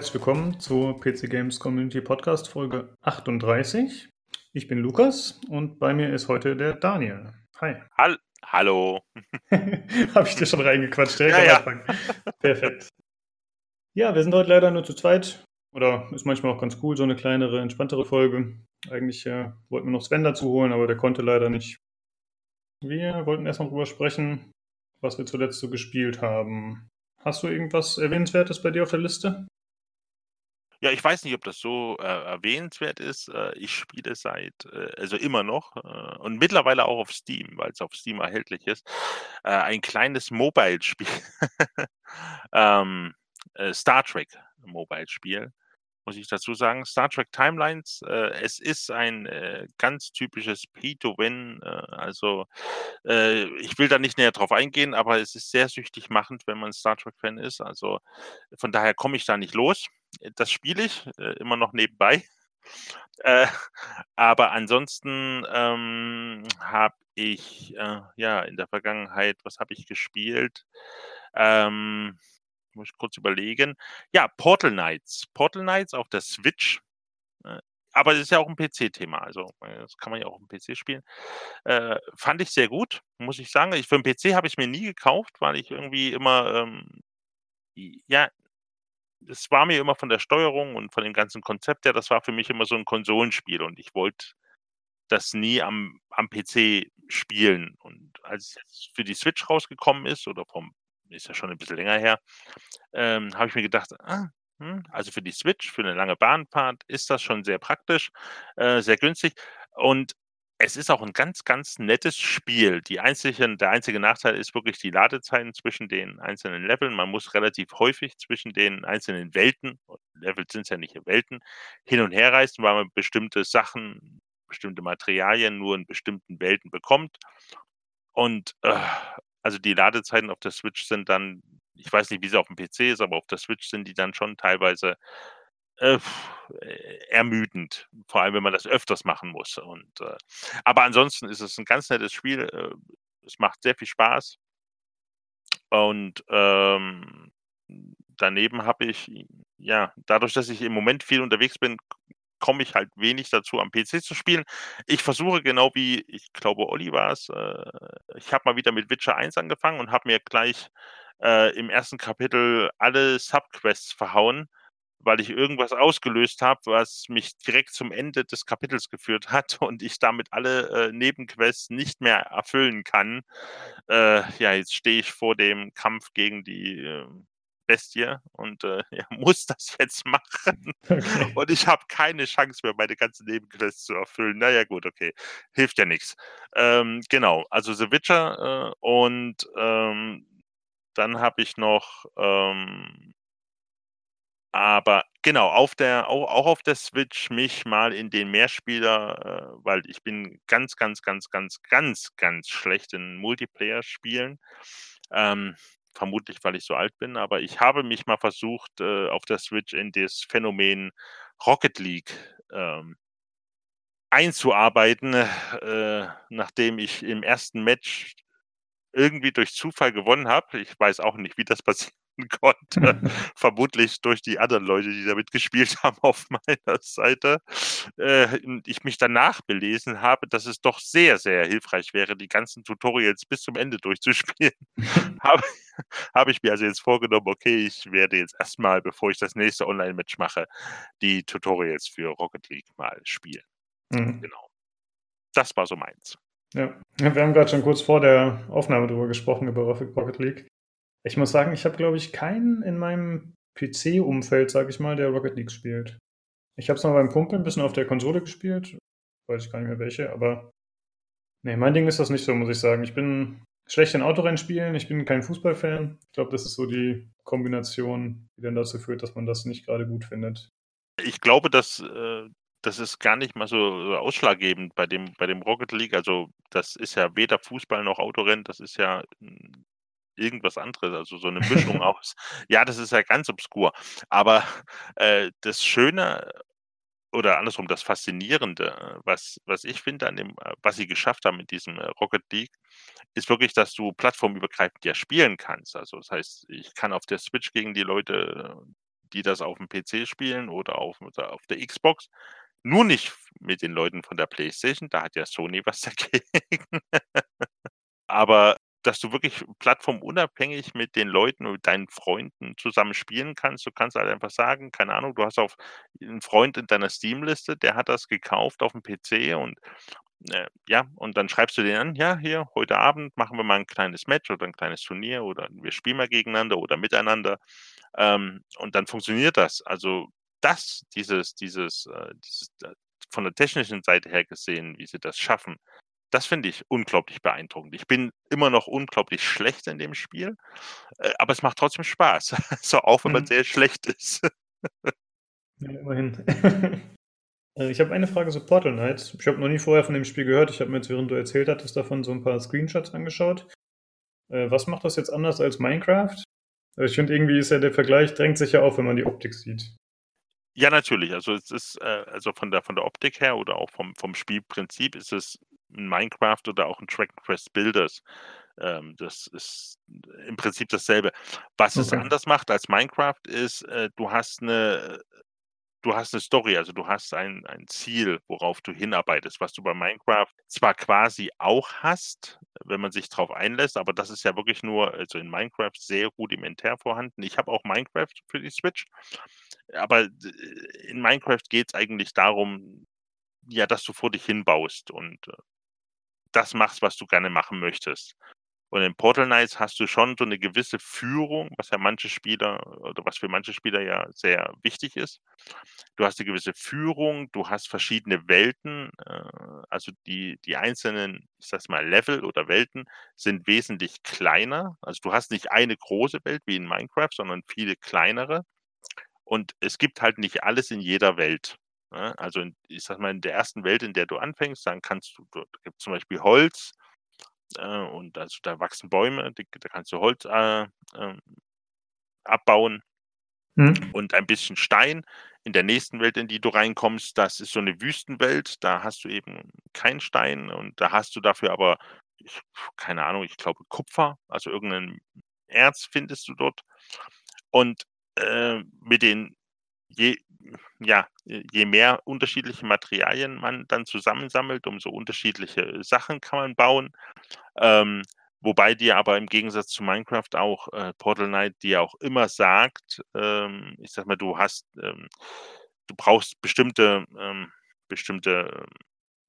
herzlich willkommen zur PC Games Community Podcast Folge 38. Ich bin Lukas und bei mir ist heute der Daniel. Hi. Hall Hallo. Habe ich dir schon reingequatscht? Ja, ja. Perfekt. Ja, wir sind heute leider nur zu zweit. Oder ist manchmal auch ganz cool, so eine kleinere, entspanntere Folge. Eigentlich äh, wollten wir noch Sven dazu holen, aber der konnte leider nicht. Wir wollten erstmal drüber sprechen, was wir zuletzt so gespielt haben. Hast du irgendwas Erwähnenswertes bei dir auf der Liste? Ja, ich weiß nicht, ob das so äh, erwähnenswert ist. Äh, ich spiele seit, äh, also immer noch äh, und mittlerweile auch auf Steam, weil es auf Steam erhältlich ist, äh, ein kleines Mobile-Spiel. ähm, äh, Star Trek Mobile-Spiel muss ich dazu sagen. Star Trek Timelines, es ist ein ganz typisches Pay-to-Win. Äh, also ich will da nicht näher drauf eingehen, aber es ist sehr süchtig machend, wenn man Star Trek-Fan ist. Also von daher komme ich da nicht los. Das spiele ich äh, immer noch nebenbei. Äh, aber ansonsten ähm, habe ich ja in der Vergangenheit, was habe ich gespielt? Ähm, muss ich kurz überlegen. Ja, Portal Knights. Portal Knights auf der Switch. Äh, aber es ist ja auch ein PC-Thema, also äh, das kann man ja auch im PC spielen. Äh, fand ich sehr gut, muss ich sagen. Ich, für den PC habe ich mir nie gekauft, weil ich irgendwie immer, ähm, ja, es war mir immer von der Steuerung und von dem ganzen Konzept her, das war für mich immer so ein Konsolenspiel und ich wollte das nie am, am PC spielen. Und als es für die Switch rausgekommen ist oder vom ist ja schon ein bisschen länger her, ähm, habe ich mir gedacht, ah, hm, also für die Switch, für eine lange Bahnfahrt ist das schon sehr praktisch, äh, sehr günstig und es ist auch ein ganz, ganz nettes Spiel. Die einzigen der einzige Nachteil ist wirklich die Ladezeiten zwischen den einzelnen Leveln. Man muss relativ häufig zwischen den einzelnen Welten Level sind ja nicht Welten, hin und her reisen, weil man bestimmte Sachen, bestimmte Materialien nur in bestimmten Welten bekommt. Und, äh, also die Ladezeiten auf der Switch sind dann ich weiß nicht, wie sie auf dem PC ist, aber auf der Switch sind die dann schon teilweise äh, äh, ermüdend, vor allem wenn man das öfters machen muss. Und, äh, aber ansonsten ist es ein ganz nettes Spiel. Äh, es macht sehr viel Spaß. Und ähm, daneben habe ich, ja, dadurch, dass ich im Moment viel unterwegs bin, komme ich halt wenig dazu, am PC zu spielen. Ich versuche genau wie, ich glaube, Olli war es, äh, ich habe mal wieder mit Witcher 1 angefangen und habe mir gleich äh, im ersten Kapitel alle Subquests verhauen, weil ich irgendwas ausgelöst habe, was mich direkt zum Ende des Kapitels geführt hat und ich damit alle äh, Nebenquests nicht mehr erfüllen kann. Äh, ja, jetzt stehe ich vor dem Kampf gegen die ähm, Bestie und äh, ja, muss das jetzt machen. Okay. Und ich habe keine Chance mehr, meine ganzen Nebenquests zu erfüllen. Naja, gut, okay. Hilft ja nichts. Ähm, genau, also The Witcher äh, und ähm, dann habe ich noch ähm, aber genau, auf der auch auch auf der Switch mich mal in den Mehrspieler äh, weil ich bin ganz, ganz, ganz, ganz, ganz, ganz schlecht in Multiplayer-Spielen. Ähm, vermutlich, weil ich so alt bin, aber ich habe mich mal versucht, äh, auf der Switch in das Phänomen Rocket League ähm, einzuarbeiten, äh, nachdem ich im ersten Match irgendwie durch Zufall gewonnen habe. Ich weiß auch nicht, wie das passieren konnte. Vermutlich durch die anderen Leute, die damit gespielt haben auf meiner Seite. Äh, ich mich danach belesen habe, dass es doch sehr, sehr hilfreich wäre, die ganzen Tutorials bis zum Ende durchzuspielen. habe, habe ich mir also jetzt vorgenommen, okay, ich werde jetzt erstmal, bevor ich das nächste Online-Match mache, die Tutorials für Rocket League mal spielen. Mhm. Genau. Das war so meins. Ja, wir haben gerade schon kurz vor der Aufnahme darüber gesprochen, über Rocket League. Ich muss sagen, ich habe, glaube ich, keinen in meinem PC-Umfeld, sage ich mal, der Rocket League spielt. Ich habe es mal beim Kumpel ein bisschen auf der Konsole gespielt. Weiß ich gar nicht mehr welche, aber nee, mein Ding ist das nicht so, muss ich sagen. Ich bin schlecht in Autorennspielen, ich bin kein Fußballfan. Ich glaube, das ist so die Kombination, die dann dazu führt, dass man das nicht gerade gut findet. Ich glaube, dass äh, das ist gar nicht mal so ausschlaggebend bei dem, bei dem Rocket League. Also, das ist ja weder Fußball noch Autorennen, das ist ja irgendwas anderes, also so eine Mischung aus. Ja, das ist ja ganz obskur. Aber äh, das Schöne oder andersrum, das Faszinierende, was, was ich finde an dem, was sie geschafft haben mit diesem äh, Rocket League, ist wirklich, dass du plattformübergreifend ja spielen kannst. Also das heißt, ich kann auf der Switch gegen die Leute die das auf dem PC spielen oder auf, oder auf der Xbox. Nur nicht mit den Leuten von der PlayStation, da hat ja Sony was dagegen. Aber dass du wirklich plattformunabhängig mit den Leuten und deinen Freunden zusammen spielen kannst. Du kannst halt einfach sagen, keine Ahnung, du hast auf 'n Freund in deiner Steam-Liste, der hat das gekauft auf dem PC und, äh, ja, und dann schreibst du den an: „Ja, hier, heute Abend machen wir mal ein kleines Match oder ein kleines Turnier oder wir spielen mal gegeneinander oder miteinander.“ Ähm, und dann funktioniert das. Also, das dieses dieses, äh dieses äh, von der technischen Seite her gesehen, wie sie das schaffen, das finde ich unglaublich beeindruckend. Ich bin immer noch unglaublich schlecht in dem Spiel, äh, aber es macht trotzdem Spaß. So, auch wenn man Mhm. sehr schlecht ist. Ja, immerhin. Äh, ich habe eine Frage zu Portal Knights. Ich habe noch nie vorher von dem Spiel gehört. Ich habe mir jetzt, während du erzählt hattest, davon so ein paar Screenshots angeschaut. Äh, was macht das jetzt anders als Minecraft? Ich finde irgendwie ist ja der Vergleich drängt sich ja auf, wenn man die Optik sieht. Ja, natürlich. Also, es ist, äh also, von der von der Optik her oder auch vom vom Spielprinzip ist es 'n Minecraft oder auch 'n Dragon Quest Builders. Ähm, das ist im Prinzip dasselbe. Was es Okay. anders macht als Minecraft ist, äh, du hast 'ne du hast 'ne Story, also, du hast ein ein Ziel, worauf du hinarbeitest, was du bei Minecraft zwar quasi auch hast, wenn man sich drauf einlässt, aber das ist ja wirklich nur also, in Minecraft sehr rudimentär vorhanden. Ich habe auch Minecraft für die Switch, aber d in Minecraft geht's eigentlich darum, ja, dass du vor dich hin baust und, äh, das machst, was du gerne machen möchtest. Und in Portal Knights hast du schon so 'ne gewisse Führung, was ja manche Spieler oder was für manche Spieler ja sehr wichtig ist. Du hast 'ne gewisse Führung, du hast verschiedene Welten, äh, also, die die einzelnen, ich sage mal, Level oder Welten sind wesentlich kleiner. Also, du hast nicht eine große Welt wie in Minecraft, sondern viele kleinere. Und es gibt halt nicht alles in jeder Welt, ne? Also, in ich sage mal, in der ersten Welt, in der du anfängst, dann kannst du dort gibt's zum Beispiel Holz, äh, und also, da wachsen Bäume, d da kannst du Holz, äh, ähm, abbauen Mhm. und ein bisschen Stein. In der nächsten Welt, in die du reinkommst, das ist so 'ne Wüstenwelt, da hast du eben keinen Stein und da hast du dafür aber ich keine Ahnung, ich glaube Kupfer, also, irgend 'nen Erz findest du dort. Und, äh, mit den je ja, je mehr unterschiedliche Materialien man dann zusammensammelt, umso unterschiedliche Sachen kann man bauen. Ähm, wobei dir aber im Gegensatz zu Minecraft auch, äh, Portal Knight dir auch immer sagt, ähm, ich sage mal, du hast, ähm du brauchst bestimmte, ähm bestimmte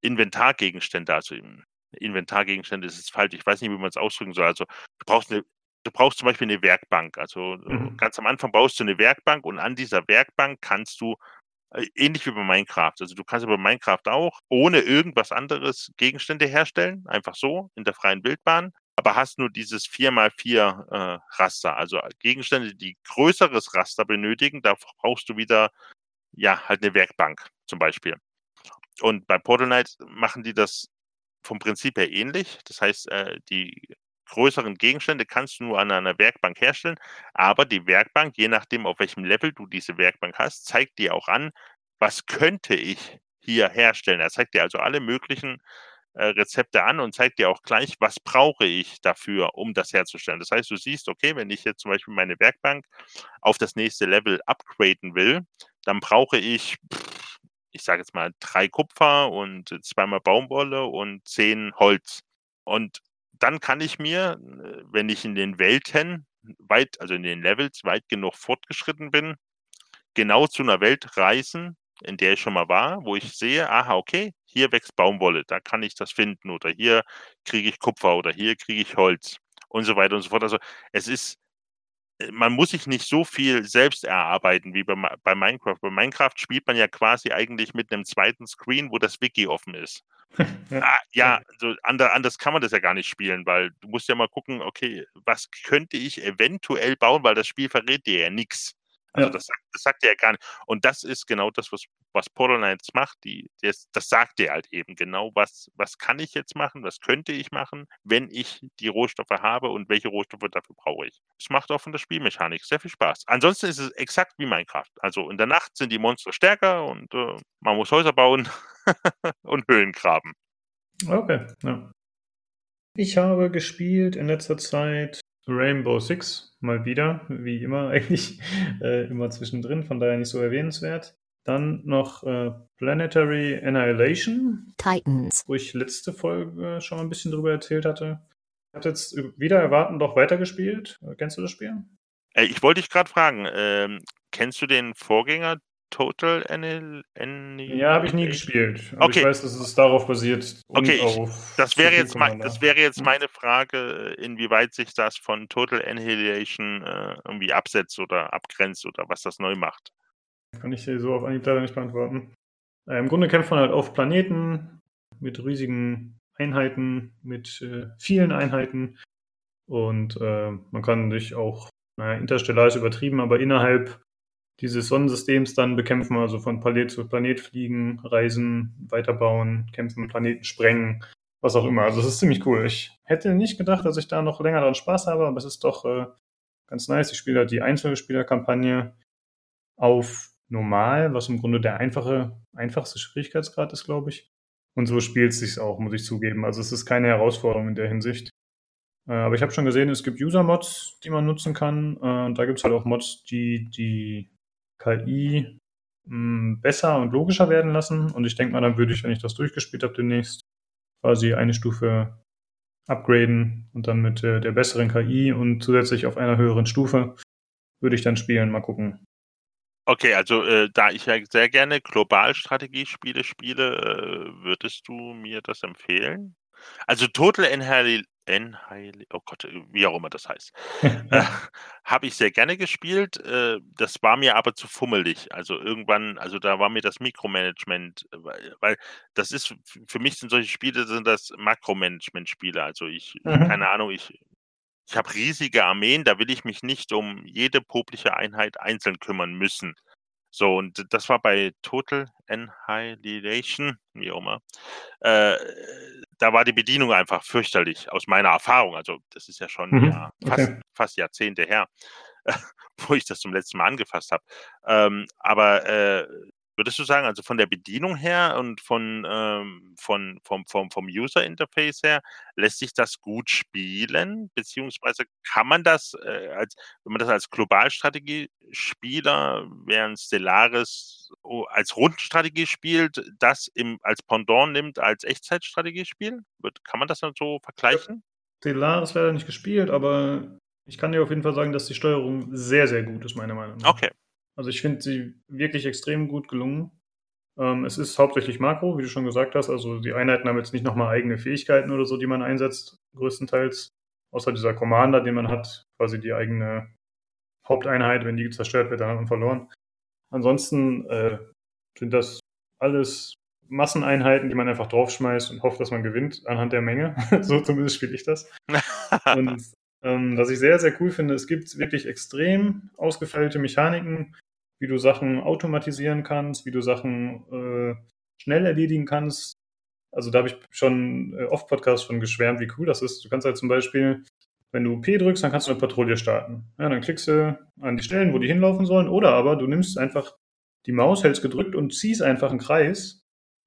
Inventargegenstände, also, Inventargegenstände ist jetzt falsch, ich weiß nicht, wie man's ausdrücken soll. Also, du brauchst 'ne du brauchst zum Beispiel 'ne Werkbank. Also, äh, Mhm. ganz am Anfang baust du 'ne Werkbank und an dieser Werkbank kannst du äh, ähnlich wie bei Minecraft. Also, du kannst bei Minecraft auch ohne irgendwas anderes Gegenstände herstellen, einfach so in der freien Wildbahn, aber hast nur dieses 4 mal 4, äh, Raster. Also, Gegenstände, die größeres Raster benötigen, da brauchst du wieder, ja, halt 'ne Werkbank zum Beispiel. Und bei Portal Knights machen die das vom Prinzip her ähnlich. Das heißt, äh, die größeren Gegenstände kannst du nur an einer Werkbank herstellen, aber die Werkbank, je nachdem, auf welchem Level du diese Werkbank hast, zeigt dir auch an: „Was könnte ich hier herstellen?“ Er zeigt dir also alle möglichen, äh, Rezepte an und zeigt dir auch gleich, was brauche ich dafür, um das herzustellen. Das heißt, du siehst, okay, wenn ich jetzt zum Beispiel meine Werkbank auf das nächste Level upgraden will, dann brauche ich, ich sage jetzt mal 3 Kupfer und zweimal Baumwolle und 10 Holz. Und dann kann ich mir, wenn ich in den Welten weit also, in den Levels weit genug fortgeschritten bin, genau zu 'ner Welt reisen, in der ich schon mal war, wo ich sehe: „Aha, okay, hier wächst Baumwolle, da kann ich das finden oder hier kriege ich Kupfer oder hier kriege ich Holz“ und so weiter und so fort. Also, es ist man muss sich nicht so viel selbst erarbeiten wie bei bei Minecraft. Bei Minecraft spielt man ja quasi eigentlich mit 'nem 2. Screen, wo das Wiki offen ist. Ja, Ah, ja. so ander anders kann man das ja gar nicht spielen, weil du musst ja mal gucken: „Okay, was könnte ich eventuell bauen?“ Weil das Spiel verrät dir ja nix. Also, Ja. das sagt das sagt dir ja gar nicht und das ist genau das, was was Portal Knights macht. Die das das sagt dir halt eben genau, was was kann ich jetzt machen, was könnte ich machen, wenn ich die Rohstoffe habe und welche Rohstoffe dafür brauche ich. Es macht auch von der Spielmechanik sehr viel Spaß. Ansonsten ist es exakt wie Minecraft. Also, in der Nacht sind die Monster stärker und, äh, man muss Häuser bauen und Höhlen graben. Okay, ja. Ich habe gespielt in letzter Zeit Rainbow Six, mal wieder, wie immer eigentlich, äh, immer zwischendrin, von daher nicht so erwähnenswert. Dann noch äh, Planetary Annihilation. Titans. Wo ich letzte Folge schon mal ein bisschen drüber erzählt hatte. Ich habe jetzt wieder erwarten doch weitergespielt. Kennst du das Spiel? Äh, ich wollte dich gerade fragen, ähm, kennst du den Vorgänger Total Annihilation? Ja, habe ich nie gespielt. Aber okay. ich weiß, dass es darauf basiert. okay, ich, das, wäre jetzt mein, das wäre jetzt meine Frage, inwieweit sich das von Total Annihilation äh, irgendwie absetzt oder abgrenzt oder was das neu macht. Kann ich dir so auf Anhieb leider nicht beantworten. Äh, Im Grunde kämpft man halt auf Planeten mit riesigen Einheiten, mit äh, vielen Einheiten. Und äh, man kann sich auch, naja, interstellar ist übertrieben, aber innerhalb dieses Sonnensystems dann bekämpfen, also von Planet zu Planet fliegen, reisen, weiterbauen, kämpfen, Planeten sprengen, was auch immer. Also es ist ziemlich cool. Ich hätte nicht gedacht, dass ich da noch länger dran Spaß habe, aber es ist doch äh, ganz nice. Ich spiele halt die Einzelspielerkampagne auf normal, was im Grunde der einfache, einfachste Schwierigkeitsgrad ist, glaube ich. Und so spielt es sich auch, muss ich zugeben. Also es ist keine Herausforderung in der Hinsicht. Äh, aber ich habe schon gesehen, es gibt User-Mods, die man nutzen kann. Äh, und da gibt es halt auch Mods, die die KI mh, hm, besser und logischer werden lassen. Und ich denke mal, dann würde ich, wenn ich das durchgespielt habe, demnächst quasi eine Stufe upgraden und dann mit äh, der besseren KI und zusätzlich auf einer höheren Stufe würde ich dann spielen. Mal gucken. Okay, also äh, da ich ja sehr gerne Globalstrategiespiele spiele, äh, würdest du mir das empfehlen? Also Total Annihil Annihil oh Gott, wie auch immer das heißt. äh, Habe ich sehr gerne gespielt. Äh, das war mir aber zu fummelig. Also irgendwann, also da war mir das Mikromanagement, äh, weil, weil das ist für mich sind solche Spiele sind das Makromanagement-Spiele. Also ich, Mhm. keine Ahnung, ich ich habe riesige Armeen, da will ich mich nicht um jede popliche Einheit einzeln kümmern müssen. So, und das war bei Total Annihilation, wie auch immer. Äh, da war die Bedienung einfach fürchterlich, aus meiner Erfahrung. Also, das ist ja schon Mhm, ja, fast, okay. fast Jahrzehnte her, wo ich das zum letzten Mal angefasst habe. Ähm, aber äh, Würdest du sagen, also von der Bedienung her und von, ähm, von vom vom vom User-Interface her, lässt sich das gut spielen? Beziehungsweise kann man das, äh, als wenn man das als Globalstrategiespieler, während Stellaris als Rundenstrategie spielt, das im als Pendant nimmt als Echtzeitstrategiespiel? Kann man das dann so vergleichen? Stellaris leider nicht gespielt, aber ich kann dir auf jeden Fall sagen, dass die Steuerung sehr, sehr gut ist, meiner Meinung nach. Okay. Also ich finde sie wirklich extrem gut gelungen. Ähm, es ist hauptsächlich Makro, wie du schon gesagt hast. Also die Einheiten haben jetzt nicht nochmal eigene Fähigkeiten oder so, die man einsetzt, größtenteils. Außer dieser Commander, den man hat, quasi die eigene Haupteinheit, wenn die zerstört wird, dann hat man verloren. Ansonsten äh, sind das alles Masseneinheiten, die man einfach draufschmeißt und hofft, dass man gewinnt anhand der Menge. so zumindest spiele ich das. und ähm, was ich sehr, sehr cool finde, es gibt wirklich extrem ausgefeilte Mechaniken, wie du Sachen automatisieren kannst, wie du Sachen äh, schnell erledigen kannst. Also da habe ich schon äh, oft Podcasts von geschwärmt, wie cool das ist. Du kannst halt zum Beispiel, wenn du P drückst, dann kannst du eine Patrouille starten. Ja, dann klickst du an die Stellen, wo die hinlaufen sollen, oder aber du nimmst einfach die Maus, hältst gedrückt und ziehst einfach einen Kreis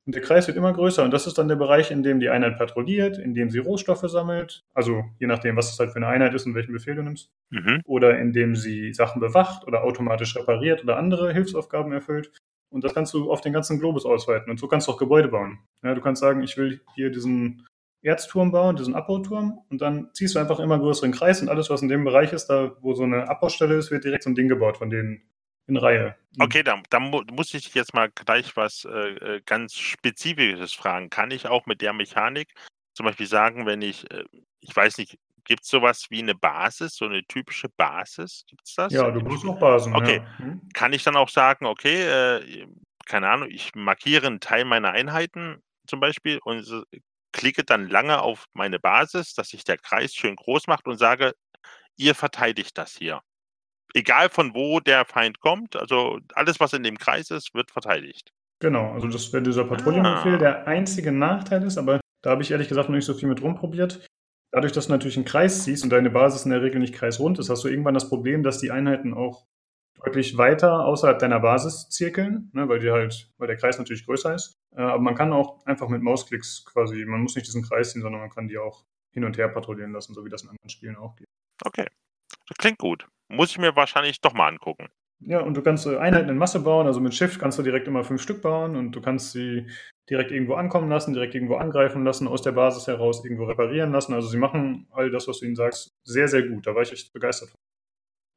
und der Kreis wird immer größer und das ist dann der Bereich, in dem die Einheit patrouilliert, in dem sie Rohstoffe sammelt, also je nachdem, was es halt für eine Einheit ist und welchen Befehl du nimmst, Mhm. oder in dem sie Sachen bewacht oder automatisch repariert oder andere Hilfsaufgaben erfüllt. Und das kannst du auf den ganzen Globus ausweiten. Und so kannst du auch Gebäude bauen. Ja, du kannst sagen, ich will hier diesen Erzturm bauen, diesen Abbauturm, und dann ziehst du einfach immer größeren Kreis und alles, was in dem Bereich ist, da wo so eine Abbaustelle ist, wird direkt so ein Ding gebaut von denen in Reihe. Okay, dann, dann mu muss ich jetzt mal gleich was äh, äh, ganz Spezifisches fragen. Kann ich auch mit der Mechanik zum Beispiel sagen, wenn ich, äh, ich weiß nicht, gibt es sowas wie eine Basis, so eine typische Basis? Gibt es das? Ja, du brauchst auch Basen. Okay. Ja. Hm? Kann ich dann auch sagen, okay, äh, keine Ahnung, ich markiere einen Teil meiner Einheiten zum Beispiel und klicke dann lange auf meine Basis, dass sich der Kreis schön groß macht und sage, ihr verteidigt das hier. Egal von wo der Feind kommt, also alles, was in dem Kreis ist, wird verteidigt. Genau, also das wäre dieser Patrouillenbefehl. Ah. Der einzige Nachteil ist, aber da habe ich ehrlich gesagt noch nicht so viel mit rumprobiert. Dadurch, dass du natürlich einen Kreis ziehst und deine Basis in der Regel nicht kreisrund ist, hast du irgendwann das Problem, dass die Einheiten auch deutlich weiter außerhalb deiner Basis zirkeln, ne, weil die halt, weil der Kreis natürlich größer ist. Äh, aber man kann auch einfach mit Mausklicks quasi, man muss nicht diesen Kreis ziehen, sondern man kann die auch hin und her patrouillieren lassen, so wie das in anderen Spielen auch geht. Okay. Das klingt gut. Muss ich mir wahrscheinlich doch mal angucken. Ja, und du kannst äh, Einheiten in Masse bauen, also mit Shift kannst du direkt immer fünf Stück bauen und du kannst sie direkt irgendwo ankommen lassen, direkt irgendwo angreifen lassen, aus der Basis heraus irgendwo reparieren lassen. Also sie machen all das, was du ihnen sagst, sehr, sehr gut. Da war ich echt begeistert von.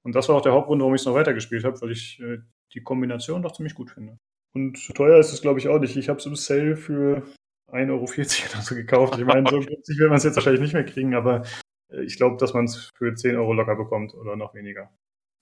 Und das war auch der Hauptgrund, warum ich es noch weitergespielt habe, weil ich äh, die Kombination doch ziemlich gut finde. Und teuer ist es, glaube ich, auch nicht. Ich habe es im Sale für 1,40 Euro oder so gekauft. Ich meine, so günstig will man es jetzt wahrscheinlich nicht mehr kriegen, aber ich glaube, dass man es für 10 Euro locker bekommt oder noch weniger.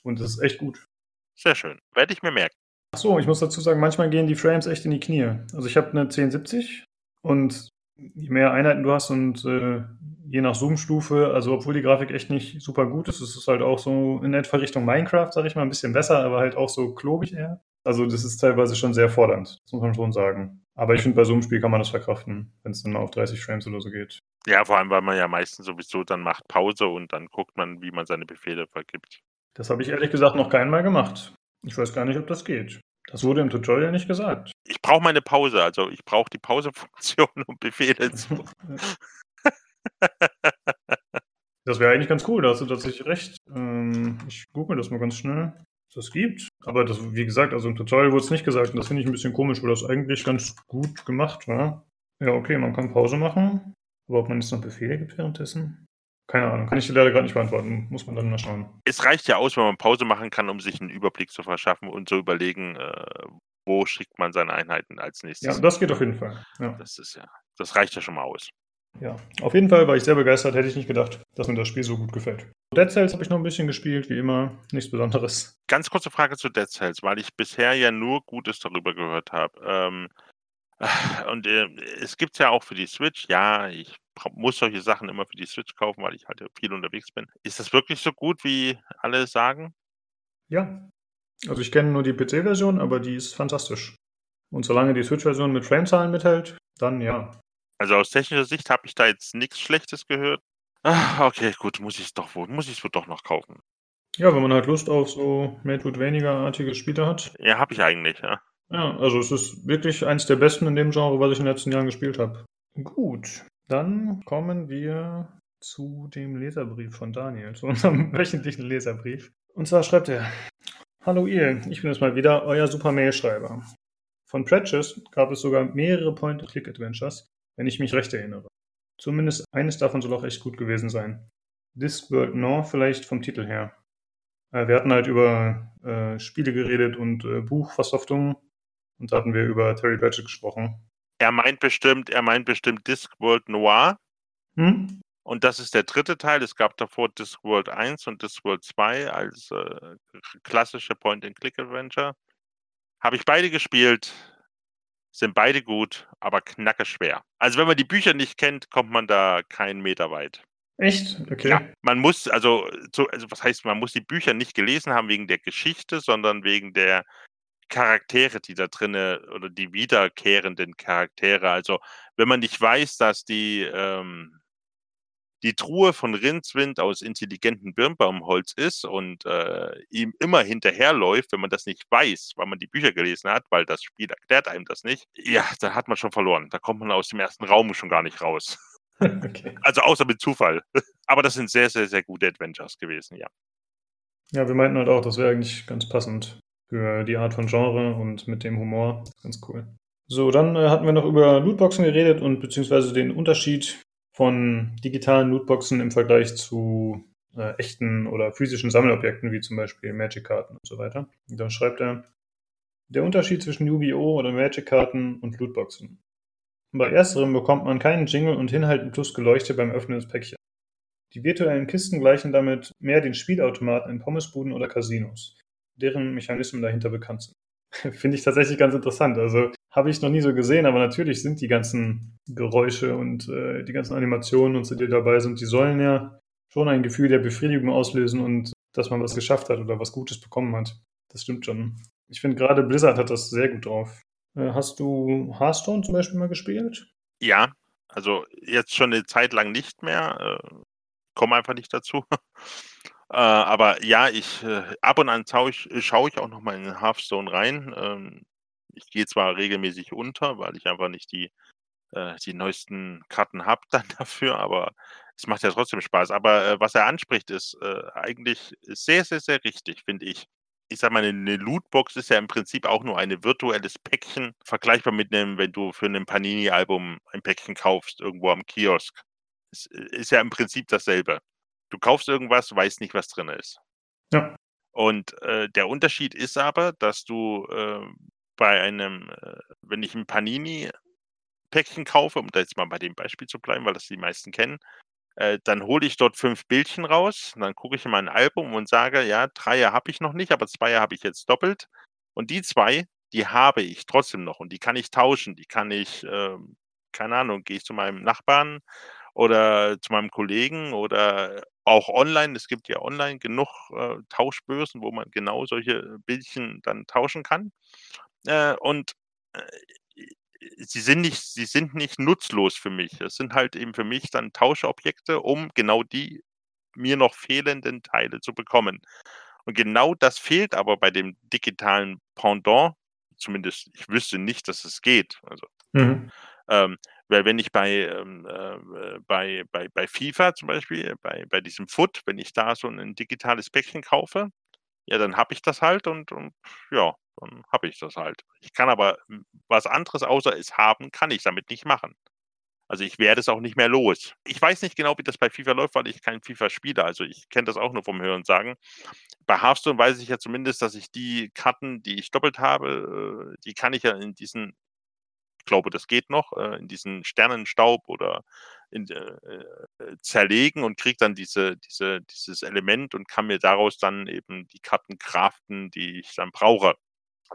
Und das ist echt gut. Sehr schön. Werde ich mir merken. Ach so, ich muss dazu sagen, manchmal gehen die Frames echt in die Knie. Also ich habe eine 1070 und je mehr Einheiten du hast und äh, je nach Zoom-Stufe, also obwohl die Grafik echt nicht super gut ist, ist es halt auch so in etwa Richtung Minecraft, sag ich mal, ein bisschen besser, aber halt auch so klobig eher. Also das ist teilweise schon sehr fordernd, das muss man schon sagen. Aber ich finde, bei so einem Spiel kann man das verkraften, wenn es dann mal auf 30 Frames oder so geht. Ja, vor allem, weil man ja meistens sowieso dann macht Pause und dann guckt man, wie man seine Befehle vergibt. Das habe ich ehrlich gesagt noch kein Mal gemacht. Ich weiß gar nicht, ob das geht. Das wurde im Tutorial nicht gesagt. Ich brauche meine Pause, also ich brauche die Pausefunktion, um Befehle zu. das wäre eigentlich ganz cool, da hast du tatsächlich recht. Ähm, ich google das mal ganz schnell, das gibt. Aber das, wie gesagt, also im Tutorial wurde es nicht gesagt und das finde ich ein bisschen komisch, weil das eigentlich ganz gut gemacht war. Ja, okay, man kann Pause machen. Aber ob man jetzt noch Befehle gibt währenddessen? Keine Ahnung, kann ich dir leider gerade nicht beantworten. Muss man dann mal schauen. Es reicht ja aus, wenn man Pause machen kann, um sich einen Überblick zu verschaffen und zu überlegen, äh, wo schickt man seine Einheiten als nächstes. Ja, das geht auf jeden Fall. Ja. Das ist ja, das reicht ja schon mal aus. Ja, auf jeden Fall war ich sehr begeistert. Hätte ich nicht gedacht, dass mir das Spiel so gut gefällt. Dead Cells habe ich noch ein bisschen gespielt, wie immer. Nichts Besonderes. Ganz kurze Frage zu Dead Cells, weil ich bisher ja nur Gutes darüber gehört habe. Ähm, und äh, es gibt es ja auch für die Switch. Ja, ich muss solche Sachen immer für die Switch kaufen, weil ich halt viel unterwegs bin. Ist das wirklich so gut, wie alle sagen? Ja. Also ich kenne nur die PC-Version, aber die ist fantastisch. Und solange die Switch-Version mit Framezahlen mithält, dann ja. Also aus technischer Sicht habe ich da jetzt nichts Schlechtes gehört. Ah, okay, gut, muss ich es doch wohl, muss ich es wohl doch noch kaufen. Ja, wenn man halt Lust auf so Metroidvania-artige Spiele hat. Ja, habe ich eigentlich, ja. Ja, also es ist wirklich eins der besten in dem Genre, was ich in den letzten Jahren gespielt habe. Gut, dann kommen wir zu dem Leserbrief von Daniel, zu unserem wöchentlichen Leserbrief. Und zwar schreibt er: Hallo ihr, ich bin es mal wieder, euer Super Mail-Schreiber. Von Pratchett gab es sogar mehrere Point-and-Click-Adventures, wenn ich mich recht erinnere. Zumindest eines davon soll auch echt gut gewesen sein. Discworld Nord vielleicht vom Titel her. Äh, wir hatten halt über äh, Spiele geredet und äh, Buchversoftungen und da hatten wir über Terry Pratchett gesprochen. Er meint bestimmt, er meint bestimmt Discworld Noir. Hm? Und das ist der dritte Teil. Es gab davor Discworld 1 und Discworld 2 als äh, klassische Point-and-Click-Adventure. Habe ich beide gespielt, sind beide gut, aber knacke schwer. Also wenn man die Bücher nicht kennt, kommt man da keinen Meter weit. Echt? Okay. Ja, man muss, also, so, also was heißt, man muss die Bücher nicht gelesen haben wegen der Geschichte, sondern wegen der Charaktere, die da drinne oder die wiederkehrenden Charaktere. Also, wenn man nicht weiß, dass die, ähm, die Truhe von Rindswind aus intelligentem Birnbaumholz ist und äh, ihm immer hinterherläuft, wenn man das nicht weiß, weil man die Bücher gelesen hat, weil das Spiel erklärt einem das nicht, ja, da hat man schon verloren. Da kommt man aus dem ersten Raum schon gar nicht raus. Okay. Also außer mit Zufall. Aber das sind sehr, sehr, sehr gute Adventures gewesen, ja. Ja, wir meinten halt auch, das wäre eigentlich ganz passend für die Art von Genre und mit dem Humor. Ganz cool. So, dann äh, hatten wir noch über Lootboxen geredet und beziehungsweise den Unterschied von digitalen Lootboxen im Vergleich zu äh, echten oder physischen Sammelobjekten, wie zum Beispiel Magic-Karten und so weiter. Und dann schreibt er, der Unterschied zwischen Yu-Gi-Oh! oder Magic-Karten und Lootboxen. Bei ersterem bekommt man keinen Jingle und Hinhalten plus Geleuchte beim Öffnen des Päckchens. Die virtuellen Kisten gleichen damit mehr den Spielautomaten in Pommesbuden oder Casinos deren Mechanismen dahinter bekannt sind. Finde ich tatsächlich ganz interessant. Also habe ich noch nie so gesehen, aber natürlich sind die ganzen Geräusche und äh, die ganzen Animationen und so, die dabei sind, die sollen ja schon ein Gefühl der Befriedigung auslösen und dass man was geschafft hat oder was Gutes bekommen hat. Das stimmt schon. Ich finde gerade Blizzard hat das sehr gut drauf. Äh, hast du Hearthstone zum Beispiel mal gespielt? Ja, also jetzt schon eine Zeit lang nicht mehr. Äh, komme einfach nicht dazu. Äh, aber ja, ich äh, ab und an schaue ich, schaue ich auch noch mal in Hearthstone rein. Ähm, ich gehe zwar regelmäßig unter, weil ich einfach nicht die, äh, die neuesten Karten habe dann dafür, aber es macht ja trotzdem Spaß. Aber äh, was er anspricht, ist äh, eigentlich sehr, sehr, sehr richtig, finde ich. Ich sag mal, eine Lootbox ist ja im Prinzip auch nur ein virtuelles Päckchen, vergleichbar mit einem, wenn du für ein Panini-Album ein Päckchen kaufst, irgendwo am Kiosk. Es äh, ist ja im Prinzip dasselbe. Du kaufst irgendwas, weißt nicht, was drin ist. Ja. Und äh, der Unterschied ist aber, dass du äh, bei einem, äh, wenn ich ein Panini-Päckchen kaufe, um da jetzt mal bei dem Beispiel zu bleiben, weil das die meisten kennen, äh, dann hole ich dort fünf Bildchen raus, dann gucke ich in mein Album und sage, ja, Dreier habe ich noch nicht, aber Zweier habe ich jetzt doppelt. Und die zwei, die habe ich trotzdem noch und die kann ich tauschen. Die kann ich, äh, keine Ahnung, gehe ich zu meinem Nachbarn oder zu meinem Kollegen oder auch online. Es gibt ja online genug äh, Tauschbörsen, wo man genau solche Bildchen dann tauschen kann. Äh, und äh, sie sind nicht, sie sind nicht nutzlos für mich. Es sind halt eben für mich dann Tauschobjekte, um genau die mir noch fehlenden Teile zu bekommen. Und genau das fehlt aber bei dem digitalen Pendant. Zumindest, ich wüsste nicht, dass es geht. Also, mhm. ähm, weil wenn ich bei, ähm, äh, bei, bei, bei FIFA zum Beispiel, bei, bei diesem Foot, wenn ich da so ein digitales Päckchen kaufe, ja, dann habe ich das halt und, und ja, dann habe ich das halt. Ich kann aber was anderes außer es haben, kann ich damit nicht machen. Also ich werde es auch nicht mehr los. Ich weiß nicht genau, wie das bei FIFA läuft, weil ich kein FIFA spiele. Also ich kenne das auch nur vom Hören sagen. Bei Hearthstone weiß ich ja zumindest, dass ich die Karten, die ich doppelt habe, äh, die kann ich ja in diesen glaube, das geht noch, äh, in diesen Sternenstaub oder in, äh, äh, zerlegen und kriege dann diese, diese, dieses Element und kann mir daraus dann eben die Karten craften, die ich dann brauche.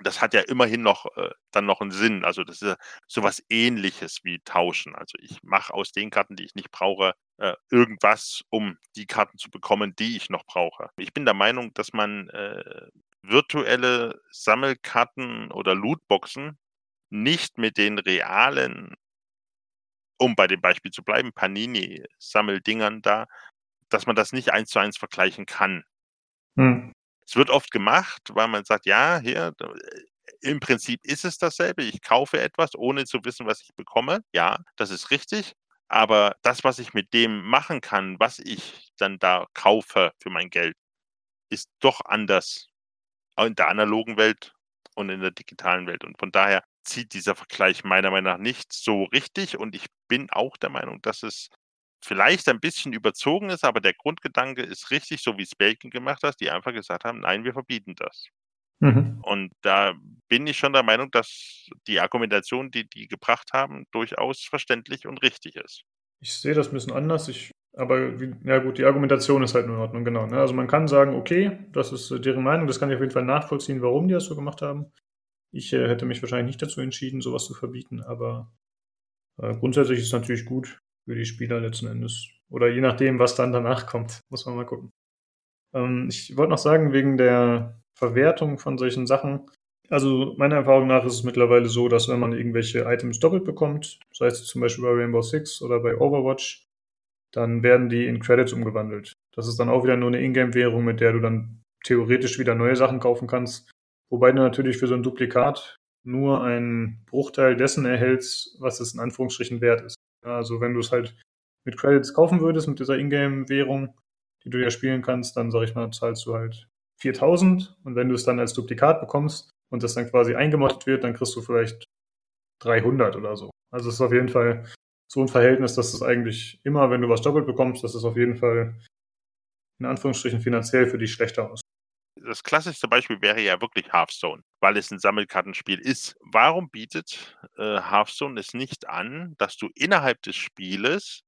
Das hat ja immerhin noch äh, dann noch einen Sinn. Also das ist ja sowas ähnliches wie Tauschen. Also ich mache aus den Karten, die ich nicht brauche, äh, irgendwas, um die Karten zu bekommen, die ich noch brauche. Ich bin der Meinung, dass man äh, virtuelle Sammelkarten oder Lootboxen nicht mit den realen, um bei dem Beispiel zu bleiben, Panini-Sammeldingern da, dass man das nicht eins zu eins vergleichen kann. Hm. Es wird oft gemacht, weil man sagt, ja, hier, im Prinzip ist es dasselbe. Ich kaufe etwas, ohne zu wissen, was ich bekomme. Ja, das ist richtig. Aber das, was ich mit dem machen kann, was ich dann da kaufe für mein Geld, ist doch anders in der analogen Welt und in der digitalen Welt. Und von daher zieht dieser Vergleich meiner Meinung nach nicht so richtig. Und ich bin auch der Meinung, dass es vielleicht ein bisschen überzogen ist, aber der Grundgedanke ist richtig, so wie es Belgien gemacht hat, die einfach gesagt haben, nein, wir verbieten das. Mhm. Und da bin ich schon der Meinung, dass die Argumentation, die die gebracht haben, durchaus verständlich und richtig ist. Ich sehe das ein bisschen anders. Ich, aber ja gut, die Argumentation ist halt in Ordnung, genau. Ne? Also man kann sagen, okay, das ist deren Meinung, das kann ich auf jeden Fall nachvollziehen, warum die das so gemacht haben. Ich äh, hätte mich wahrscheinlich nicht dazu entschieden, sowas zu verbieten, aber äh, grundsätzlich ist es natürlich gut für die Spieler letzten Endes. Oder je nachdem, was dann danach kommt, muss man mal gucken. Ähm, ich wollte noch sagen, wegen der Verwertung von solchen Sachen. Also meiner Erfahrung nach ist es mittlerweile so, dass wenn man irgendwelche Items doppelt bekommt, sei es zum Beispiel bei Rainbow Six oder bei Overwatch, dann werden die in Credits umgewandelt. Das ist dann auch wieder nur eine Ingame-Währung, mit der du dann theoretisch wieder neue Sachen kaufen kannst. Wobei du natürlich für so ein Duplikat nur einen Bruchteil dessen erhältst, was es in Anführungsstrichen wert ist. Also wenn du es halt mit Credits kaufen würdest, mit dieser Ingame-Währung, die du ja spielen kannst, dann sag ich mal, zahlst du halt 4000 und wenn du es dann als Duplikat bekommst und das dann quasi eingemottet wird, dann kriegst du vielleicht 300 oder so. Also es ist auf jeden Fall so ein Verhältnis, dass es eigentlich immer, wenn du was doppelt bekommst, dass es auf jeden Fall in Anführungsstrichen finanziell für dich schlechter aus das klassischste Beispiel wäre ja wirklich Hearthstone, weil es ein Sammelkartenspiel ist. Warum bietet äh, Hearthstone es nicht an, dass du innerhalb des Spieles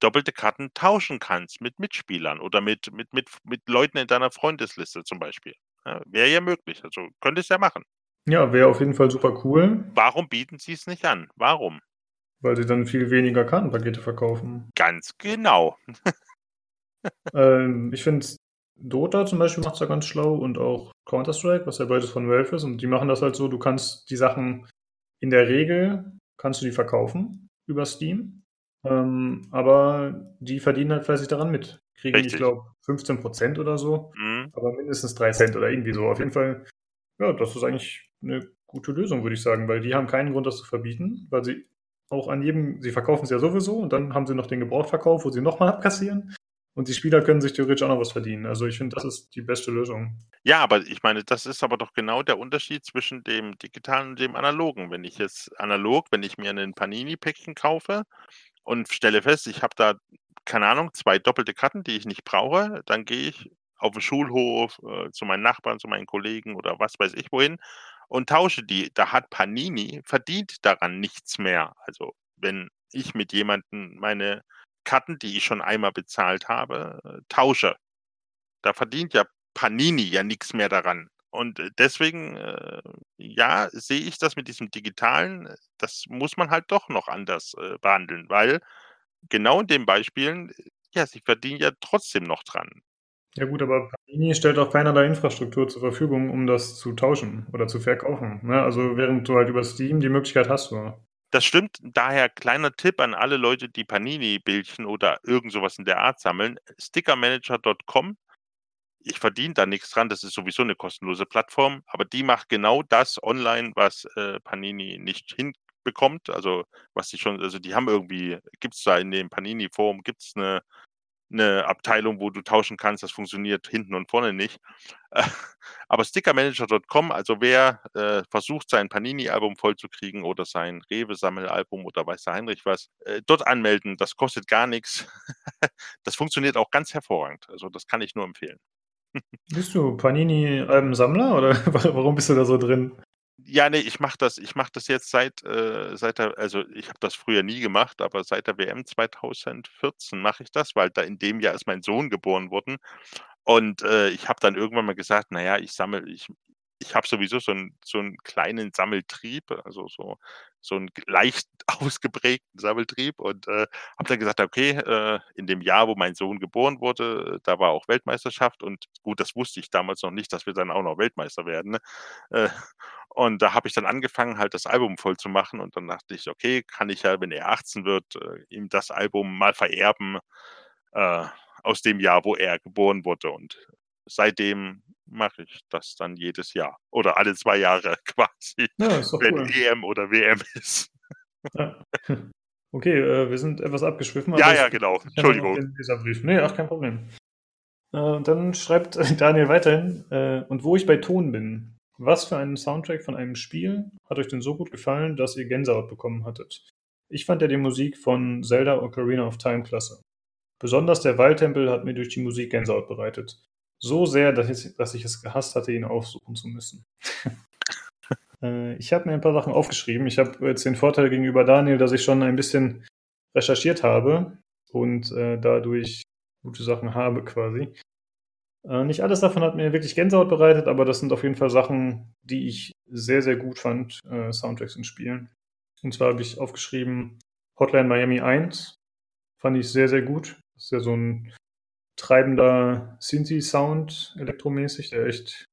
doppelte Karten tauschen kannst mit Mitspielern oder mit, mit, mit, mit Leuten in deiner Freundesliste zum Beispiel? Ja, wäre ja möglich. Also könnte es ja machen. Ja, wäre auf jeden Fall super cool. Warum bieten sie es nicht an? Warum? Weil sie dann viel weniger Kartenpakete verkaufen. Ganz genau. ähm, ich finde es Dota zum Beispiel macht es ja ganz schlau und auch Counter-Strike, was ja beides von Valve ist. Und die machen das halt so, du kannst die Sachen in der Regel, kannst du die verkaufen über Steam. Ähm, aber die verdienen halt fleißig daran mit. Kriegen, Richtig. ich glaube, 15% oder so. Mhm. Aber mindestens 3 Cent oder irgendwie so. Auf jeden Fall, ja, das ist eigentlich eine gute Lösung, würde ich sagen, weil die haben keinen Grund, das zu verbieten, weil sie auch an jedem, sie verkaufen es ja sowieso und dann haben sie noch den Gebrauchtverkauf, wo sie nochmal abkassieren. Und die Spieler können sich theoretisch auch noch was verdienen. Also ich finde, das ist die beste Lösung. Ja, aber ich meine, das ist aber doch genau der Unterschied zwischen dem digitalen und dem analogen. Wenn ich jetzt analog, wenn ich mir einen Panini-Päckchen kaufe und stelle fest, ich habe da, keine Ahnung, zwei doppelte Karten, die ich nicht brauche, dann gehe ich auf den Schulhof, äh, zu meinen Nachbarn, zu meinen Kollegen oder was weiß ich wohin und tausche die. Da hat Panini verdient daran nichts mehr. Also wenn ich mit jemandem meine Karten, die ich schon einmal bezahlt habe, äh, tausche. Da verdient ja Panini ja nichts mehr daran. Und äh, deswegen, äh, ja, sehe ich das mit diesem Digitalen, das muss man halt doch noch anders behandeln, weil genau in den Beispielen, ja, sie verdienen ja trotzdem noch dran. Ja gut, aber Panini stellt auch keinerlei Infrastruktur zur Verfügung, um das zu tauschen oder zu verkaufen. Ne? Also während du halt über Steam die Möglichkeit hast. Du. Das stimmt. Daher kleiner Tipp an alle Leute, die Panini-Bildchen oder irgend sowas in der Art sammeln. Stickermanager.com. Ich verdiene da nichts dran. Das ist sowieso eine kostenlose Plattform. Aber die macht genau das online, was äh, Panini nicht hinbekommt. Also was die schon, also die haben irgendwie, gibt es da in dem Panini-Forum, gibt es eine eine Abteilung, wo du tauschen kannst. Das funktioniert hinten und vorne nicht. aber Stickermanager.com, also wer äh, versucht, sein Panini-Album vollzukriegen oder sein Rewe-Sammelalbum oder weiß der Heinrich was, äh, dort anmelden. Das kostet gar nichts. das funktioniert auch ganz hervorragend. Also das kann ich nur empfehlen. Bist du Panini-Albensammler oder warum bist du da so drin? Ja, ne, ich mache das ich mache das jetzt seit äh, seit der also, ich habe das früher nie gemacht, aber seit der WM 2014 mache ich das, weil da in dem Jahr ist mein Sohn geboren worden. Und, äh, ich habe dann irgendwann mal gesagt: „Na ja, ich sammle ich ich habe sowieso so einen so 'n kleinen Sammeltrieb, also so so einen leicht ausgeprägten Sammeltrieb und, äh, habe dann gesagt: „Okay, äh, in dem Jahr, wo mein Sohn geboren wurde, da war auch Weltmeisterschaft“ und gut, das wusste ich damals noch nicht, dass wir dann auch noch Weltmeister werden, ne? Äh, und da habe ich dann angefangen, halt das Album voll zu machen und dann dachte ich: „Okay, kann ich ja, wenn er 18 wird, äh, ihm das Album mal vererben, äh, aus dem Jahr, wo er geboren wurde.“ Und seitdem mache ich das dann jedes Jahr oder alle zwei Jahre quasi, Ja, wenn cool. EM oder WM ist. Ja. Okay, äh, wir sind etwas abgeschwiffen, Ja, aber ja, genau. Entschuldigung. den Leserbrief. Ne, ach, kein Problem. Äh, und dann schreibt Daniel weiterhin: „Äh, und wo ich bei Ton bin. Was für ein Soundtrack von einem Spiel hat euch denn so gut gefallen, dass ihr Gänsehaut bekommen hattet? Ich fand ja die Musik von Zelda Ocarina of Time klasse. Besonders der Waldtempel hat mir durch die Musik Gänsehaut bereitet. So sehr, dass ich, dass ich es gehasst hatte, ihn aufsuchen zu müssen.“ Äh, ich habe mir ein paar Sachen aufgeschrieben. Ich habe jetzt den Vorteil gegenüber Daniel, dass ich schon ein bisschen recherchiert habe und äh, dadurch gute Sachen habe quasi. Äh, nicht alles davon hat mir wirklich Gänsehaut bereitet, aber das sind auf jeden Fall Sachen, die ich sehr, sehr gut fand, äh, Soundtracks in Spielen. Und zwar habe ich aufgeschrieben Hotline Miami 1. Fand ich sehr, sehr gut. Das ist ja so ein treibender Synthi-Sound elektromäßig, der echt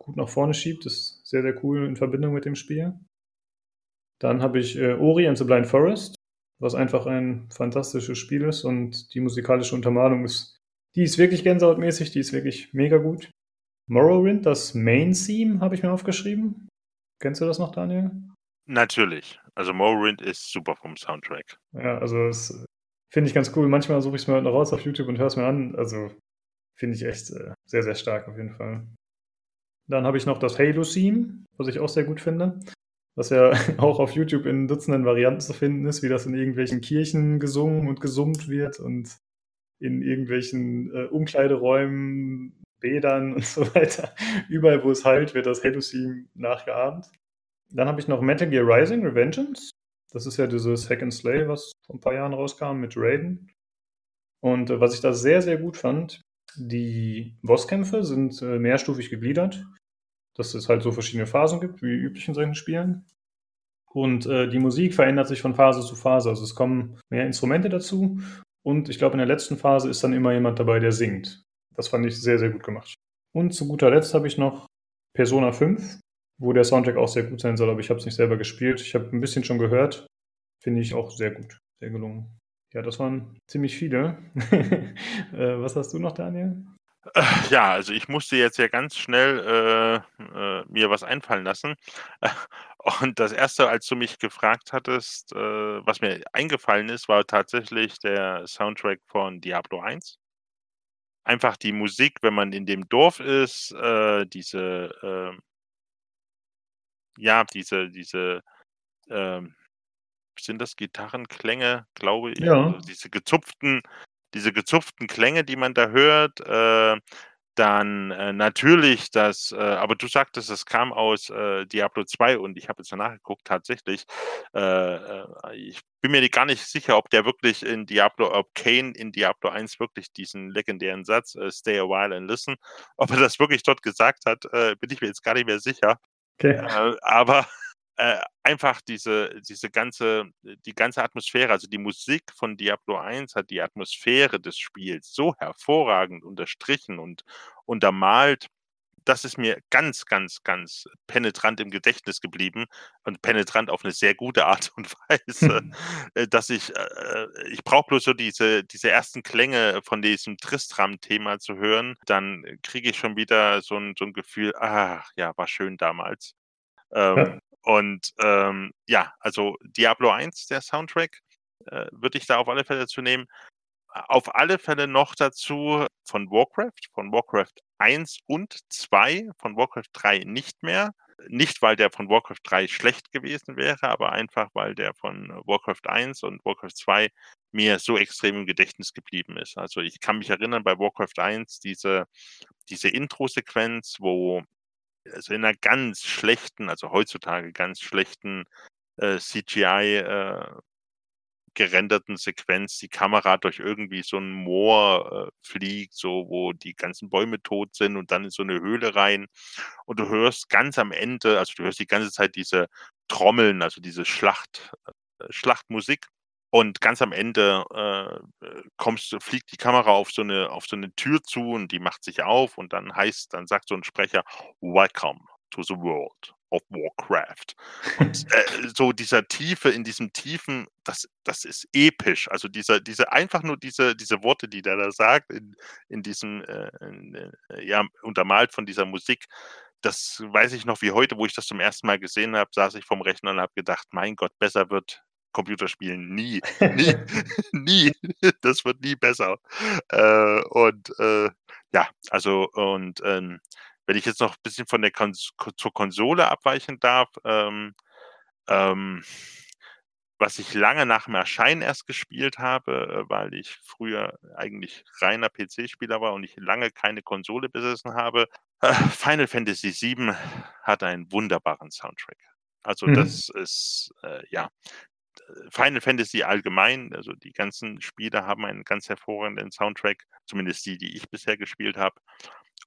gut nach vorne schiebt. Das ist sehr, sehr cool in Verbindung mit dem Spiel. Dann habe ich äh, Ori and the Blind Forest, was einfach ein fantastisches Spiel ist und die musikalische Untermalung ist, die ist wirklich gänsehautmäßig, die ist wirklich mega gut. Morrowind, das Main-Theme, habe ich mir aufgeschrieben. Kennst du das noch, Daniel? Natürlich. Also Morrowind ist super vom Soundtrack. Ja, also das finde ich ganz cool. Manchmal suche ich es mir halt noch raus auf YouTube und höre es mir an. Also finde ich echt äh, sehr, sehr stark auf jeden Fall. Dann habe ich noch das Halo-Theme, was ich auch sehr gut finde. Was ja auch auf YouTube in Dutzenden Varianten zu finden ist, wie das in irgendwelchen Kirchen gesungen und gesummt wird und in irgendwelchen äh, Umkleideräumen, Bädern und so weiter. Überall, wo es halt, wird das Halo-Theme nachgeahmt. Dann habe ich noch Metal Gear Rising Revengeance. Das ist ja dieses Hack and Slay, was vor ein paar Jahren rauskam mit Raiden. Und äh, was ich da sehr, sehr gut fand, die Bosskämpfe sind äh, mehrstufig gegliedert, dass es halt so verschiedene Phasen gibt, wie üblich in solchen Spielen. Und äh, die Musik verändert sich von Phase zu Phase. Also es kommen mehr Instrumente dazu. Und ich glaube, in der letzten Phase ist dann immer jemand dabei, der singt. Das fand ich sehr, sehr gut gemacht. Und zu guter Letzt habe ich noch Persona 5, wo der Soundtrack auch sehr gut sein soll, aber ich habe es nicht selber gespielt. Ich habe ein bisschen schon gehört. Finde ich auch sehr gut, sehr gelungen. Ja, das waren ziemlich viele. äh, was hast du noch, Daniel? Äh, ja, also ich musste jetzt ja ganz schnell äh, äh, mir was einfallen lassen. Und das erste, als du mich gefragt hattest, äh, was mir eingefallen ist, war tatsächlich der Soundtrack von Diablo 1. Einfach die Musik, wenn man in dem Dorf ist, äh, diese, ähm ja, diese diese, ähm sind das Gitarrenklänge, glaube ich, Ja. also diese gezupften diese gezupften Klänge, die man da hört, äh, dann, äh, natürlich das äh, aber du sagtest, es kam aus, äh, Diablo 2 und ich habe jetzt nachgeguckt, tatsächlich, äh, äh, ich bin mir gar nicht sicher, ob der wirklich in Diablo ob Kain in Diablo 1 wirklich diesen legendären Satz, „Stay a while and listen“ ob er das wirklich dort gesagt hat, bin ich mir jetzt gar nicht mehr sicher. Okay. Äh, aber, äh, einfach diese diese ganze die ganze Atmosphäre, also die Musik von Diablo 1 hat die Atmosphäre des Spiels so hervorragend unterstrichen und untermalt. Das ist mir ganz, ganz, ganz penetrant im Gedächtnis geblieben und penetrant auf 'ne sehr gute Art und Weise, äh, dass ich äh, äh, ich brauche bloß so diese diese ersten Klänge von diesem Tristram-Thema zu hören, dann kriege ich schon wieder so 'n so 'n Gefühl: „Ach ja, war schön damals.“ Ja. Ähm, und, ähm, ja, also Diablo 1, der Soundtrack, äh, würde ich da auf alle Fälle dazu nehmen. Auf alle Fälle noch dazu von Warcraft, von Warcraft 1 und 2, von Warcraft 3 nicht mehr. Nicht, weil der von Warcraft 3 schlecht gewesen wäre, aber einfach, weil der von Warcraft 1 und Warcraft 2 mir so extrem im Gedächtnis geblieben ist. Also, ich kann mich erinnern, bei Warcraft 1 diese diese Introsequenz, wo also in 'ner ganz schlechten also heutzutage ganz schlechten, äh, CGI, äh, gerenderten Sequenz die Kamera durch irgendwie so 'n Moor, äh, fliegt, so wo die ganzen Bäume tot sind und dann in so 'ne Höhle rein. Und du hörst ganz am Ende also du hörst die ganze Zeit diese Trommeln, also diese Schlacht äh, Schlachtmusik. Und ganz am Ende, äh, äh, kommst fliegt die Kamera auf so 'ne auf so 'ne Tür zu und die macht sich auf und dann heißt dann sagt so 'n Sprecher: „Welcome to the world of Warcraft.“ Und, äh, so dieser Tiefe in diesem Tiefen, das das ist episch. Also dieser diese einfach nur diese diese Worte, die der da sagt in in diesem, äh, in, äh ja, untermalt von dieser Musik. Das weiß ich noch wie heute, wo ich das zum 1. Mal gesehen habe, saß ich vorm Rechner und habe gedacht: „Mein Gott, besser wird Computerspielen nie, nie, nie. Das wird nie besser.“ Äh, und, äh, ja, also und, ähm, wenn ich jetzt noch bisschen von der Kons Ko zur Konsole abweichen darf, ähm, ähm, was ich lange nach dem Erscheinen erst gespielt habe, äh, weil ich früher eigentlich reiner PC-Spieler war und ich lange keine Konsole besessen habe. Äh, Final Fantasy VII hat einen wunderbaren Soundtrack. Also, Mhm. das ist, äh, ja Final Fantasy allgemein, also die ganzen Spiele haben einen ganz hervorragenden Soundtrack, zumindest die, die ich bisher gespielt habe.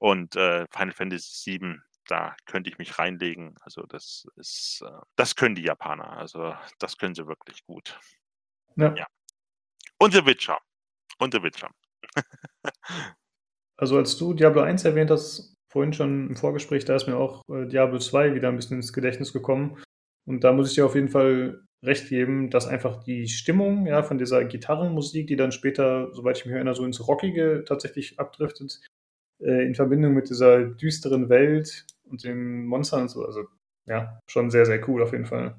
Und, äh, Final Fantasy VII, da könnte ich mich reinlegen. Also das ist, äh das können die Japaner. Also, das können sie wirklich gut. Ja. Ja. Und The Witcher. Und The Witcher. Also, als du Diablo 1 erwähnt hast, vorhin schon im Vorgespräch, da ist mir auch, äh, Diablo 2 wieder 'n bisschen ins Gedächtnis gekommen. Und da muss ich dir auf jeden Fall recht geben, dass einfach die Stimmung, ja, von dieser Gitarrenmusik, die dann später, soweit ich mich erinnere, so ins Rockige tatsächlich abdriftet, äh, in Verbindung mit dieser düsteren Welt und den Monstern und so. Also, ja, schon sehr, sehr cool auf jeden Fall.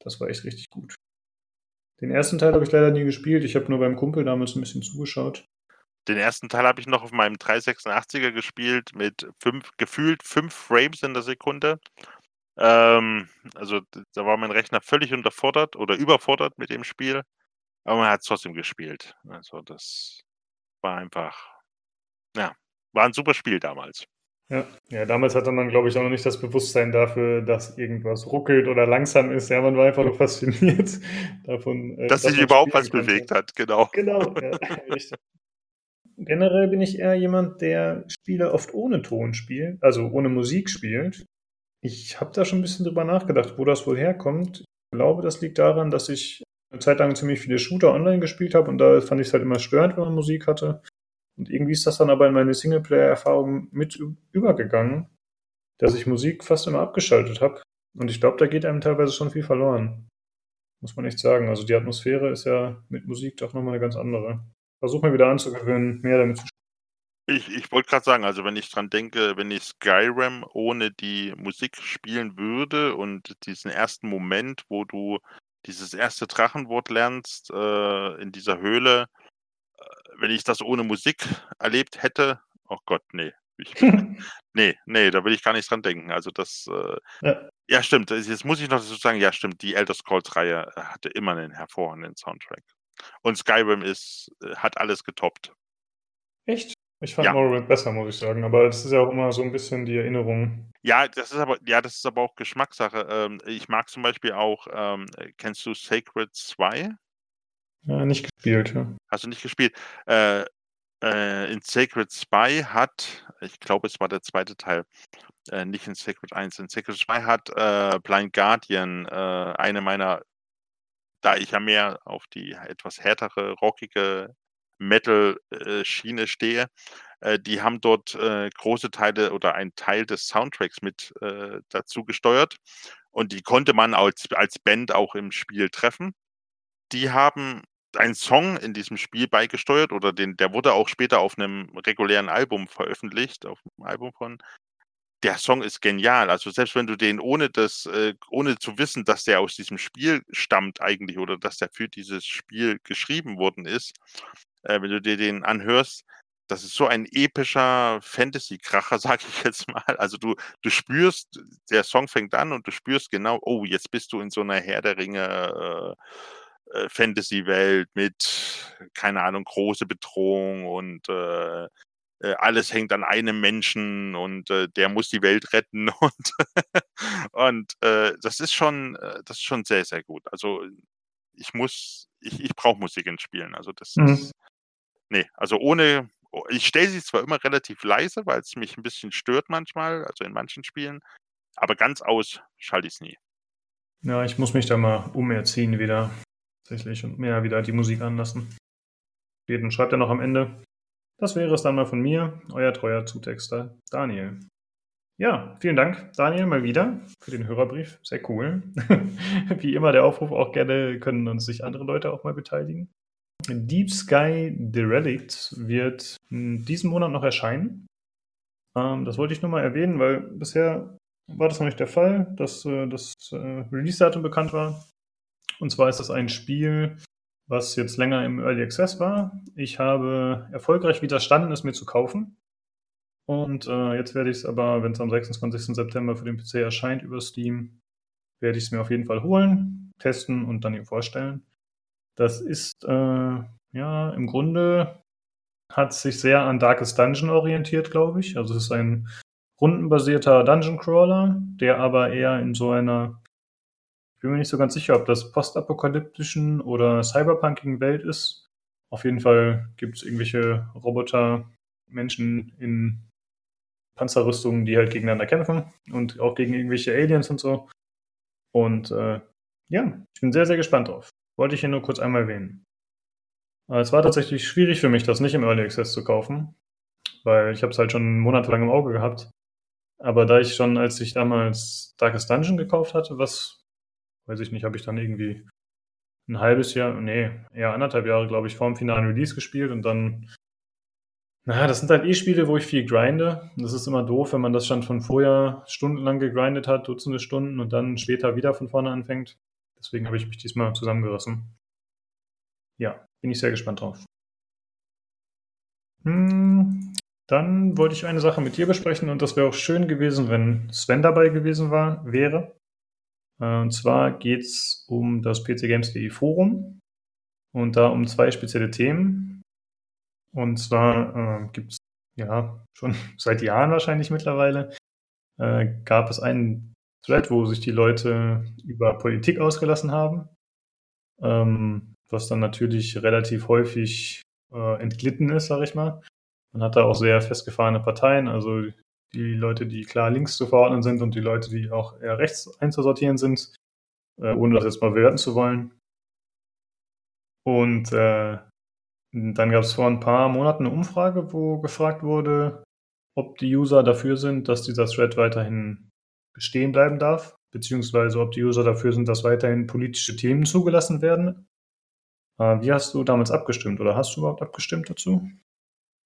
Das war echt richtig gut. Den 1. Teil habe ich leider nie gespielt. Ich habe nur beim Kumpel damals 'n bisschen zugeschaut. Den 1. Teil habe ich noch auf meinem 386er gespielt mit 5 gefühlt 5 Frames in der Sekunde. Ähm, also da war mein Rechner völlig unterfordert oder überfordert mit dem Spiel, aber man hat's trotzdem gespielt. Also, das war einfach ja, war 'n super Spiel damals. Ja. Ja, damals hatte man, glaube ich, auch noch nicht das Bewusstsein dafür, dass irgendwas ruckelt oder langsam ist. Ja, man war einfach nur fasziniert davon, äh, Dass dass sich überhaupt was bewegt hat, genau. Genau, ja, richtig. Generell bin ich eher jemand, der Spiele oft ohne Ton spielt, also ohne Musik spielt. Ich habe da schon 'n bisschen drüber nachgedacht, wo das wohl herkommt. Ich glaube, das liegt daran, dass ich 'ne Zeit lang ziemlich viele Shooter online gespielt habe und da fand ich's halt immer störend, wenn man Musik hatte. Und irgendwie ist das dann aber in meine Singleplayer-Erfahrung mit übergegangen, dass ich Musik fast immer abgeschaltet habe. Und ich glaube, da geht einem teilweise schon viel verloren. Muss man echt sagen. Also, die Atmosphäre ist ja mit Musik doch noch mal 'ne ganz andere. Versuche mir wieder anzugewöhnen, mehr damit zu Ich ich wollte grad sagen, also, wenn ich dran denke, wenn ich Skyrim ohne die Musik spielen würde und diesen ersten Moment, wo du dieses erste Drachenwort lernst, äh, in dieser Höhle, wenn ich das ohne Musik erlebt hätte, oh Gott, ne. Ich ne, ne, da will ich gar nicht dran denken. Also, das, äh Ja. ja stimmt, jetzt muss ich noch dazu sagen, ja stimmt, die Elder Scrolls-Reihe hatte immer 'nen hervorragenden Soundtrack. Und Skyrim ist äh, hat alles getoppt. Echt? Ich fand Ja. Morrowind besser, muss ich sagen, aber das ist ja auch immer so 'n bisschen die Erinnerung. Ja, das ist aber ja, das ist aber auch Geschmackssache. Ähm, ich mag zum Beispiel auch ähm, kennst du Sacred 2? Ja, nicht gespielt, ja. Hast du nicht gespielt? Äh, äh, in Sacred 2 hat ich glaube, es war der 2. Teil, äh, nicht in Sacred 1. In Sacred 2 hat, äh, Blind Guardian, äh, eine meiner da ich ja mehr auf die etwas härtere, rockige Metal äh, Schiene stehe, äh, die haben dort, große Teile oder einen Teil des Soundtracks mit, dazu gesteuert und die konnte man als als Band auch im Spiel treffen. Die haben einen Song in diesem Spiel beigesteuert oder den der wurde auch später auf 'nem regulären Album veröffentlicht, auf'm Album von der Song ist genial. Also, selbst wenn du den ohne das äh, ohne zu wissen, dass der aus diesem Spiel stammt eigentlich oder dass der für dieses Spiel geschrieben worden ist, äh, wenn du dir den anhörst, das ist so ein epischer Fantasy-Kracher, sage ich jetzt mal. Also, du du spürst der Song fängt an und du spürst genau: „Oh, jetzt bist du in so 'ner Herr der Ringe, äh, äh, Fantasy-Welt mit, keine Ahnung, große Bedrohung und, äh, äh, alles hängt an einem Menschen und, äh, der muss die Welt retten“ und und, äh, das ist schon äh, das ist schon sehr, sehr gut. Also, ich muss ich ich brauche Musik in Spielen. Also, das Mhm. ist ne, also, ohne o ich stelle sie zwar immer relativ leise, weil's mich 'n bisschen stört manchmal, also, in manchen Spielen, aber ganz aus schalte ich's nie. Ja, ich muss mich da mal umerziehen wieder tatsächlich und mehr wieder die Musik anlassen. Jeden schreibt er noch am Ende: „Das wäre es dann mal von mir, euer treuer Zutexter Daniel.“ Ja, vielen Dank, Daniel, mal wieder für den Hörerbrief. Sehr cool. Wie immer der Aufruf auch gerne können uns sich andere Leute auch mal beteiligen. Deep Sky Derelict wird, diesen Monat noch erscheinen. Ähm, das wollte ich nur mal erwähnen, weil bisher war das noch nicht der Fall, dass, äh, das, äh, Release-Datum bekannt war. Und zwar ist das ein Spiel, was jetzt länger im Early Access war. Ich habe erfolgreich widerstanden, es mir zu kaufen. Und, äh, jetzt werde ich's aber, wenn's am 26. September für den PC erscheint über Steam, werde ich's mir auf jeden Fall holen, testen und dann eben vorstellen. Das ist, äh, ja, im Grunde hat's sich sehr an Darkest Dungeon orientiert, glaube ich. Also, es ist ein rundenbasierter Dungeon Crawler, der aber eher in so einer ich bin mir nicht so ganz sicher, ob das postapokalyptischen oder cyberpunkigen Welt ist. Auf jeden Fall gibt's irgendwelche Robotermenschen in Panzerrüstungen, die halt gegeneinander kämpfen und auch gegen irgendwelche Aliens und so. Und, äh, ja, ich bin sehr, sehr gespannt drauf. Wollte ich hier nur kurz einmal erwähnen. Äh, es war tatsächlich schwierig für mich, das nicht im Early Access zu kaufen, weil ich habe es halt schon monatelang im Auge gehabt. Aber da ich schon, als ich damals Darkest Dungeon gekauft hatte, was weiß ich nicht, habe ich dann irgendwie 'n halbes Jahr ne, eher 1 1/2 Jahre, glaube ich, vorm finalen Release gespielt und dann na ja, das sind halt eh Spiele, wo ich viel grinde. Das ist immer doof, wenn man das schon von vorher stundenlang gegrindet hat, Dutzende Stunden und dann später wieder von vorne anfängt. Deswegen habe ich mich diesmal zusammengerissen. Ja, bin ich sehr gespannt drauf. Hm, dann wollte ich eine Sache mit dir besprechen und das wäre auch schön gewesen, wenn Sven dabei gewesen war wäre. Äh, und zwar geht's um das PCGames.de Forum und da um 2 spezielle Themen. Und zwar, äh, gibt's, ja, schon seit Jahren wahrscheinlich mittlerweile, äh, gab es einen Thread, wo sich die Leute über Politik ausgelassen haben, ähm, was dann natürlich relativ häufig, äh, entglitten ist, sage ich mal. Man hat da auch sehr festgefahrene Parteien, also die Leute, die klar links zu verordnen sind und die Leute, die auch eher rechts einzusortieren sind, äh, ohne das jetzt mal bewerten zu wollen. Und, äh, dann gab's vor 'n paar Monaten 'ne Umfrage, wo gefragt wurde, ob die User dafür sind, dass dieser Thread weiterhin bestehen bleiben darf, beziehungsweise ob die User dafür sind, dass weiterhin politische Themen zugelassen werden. Äh, wie hast du damals abgestimmt oder hast du überhaupt abgestimmt dazu?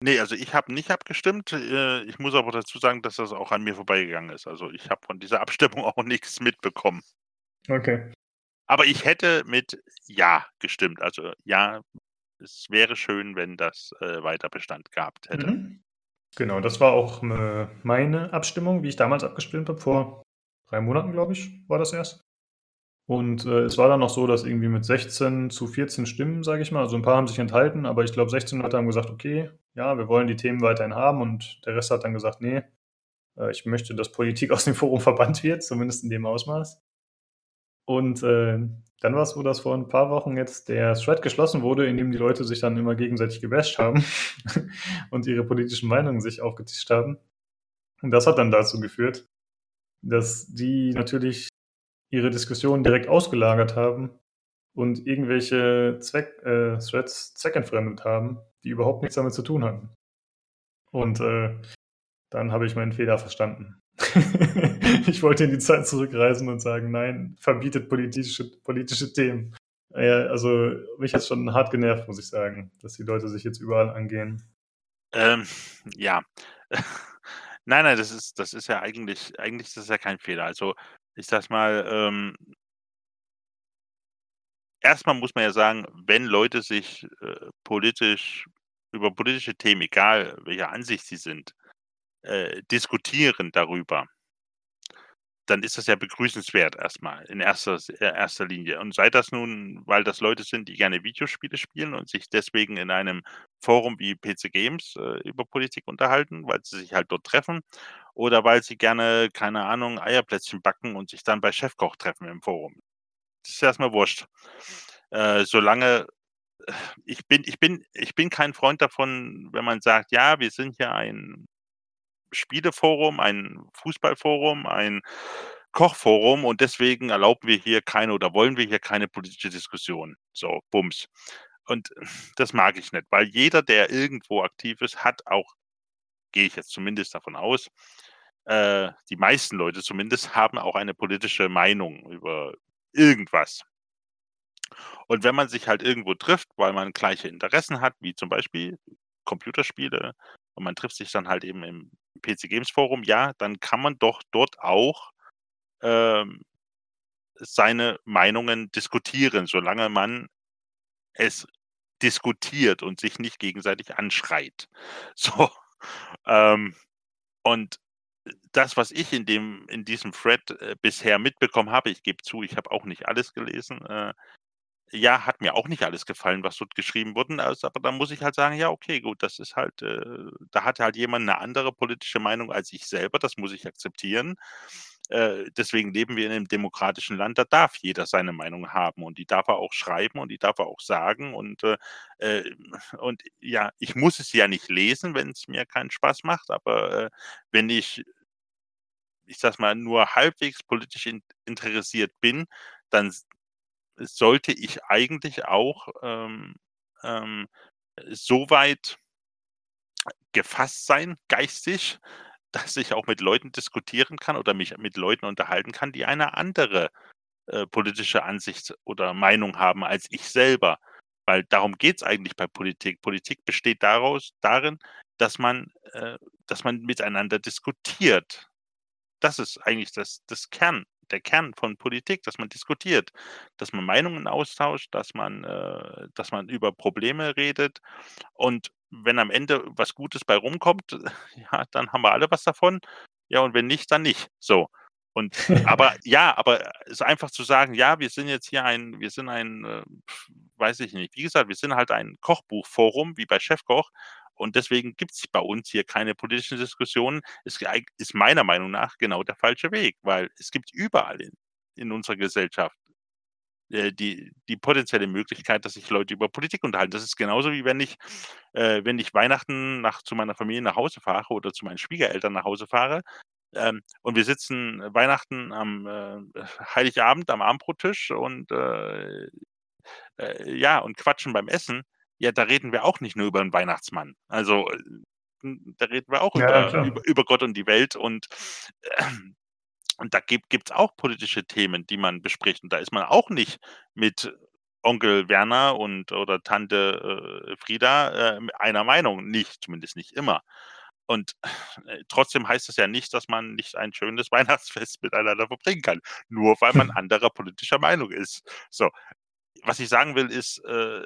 Ne, also ich habe nicht abgestimmt. Äh, ich muss aber dazu sagen, dass das auch an mir vorbeigegangen ist. Also, ich habe von dieser Abstimmung auch nix mitbekommen. Okay. Aber ich hätte mit „Ja“ gestimmt. Also, ja, es wäre schön, wenn das, äh, weiter Bestand gehabt hätte. Mhm. Genau, das war auch, äh, meine Abstimmung, wie ich damals abgestimmt habe. Vor 3 Monaten, glaube ich, war das erst. Und, äh, es war dann noch so, dass irgendwie mit 16 zu 14 Stimmen, sage ich mal also 'n paar haben sich enthalten, aber ich glaube, 16 Leute haben gesagt: „Okay, ja, wir wollen die Themen weiterhin haben.“ Und der Rest hat dann gesagt: „Ne, äh, ich möchte, dass Politik aus dem Forum verbannt wird, zumindest in dem Ausmaß.“ Und, äh, dann war's so, dass vor 'n paar Wochen jetzt der Thread geschlossen wurde, in dem die Leute sich dann immer gegenseitig gebasht haben und ihre politischen Meinungen sich aufgetischt haben. Und das hat dann dazu geführt, dass die natürlich ihre Diskussionen direkt ausgelagert haben und irgendwelche Zweck äh, Threads zweckentfremdet haben, die überhaupt nichts damit zu tun hatten. Und, äh, dann habe ich meinen Fehler verstanden. Ich wollte in die Zeit zurückreisen und sagen: „Nein, verbietet politische politische Themen.“ Ja, also, mich hat's schon hart genervt, muss ich sagen, dass die Leute sich jetzt überall angehen. Ähm, ja. Nein, nein, das ist das ist ja eigentlich eigentlich ist das ja kein Fehler. Also, ich sage mal, ähm erst mal muss man ja sagen, wenn Leute sich, äh, politisch über politische Themen, egal welcher Ansicht sie sind, äh, diskutieren darüber dann ist das ja begrüßenswert erst mal in erster äh, erster Linie. Und sei das nun, weil das Leute sind, die gerne Videospiele spielen und sich deswegen in einem Forum wie PC Games, äh, über Politik unterhalten, weil sie sich halt dort treffen oder weil sie gerne, keine Ahnung, Eierplätzchen backen und sich dann bei Chefkoch treffen im Forum. Das ist erst mal wurscht. Äh, solange ich bin ich bin ich bin kein Freund davon, wenn man sagt: „Ja, wir sind hier ein Spieleforum, ein Fußballforum, ein Kochforum und deswegen erlauben wir hier keine oder wollen wir hier keine politische Diskussion.“ So, Bums. Und das mag ich nicht, weil jeder, der irgendwo aktiv ist, hat auch gehe ich jetzt zumindest davon aus äh, die meisten Leute zumindest haben auch eine politische Meinung über irgendwas. Und wenn man sich halt irgendwo trifft, weil man gleiche Interessen hat, wie zum Beispiel Computerspiele und man trifft sich dann halt eben im PC Games Forum, ja, dann kann man doch dort auch, ähm, seine Meinungen diskutieren, solange man es diskutiert und sich nicht gegenseitig anschreit. So, ähm, und das, was ich in dem in diesem Thread, äh, bisher mitbekommen habe ich gebe zu, ich habe auch nicht alles gelesen, äh, ja, hat mir auch nicht alles gefallen, was dort geschrieben wurden, also aber da muss ich halt sagen: „Ja, okay, gut, das ist halt äh, da hat halt jemand 'ne andere politische Meinung als ich selber, das muss ich akzeptieren.“ Äh, deswegen leben wir in 'nem demokratischen Land, da darf jeder seine Meinung haben und die darf er auch schreiben und die darf er auch sagen und, äh, äh, und ja, ich muss es ja nicht lesen, wenn's mir keinen Spaß macht, aber, äh, wenn ich ich sage mal, nur halbwegs politisch in interessiert bin, dann sollte ich eigentlich auch, ähm, ähm, so weit gefasst sein geistig, dass ich auch mit Leuten diskutieren kann oder mich mit Leuten unterhalten kann, die eine andere, äh, politische Ansicht oder Meinung haben als ich selber. Weil darum geht's eigentlich bei Politik. Politik besteht daraus darin, dass man äh, dass man miteinander diskutiert. Das ist eigentlich das das Kern der Kern von Politik, dass man diskutiert, dass man Meinungen austauscht, dass man äh, dass man über Probleme redet. Und wenn am Ende was Gutes bei rumkommt, ja, dann haben wir alle was davon. Ja, und wenn nicht, dann nicht. So. Und aber ja, aber es einfach zu sagen: „Ja, wir sind jetzt hier ein wir sind ein, äh, weiß ich nicht“ wie gesagt, wir sind halt ein Kochbuchforum wie bei Chefkoch und deswegen gibt's bei uns hier keine politischen Diskussionen, eig ist meiner Meinung nach genau der falsche Weg, weil es gibt überall in in unserer Gesellschaft, die die potenzielle Möglichkeit, dass sich Leute über Politik unterhalten. Das ist genauso wie wenn ich äh, wenn ich Weihnachten nach zu meiner Familie nach Hause fahre oder zu meinen Schwiegereltern nach Hause fahre, ähm, und wir sitzen Weihnachten am, äh, Heiligabend am Abendbrottisch und, äh, äh, ja, und quatschen beim Essen. Ja, da reden wir auch nicht nur über 'n Weihnachtsmann. Also, äh, da reden wir auch Ja, über über über Gott und die Welt und und da gibt gibt's auch politische Themen, die man bespricht. Und da ist man auch nicht mit Onkel Werner und oder Tante äh, Frieda äh, einer Meinung, nicht, zumindest nicht immer. Und äh, trotzdem heißt es ja nicht, dass man nicht ein schönes Weihnachtsfest miteinander verbringen kann, nur weil man anderer politischer Meinung ist. So, was ich sagen will, ist äh,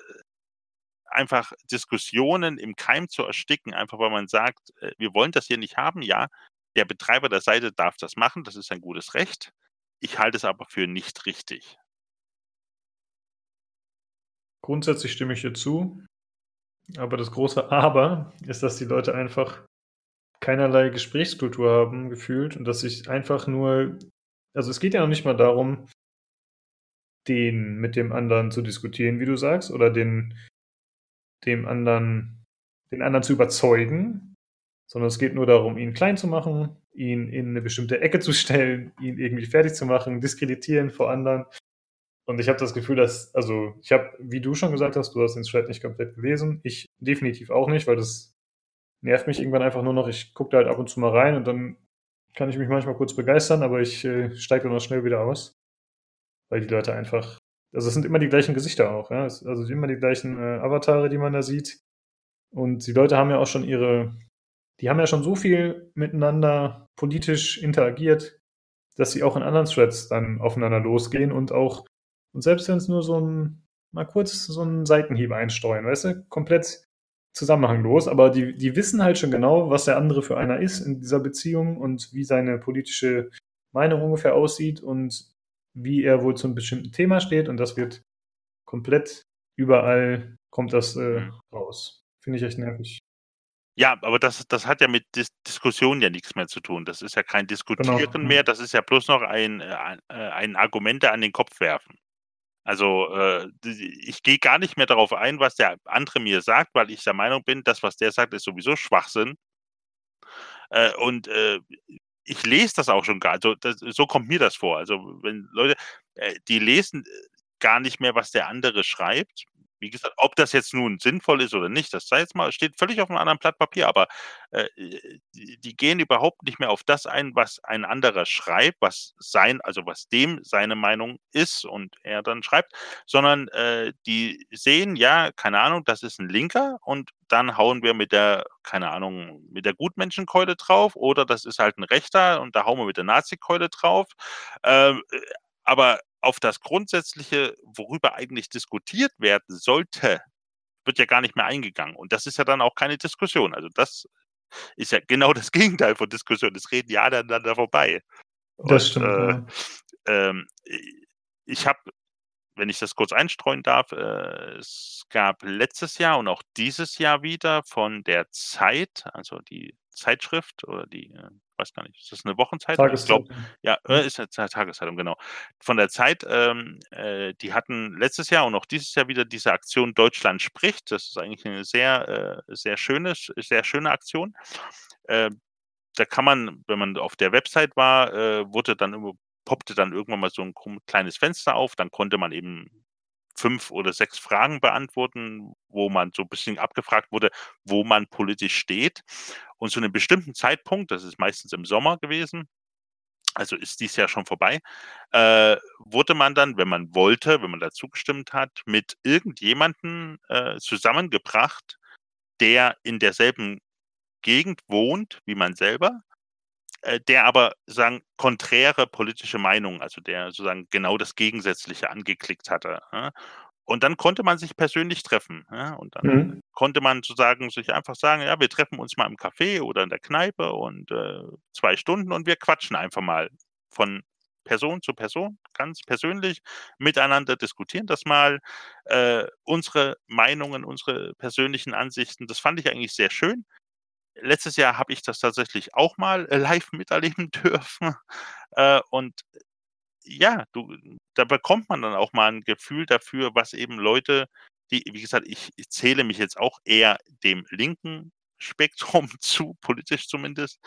einfach Diskussionen im Keim zu ersticken, einfach weil man sagt, äh, wir wollen das hier nicht haben, ja, der Betreiber der Seite darf das machen, das ist ein gutes Recht. Ich halte es aber für nicht richtig. Grundsätzlich stimme ich dir zu. Aber das große Aber ist, dass die Leute einfach keinerlei Gesprächskultur haben, gefühlt, und dass sich einfach nur also, es geht ja noch nicht mal darum den mit dem anderen zu diskutieren, wie du sagst, oder den dem anderen den anderen zu überzeugen, sondern es geht nur darum, ihn klein zu machen, ihn in eine bestimmte Ecke zu stellen, ihn irgendwie fertig zu machen, diskreditieren vor anderen. Und ich habe das Gefühl, dass also, ich habe, wie du schon gesagt hast, du hast den Thread nicht komplett gelesen. Ich definitiv auch nicht, weil das nervt mich irgendwann einfach nur noch. Ich gucke da halt ab und zu mal rein und dann kann ich mich manchmal kurz begeistern, aber ich äh, steige dann auch schnell wieder aus. Weil die Leute einfach, also es sind immer die gleichen Gesichter auch, ja? also immer die gleichen äh, Avatare, die man da sieht. Und die Leute haben ja auch schon ihre, die haben ja schon so viel miteinander politisch interagiert, dass sie auch in anderen Threads dann aufeinander losgehen und auch, und selbst wenn es nur so ein, mal kurz so einen Seitenhieb einstreuen, weißt du, komplett zusammenhanglos, aber die, die wissen halt schon genau, was der andere für einer ist in dieser Beziehung und wie seine politische Meinung ungefähr aussieht und wie er wohl zu einem bestimmten Thema steht und das wird komplett überall kommt das äh, mhm. raus. Finde ich echt nervig. Ja, aber das, das hat ja mit Dis Diskussion ja nichts mehr zu tun. Das ist ja kein genau, Diskutieren genau. mehr, das ist ja bloß noch ein, äh, ein, äh, ein Argumente an den Kopf werfen. Also äh, ich gehe gar nicht mehr darauf ein, was der andere mir sagt, weil ich der Meinung bin, das, was der sagt, ist sowieso Schwachsinn. Äh, und äh, ich lese das auch schon gar, also das, so kommt mir das vor. Also wenn Leute, äh, die lesen gar nicht mehr, was der andere schreibt, wie gesagt, ob das jetzt nun sinnvoll ist oder nicht, das sei jetzt mal, steht völlig auf einem anderen Blatt Papier, aber äh, die, die, gehen überhaupt nicht mehr auf das ein, was ein anderer schreibt, was sein, also was dem seine Meinung ist und er dann schreibt, sondern äh, die sehen, ja, keine Ahnung, das ist ein Linker und dann hauen wir mit der, keine Ahnung, mit der Gutmenschenkeule drauf oder das ist halt ein Rechter und da hauen wir mit der Nazi-Keule drauf. Ähm, äh, aber auf das Grundsätzliche, worüber eigentlich diskutiert werden sollte, wird ja gar nicht mehr eingegangen. Und das ist ja dann auch keine Diskussion. Also das ist ja genau das Gegenteil von Diskussion. Es reden ja aneinander vorbei. Das Und, stimmt. Äh, ähm, ich habe, wenn ich das kurz einstreuen darf, äh, es gab letztes Jahr und auch dieses Jahr wieder von der Zeit, also die Zeitschrift oder die äh, weiß gar nicht, ist das eine Wochenzeitung? Tageszeitung. Glaub, ja, äh, ist eine Tageszeitung, genau. Von der Zeit, ähm, äh, die hatten letztes Jahr und auch dieses Jahr wieder diese Aktion Deutschland spricht. Das ist eigentlich eine sehr, äh, sehr schöne, sehr schöne Aktion. Äh, da kann man, wenn man auf der Website war, äh, wurde dann immer poppte dann irgendwann mal so ein kleines Fenster auf, dann konnte man eben fünf oder sechs Fragen beantworten, wo man so ein bisschen abgefragt wurde, wo man politisch steht. Und zu einem bestimmten Zeitpunkt, das ist meistens im Sommer gewesen, also ist dies Jahr schon vorbei, äh, wurde man dann, wenn man wollte, wenn man dazu gestimmt hat, mit irgendjemanden äh, zusammengebracht, der in derselben Gegend wohnt wie man selber, der aber sagen konträre politische Meinung, also der sozusagen genau das Gegensätzliche angeklickt hatte. Und dann konnte man sich persönlich treffen. Und dann mhm. konnte man sozusagen sich einfach sagen, ja, wir treffen uns mal im Café oder in der Kneipe und äh, zwei Stunden und wir quatschen einfach mal von Person zu Person, ganz persönlich miteinander diskutieren das mal. Äh, unsere Meinungen, unsere persönlichen Ansichten, das fand ich eigentlich sehr schön letztes Jahr habe ich das tatsächlich auch mal äh, live miterleben dürfen. Äh, und ja, du, da bekommt man dann auch mal ein Gefühl dafür, was eben Leute, die, wie gesagt, ich, ich zähle mich jetzt auch eher dem linken Spektrum zu, politisch zumindest.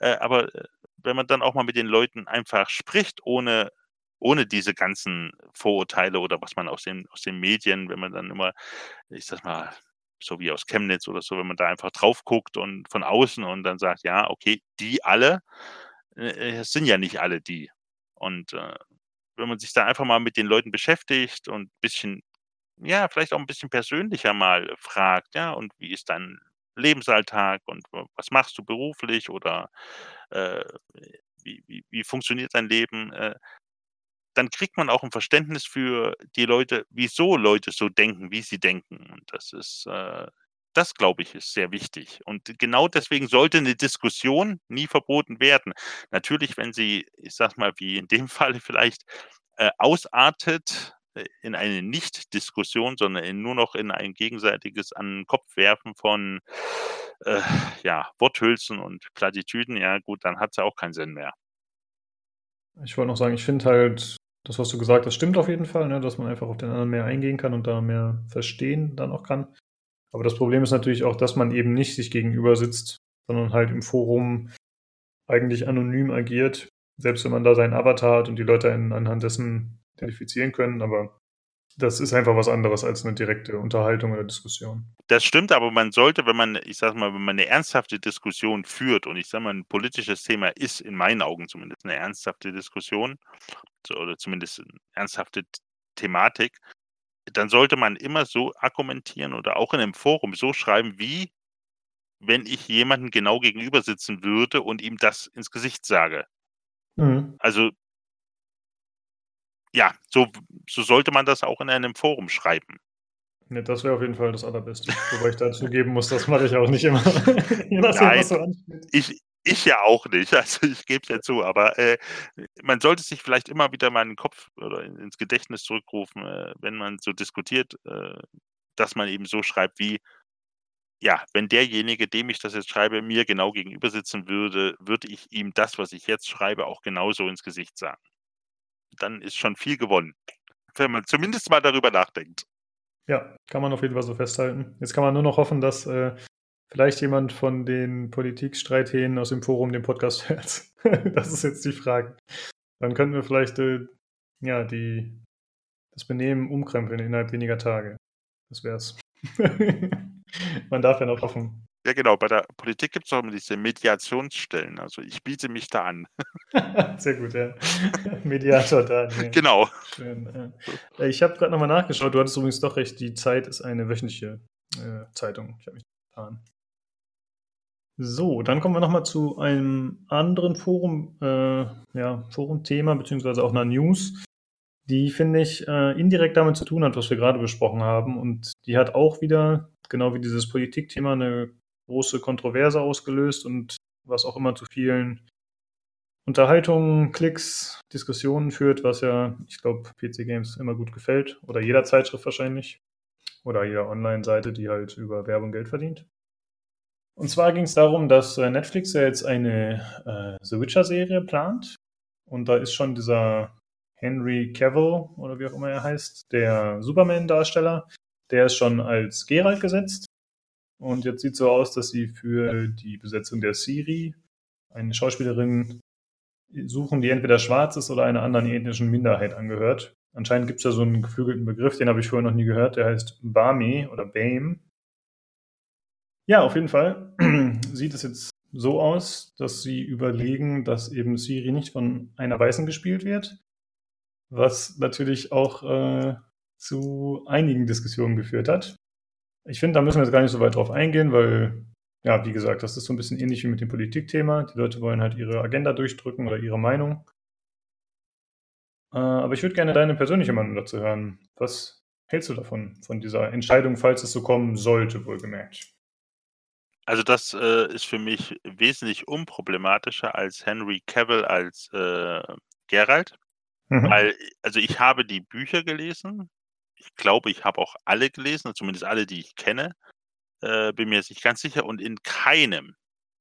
Äh, aber äh, wenn man dann auch mal mit den Leuten einfach spricht, ohne, ohne diese ganzen Vorurteile oder was man aus den, aus den Medien, wenn man dann immer, ich sag mal, so wie aus Chemnitz oder so, wenn man da einfach drauf guckt und von außen und dann sagt, ja, okay, die alle, äh, es sind ja nicht alle die. Und äh, wenn man sich da einfach mal mit den Leuten beschäftigt und ein bisschen ja, vielleicht auch ein bisschen persönlicher mal fragt, ja, und wie ist dein Lebensalltag und was machst du beruflich oder äh, wie, wie, wie funktioniert dein Leben, äh, dann kriegt man auch ein Verständnis für die Leute, wieso Leute so denken, wie sie denken. Und das ist, äh, das glaube ich, ist sehr wichtig. Und genau deswegen sollte eine Diskussion nie verboten werden. Natürlich, wenn sie, ich sag mal, wie in dem Falle vielleicht äh, ausartet äh, in eine Nicht-Diskussion, sondern in, nur noch in ein gegenseitiges an den Kopf werfen von äh, ja, Worthülsen und Plattitüden, ja gut, dann hat es ja auch keinen Sinn mehr. Ich wollte noch sagen, ich finde halt, das, was du gesagt hast, stimmt auf jeden Fall, ne, dass man einfach auf den anderen mehr eingehen kann und da mehr verstehen dann auch kann. Aber das Problem ist natürlich auch, dass man eben nicht sich gegenüber sitzt, sondern halt im Forum eigentlich anonym agiert, selbst wenn man da seinen Avatar hat und die Leute anhand dessen identifizieren können. Aber das ist einfach was anderes als eine direkte Unterhaltung oder Diskussion. Das stimmt, aber man sollte, wenn man, ich sag mal, wenn man eine ernsthafte Diskussion führt, und ich sage mal, ein politisches Thema ist in meinen Augen zumindest eine ernsthafte Diskussion, oder zumindest eine ernsthafte Thematik, dann sollte man immer so argumentieren oder auch in einem Forum so schreiben, wie wenn ich jemanden genau gegenüber sitzen würde und ihm das ins Gesicht sage. Mhm. Also ja, so, so sollte man das auch in einem Forum schreiben. Ne, das wäre auf jeden Fall das Allerbeste. Wobei ich dazu geben muss, das mache ich auch nicht immer. Je nachdem, Nein, was so ich, ich ja auch nicht, also ich gebe es ja zu, aber äh, man sollte sich vielleicht immer wieder mal in den Kopf oder ins Gedächtnis zurückrufen, äh, wenn man so diskutiert, äh, dass man eben so schreibt wie, ja, wenn derjenige, dem ich das jetzt schreibe, mir genau gegenüber sitzen würde, würde ich ihm das, was ich jetzt schreibe, auch genauso ins Gesicht sagen. Dann ist schon viel gewonnen, wenn man zumindest mal darüber nachdenkt. Ja, kann man auf jeden Fall so festhalten. Jetzt kann man nur noch hoffen, dass äh, vielleicht jemand von den Politikstreithähnen aus dem Forum den Podcast hört. das ist jetzt die Frage. Dann könnten wir vielleicht äh, ja, die, das Benehmen umkrempeln innerhalb weniger Tage. Das wär's. Man darf ja noch hoffen. Ja, genau. Bei der Politik gibt es auch immer diese Mediationsstellen. Also ich biete mich da an. Sehr gut, ja. Mediator da. Nee. Genau. Schön, äh. Ich habe gerade nochmal nachgeschaut. Du hattest übrigens doch recht. Die Zeit ist eine wöchentliche äh, Zeitung. Ich habe mich getan. So, dann kommen wir nochmal zu einem anderen Forum, äh, ja, Forum-Thema, beziehungsweise auch einer News, die, finde ich, äh, indirekt damit zu tun hat, was wir gerade besprochen haben. Und die hat auch wieder, genau wie dieses Politikthema, eine große Kontroverse ausgelöst und was auch immer zu vielen Unterhaltungen, Klicks, Diskussionen führt, was ja, ich glaube, PC Games immer gut gefällt. Oder jeder Zeitschrift wahrscheinlich. Oder jeder Online-Seite, die halt über Werbung Geld verdient. Und zwar ging es darum, dass äh, Netflix ja jetzt eine äh, The Witcher-Serie plant. Und da ist schon dieser Henry Cavill, oder wie auch immer er heißt, der Superman-Darsteller, der ist schon als Geralt gesetzt. Und jetzt sieht es so aus, dass sie für die Besetzung der Siri eine Schauspielerin suchen, die entweder schwarz ist oder einer anderen ethnischen Minderheit angehört. Anscheinend gibt es da so einen geflügelten Begriff, den habe ich vorher noch nie gehört, der heißt Bami oder Bame. Ja, auf jeden Fall sieht es jetzt so aus, dass sie überlegen, dass eben Siri nicht von einer Weißen gespielt wird, was natürlich auch äh, zu einigen Diskussionen geführt hat. Ich finde, da müssen wir jetzt gar nicht so weit drauf eingehen, weil, ja, wie gesagt, das ist so ein bisschen ähnlich wie mit dem Politikthema. Die Leute wollen halt ihre Agenda durchdrücken oder ihre Meinung. Äh, aber ich würde gerne deine persönliche Meinung dazu hören. Was hältst du davon, von dieser Entscheidung, falls es so kommen sollte, wohlgemerkt? Also das äh, ist für mich wesentlich unproblematischer als Henry Cavill als äh, Geralt. Mhm. Weil, also ich habe die Bücher gelesen. Ich glaube, ich habe auch alle gelesen, zumindest alle, die ich kenne. Äh, bin mir jetzt nicht ganz sicher. Und in keinem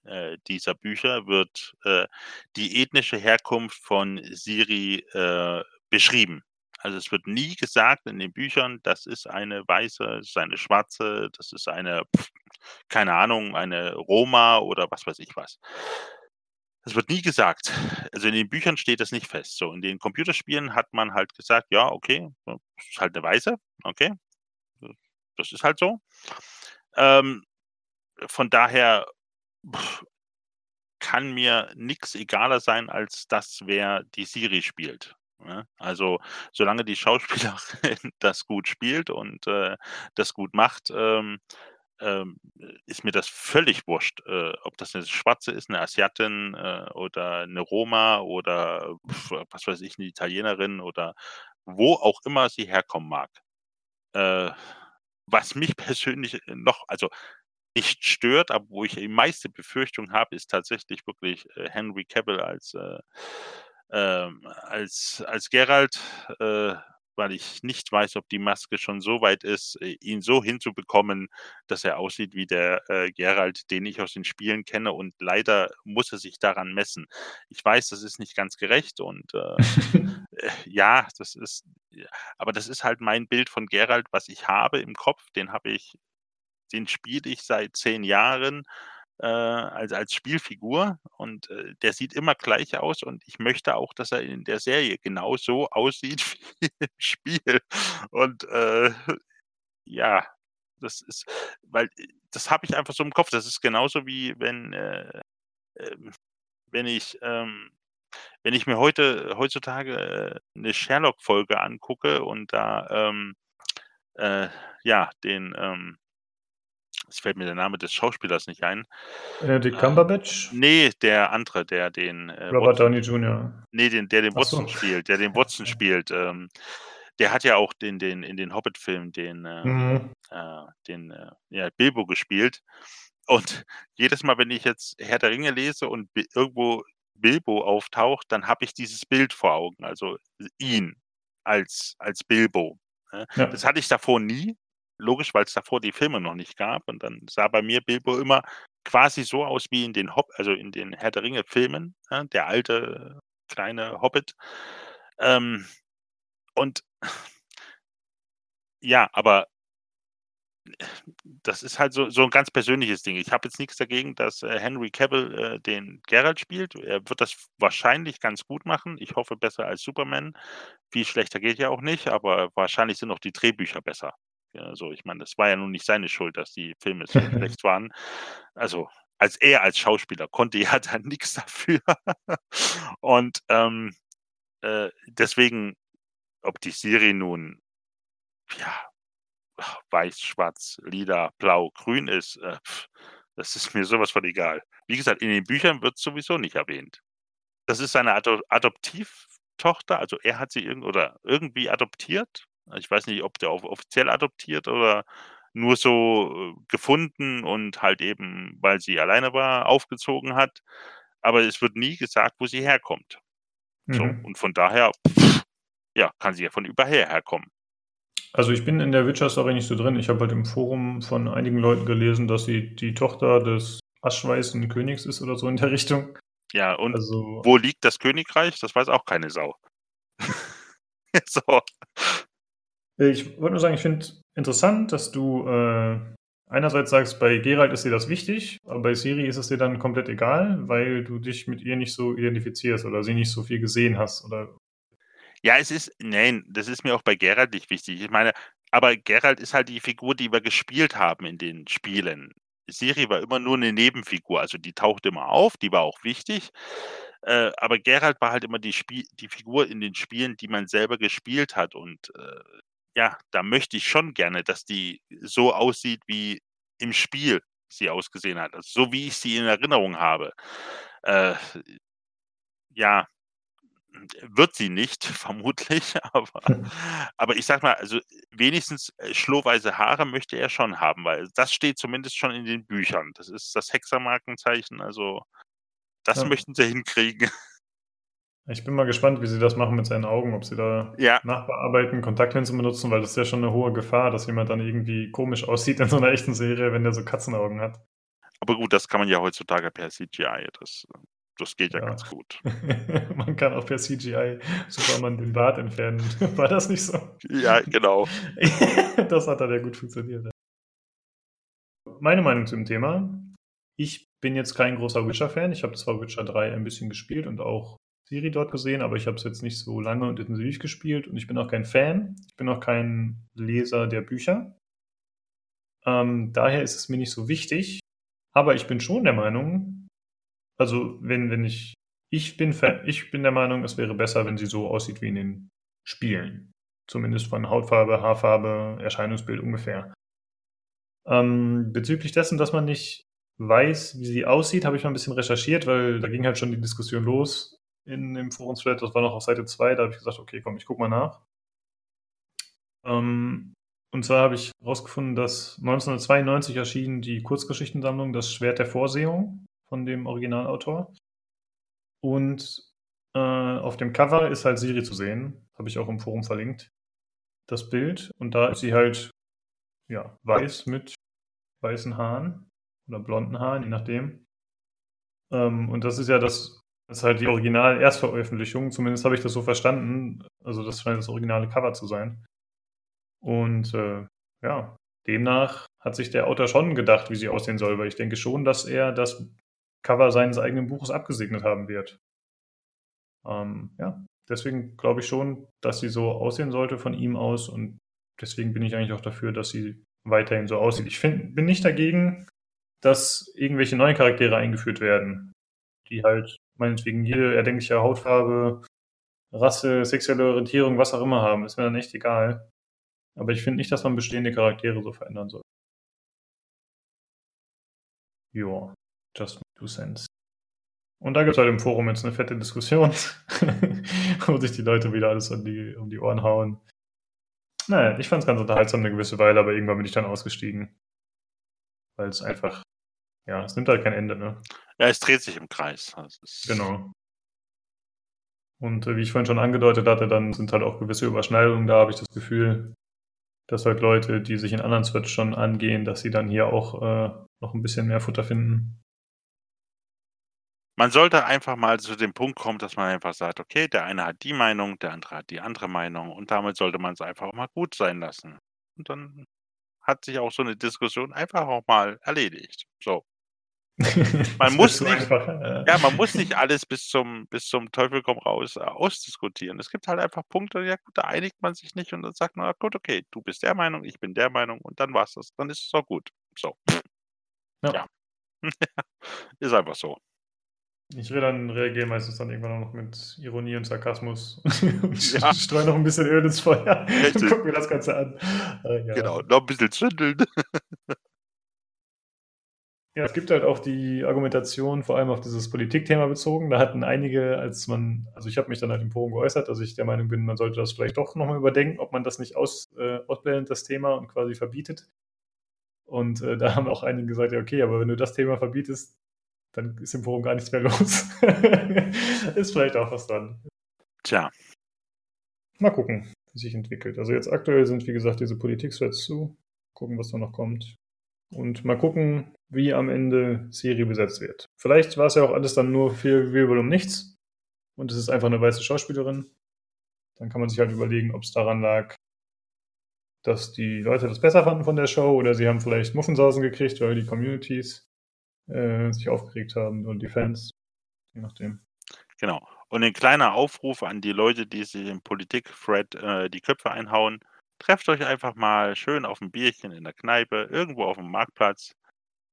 äh, dieser Bücher wird äh, die ethnische Herkunft von Siri äh, beschrieben. Also es wird nie gesagt in den Büchern, das ist eine weiße, das ist eine schwarze, das ist eine, keine Ahnung, eine Roma oder was weiß ich was. Das wird nie gesagt. Also in den Büchern steht das nicht fest. So, in den Computerspielen hat man halt gesagt, ja, okay, ist halt eine Weiße, okay. Das ist halt so. Ähm, von daher kann mir nichts egaler sein, als das, wer die Siri spielt. Ne? Also, solange die Schauspielerin das gut spielt und, äh, das gut macht, ähm, ähm, ist mir das völlig wurscht, äh, ob das 'ne Schwarze ist, 'ne Asiatin, äh, oder 'ne Roma oder was weiß ich, 'ne Italienerin oder wo auch immer sie herkommen mag. Äh, was mich persönlich noch also nicht stört, aber wo ich die meiste Befürchtung habe, ist tatsächlich wirklich, äh, Henry Cavill als, äh, ähm als als Geralt, äh, weil ich nicht weiß, ob die Maske schon so weit ist, äh, ihn so hinzubekommen, dass er aussieht wie der, äh, Geralt, den ich aus den Spielen kenne und leider muss er sich daran messen. Ich weiß, das ist nicht ganz gerecht und, äh, äh, ja, das ist aber das ist halt mein Bild von Geralt, was ich habe im Kopf. Den habe ich den spiele ich seit 10 Jahren, äh, als als Spielfigur und, äh, der sieht immer gleich aus und ich möchte auch, dass er in der Serie genauso aussieht wie im Spiel. Und, äh, ja, das ist weil, äh, das habe ich einfach so im Kopf. Das ist genauso wie wenn, äh, ähm wenn ich, ähm wenn ich mir heute heutzutage, äh, 'ne Sherlock-Folge angucke und da, ähm, äh, ja, den, ähm es fällt mir der Name des Schauspielers nicht ein. Benedict Äh, Cumberbatch? ne, der andere, der den, äh, Robert Watson Downey Jr. ne, den der den Ach so. Watson spielt der den Watson spielt, ähm, der hat ja auch den den in den Hobbit-Filmen den, äh Mhm. äh, den, äh, ja, Bilbo gespielt. Und jedes Mal, wenn ich jetzt Herr der Ringe lese und irgendwo Bilbo auftaucht, dann habe ich dieses Bild vor Augen, also ihn als als Bilbo, ne? Ja. Das hatte ich davor nie, logisch, weil's davor die Filme noch nicht gab und dann sah bei mir Bilbo immer quasi so aus wie in den Hob also in den Herr der Ringe-Filmen, ne, der alte kleine Hobbit. Ähm, und ja, aber das ist halt so so 'n ganz persönliches Ding. Ich habe jetzt nix dagegen, dass, äh, Henry Cavill, äh, den Geralt spielt. Er wird das wahrscheinlich ganz gut machen. Ich hoffe, besser als Superman. Viel schlechter geht ja auch nicht, aber wahrscheinlich sind auch die Drehbücher besser. Also ich meine, das war ja nun nicht seine Schuld, dass die Filme so schlecht waren. Also, als er als Schauspieler konnte ja da nix dafür. Und, ähm, äh, deswegen, ob die Serie nun, ja, weiß, schwarz, lila, blau, grün ist, äh, das ist mir so was von egal. Wie gesagt, in den Büchern wird's sowieso nicht erwähnt. Das ist seine Ado Adoptivtochter, also er hat sie irgend oder irgendwie adoptiert. Ich weiß nicht, ob der of offiziell adoptiert oder nur so, äh, gefunden und halt eben, weil sie alleine war, aufgezogen hat. Aber es wird nie gesagt, wo sie herkommt. So, Mhm. und von daher, ja, kann sie ja von überher herkommen. Also, ich bin in der Witcher-Story nicht so drin. Ich habe halt im Forum von einigen Leuten gelesen, dass sie die Tochter des aschweißen Königs ist oder so in der Richtung. Ja, und Also wo liegt das Königreich? Das weiß auch keine Sau. So. Ich wollte nur sagen, ich finde interessant, dass du, äh, einerseits sagst, bei Geralt ist dir das wichtig, aber bei Ciri ist es dir dann komplett egal, weil du dich mit ihr nicht so identifizierst oder sie nicht so viel gesehen hast, oder? Ja, es ist nein, das ist mir auch bei Geralt nicht wichtig. Ich meine aber Geralt ist halt die Figur, die wir gespielt haben in den Spielen. Ciri war immer nur 'ne Nebenfigur, also die taucht immer auf, die war auch wichtig. Äh, aber Geralt war halt immer die Spie die Figur in den Spielen, die man selber gespielt hat und, äh, ja, da möchte ich schon gerne, dass die so aussieht, wie im Spiel sie ausgesehen hat, also so wie ich sie in Erinnerung habe. Äh, ja, wird sie nicht, vermutlich, aber aber ich sage mal, also wenigstens, äh, schlohweiße Haare möchte er schon haben, weil das steht zumindest schon in den Büchern. Das ist das Hexermarkenzeichen, also das Ja. möchten sie hinkriegen. Ich bin mal gespannt, wie sie das machen mit seinen Augen, ob sie da Ja. nachbearbeiten, Kontaktlinsen benutzen, weil das ist ja schon 'ne hohe Gefahr, dass jemand dann irgendwie komisch aussieht in so 'ner echten Serie, wenn der so Katzenaugen hat. Aber gut, das kann man ja heutzutage per CGI, das das geht ja Ja. ganz gut. Man kann auch per CGI Superman den Bart entfernen. War das nicht so? Ja, genau. Das hat dann ja gut funktioniert. Meine Meinung zu dem Thema: Ich bin jetzt kein großer Witcher-Fan. Ich habe zwar Witcher 3 ein bisschen gespielt und auch Ciri dort gesehen, aber ich habe es jetzt nicht so lange und intensiv gespielt und ich bin auch kein Fan. Ich bin auch kein Leser der Bücher. Ähm, daher ist es mir nicht so wichtig, aber ich bin schon der Meinung also, wenn wenn ich ich bin, ich bin der Meinung, es wäre besser, wenn sie so aussieht wie in den Spielen. Zumindest von Hautfarbe, Haarfarbe, Erscheinungsbild ungefähr. Ähm, bezüglich dessen, dass man nicht weiß, wie sie aussieht, habe ich mal ein bisschen recherchiert, weil da ging halt schon die Diskussion los in dem Forumsthread. Das war noch auf Seite 2. Da habe ich gesagt, okay, komm, ich guck mal nach. Ähm, und zwar habe ich herausgefunden, dass 1992 erschien die Kurzgeschichtensammlung Das Schwert der Vorsehung von dem Originalautor. Und äh, auf dem Cover ist halt Siri zu sehen. Habe ich auch im Forum verlinkt. Das Bild. Und da ist sie halt ja, weiß mit weißen Haaren oder blonden Haaren, je nachdem. Ähm, und das ist ja das, das ist halt die Original-Erstveröffentlichung. Zumindest habe ich das so verstanden. Also das scheint das originale Cover zu sein. Und äh, ja, demnach hat sich der Autor schon gedacht, wie sie aussehen soll, weil ich denke schon, dass er das Cover seines eigenen Buches abgesegnet haben wird. Ähm, ja, deswegen glaube ich schon, dass sie so aussehen sollte von ihm aus und deswegen bin ich eigentlich auch dafür, dass sie weiterhin so aussieht. Ich find, bin nicht dagegen, dass irgendwelche neuen Charaktere eingeführt werden, die halt meinetwegen jede erdenkliche Hautfarbe, Rasse, sexuelle Orientierung, was auch immer haben. Ist mir dann echt egal. Aber ich finde nicht, dass man bestehende Charaktere so verändern soll. Joa, just two cents. Und da gibt es halt im Forum jetzt eine fette Diskussion, wo sich die Leute wieder alles um die, um die Ohren hauen. Naja, ich fand es ganz unterhaltsam eine gewisse Weile, aber irgendwann bin ich dann ausgestiegen. Weil es einfach, ja, es nimmt halt kein Ende, ne? Ja, es dreht sich im Kreis. Genau. Und äh, wie ich vorhin schon angedeutet hatte, dann sind halt auch gewisse Überschneidungen da, habe ich das Gefühl dass halt Leute, die sich in anderen Threads schon angehen, dass sie dann hier auch äh, noch ein bisschen mehr Futter finden. Man sollte einfach mal zu dem Punkt kommen, dass man einfach sagt, okay, der eine hat die Meinung, der andere hat die andere Meinung und damit sollte man es einfach auch mal gut sein lassen. Und dann hat sich auch so eine Diskussion einfach auch mal erledigt. So. Man muss nicht, einfach, äh. ja, man muss nicht alles bis zum, bis zum Teufel komm raus äh, ausdiskutieren. Es gibt halt einfach Punkte, ja gut, da einigt man sich nicht und dann sagt man, gut, okay, du bist der Meinung, ich bin der Meinung und dann war's das. Dann ist es auch gut. So. Ja. ja. ist einfach so. Ich reagieren meistens dann irgendwann noch mit Ironie und Sarkasmus und ja. streue noch ein bisschen Öl ins Feuer Richtig. und guck mir das Ganze an. Äh, ja. Genau, noch ein bisschen zündeln. Ja, es gibt halt auch die Argumentation, vor allem auf dieses Politikthema bezogen. Da hatten einige, als man, also ich habe mich dann halt im Forum geäußert, dass ich der Meinung bin, man sollte das vielleicht doch nochmal überdenken, ob man das nicht aus, äh, ausblendet, das Thema, und quasi verbietet. Und äh, da haben auch einige gesagt, ja, okay, aber wenn du das Thema verbietest, dann ist im Forum gar nichts mehr los. ist vielleicht auch was dran. Tja. Mal gucken, wie sich entwickelt. Also jetzt aktuell sind, wie gesagt, diese Politik-Threads zu. Gucken, was da noch kommt. Und mal gucken, wie am Ende Siri besetzt wird. Vielleicht war es ja auch alles dann nur viel Wirbel um nichts und es ist einfach eine weiße Schauspielerin. Dann kann man sich halt überlegen, ob es daran lag, dass die Leute das besser fanden von der Show oder sie haben vielleicht Muffensausen gekriegt, weil die Communities äh, sich aufgeregt haben und die Fans, je nachdem. Genau. Und ein kleiner Aufruf an die Leute, die sich im Politik-Thread äh, die Köpfe einhauen. Trefft euch einfach mal schön auf ein Bierchen in der Kneipe, irgendwo auf dem Marktplatz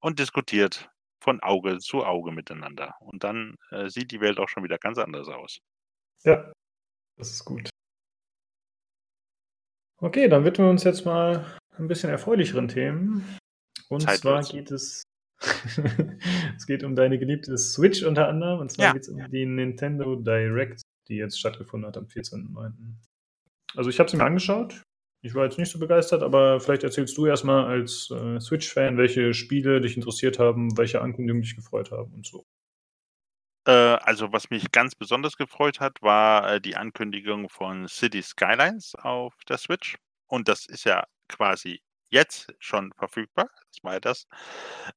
und diskutiert von Auge zu Auge miteinander. Und dann äh, sieht die Welt auch schon wieder ganz anders aus. Ja, das ist gut. Okay, dann widmen wir uns jetzt mal ein bisschen erfreulicheren Themen. Und Zeitlos. zwar geht es, es geht um deine geliebte Switch unter anderem. Und zwar ja. geht es um die Nintendo Direct, die jetzt stattgefunden hat am 14.09. Also ich habe sie mir angeschaut. Ich war jetzt nicht so begeistert, aber vielleicht erzählst du erstmal als äh, Switch-Fan, welche Spiele dich interessiert haben, welche Ankündigungen dich gefreut haben und so. Äh, also, was mich ganz besonders gefreut hat, war äh, die Ankündigung von City Skylines auf der Switch. Und das ist ja quasi jetzt schon verfügbar. Das war ja das.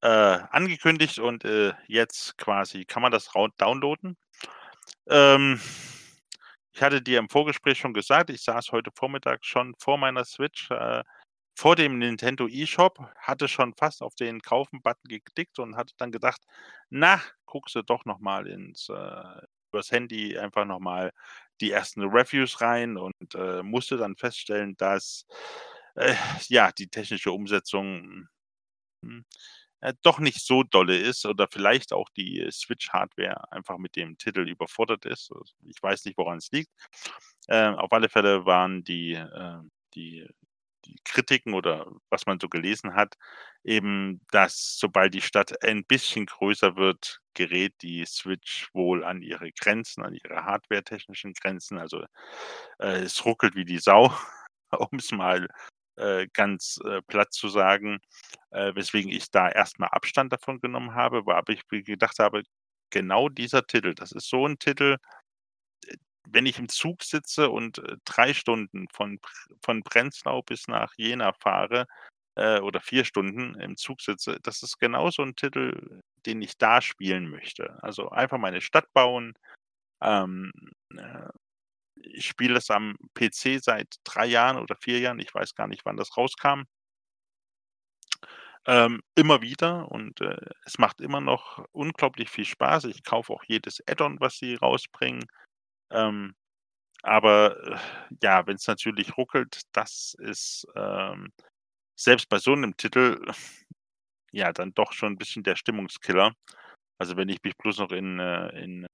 Äh, angekündigt und äh, jetzt quasi kann man das downloaden. Ähm, ich hatte dir im Vorgespräch schon gesagt, ich saß heute Vormittag schon vor meiner Switch, äh, vor dem Nintendo eShop, hatte schon fast auf den Kaufen-Button geklickt und hatte dann gedacht, na, guckst du doch nochmal ins äh, übers Handy einfach nochmal die ersten Reviews rein und äh, musste dann feststellen, dass äh, ja die technische Umsetzung hm, äh, doch nicht so dolle ist oder vielleicht auch die Switch-Hardware einfach mit dem Titel überfordert ist. Also, ich weiß nicht, woran es liegt. Äh, auf alle Fälle waren die, äh, die, die Kritiken oder was man so gelesen hat, eben, dass sobald die Stadt ein bisschen größer wird, gerät die Switch wohl an ihre Grenzen, an ihre hardware-technischen Grenzen. Also äh, es ruckelt wie die Sau, um es mal äh, ganz äh, platt zu sagen, äh, weswegen ich da erstmal Abstand davon genommen habe, weil ich gedacht habe, genau dieser Titel, das ist so ein Titel, äh, wenn ich im Zug sitze und äh, drei Stunden von, von Prenzlau bis nach Jena fahre oder vier Stunden im Zug sitze, das ist genau so ein Titel, den ich da spielen möchte. Also einfach meine Stadt bauen, ähm, äh, ich spiele es am PC seit drei Jahren oder vier Jahren. Ich weiß gar nicht, wann das rauskam. Ähm, immer wieder und äh, es macht immer noch unglaublich viel Spaß. Ich kaufe auch jedes Add-on, was sie rausbringen. Ähm, aber äh, ja, wenn es natürlich ruckelt, das ist ähm, selbst bei so einem Titel ja dann doch schon ein bisschen der Stimmungskiller. Also wenn ich mich bloß noch in, äh, in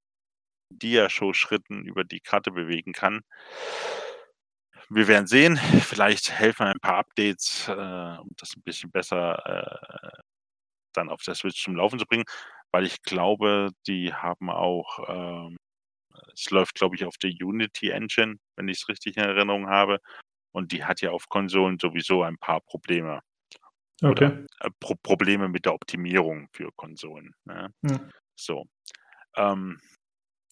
Dia-Show-Schritten über die Karte bewegen kann. Wir werden sehen. Vielleicht helfen ein paar Updates, äh, um das ein bisschen besser äh, dann auf der Switch zum Laufen zu bringen, weil ich glaube, die haben auch, ähm, es läuft, glaube ich, auf der Unity Engine, wenn ich es richtig in Erinnerung habe. Und die hat ja auf Konsolen sowieso ein paar Probleme. Okay. Oder, äh, Pro Probleme mit der Optimierung für Konsolen. Ne? Hm. So. Ähm,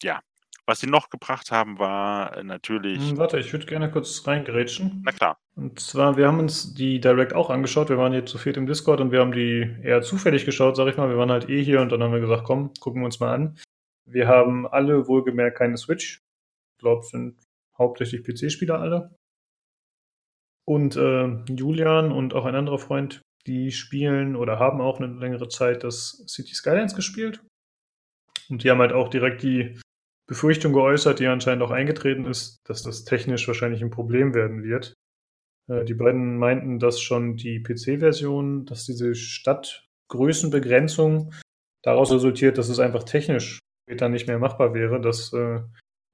ja, was sie noch gebracht haben, war äh, natürlich. Hm, warte, ich würde gerne kurz reingrätschen. Na klar. Und zwar, wir haben uns die Direct auch angeschaut. Wir waren hier zu viert im Discord und wir haben die eher zufällig geschaut, sag ich mal. Wir waren halt eh hier und dann haben wir gesagt, komm, gucken wir uns mal an. Wir haben alle wohlgemerkt keine Switch. Ich glaube, es sind hauptsächlich PC-Spieler alle. Und äh, Julian und auch ein anderer Freund, die spielen oder haben auch eine längere Zeit das City Skylines gespielt. Und die haben halt auch direkt die Befürchtung geäußert, die anscheinend auch eingetreten ist, dass das technisch wahrscheinlich ein Problem werden wird. Äh, die beiden meinten, dass schon die PC-Version, dass diese Stadtgrößenbegrenzung daraus resultiert, dass es einfach technisch später nicht mehr machbar wäre, dass, äh,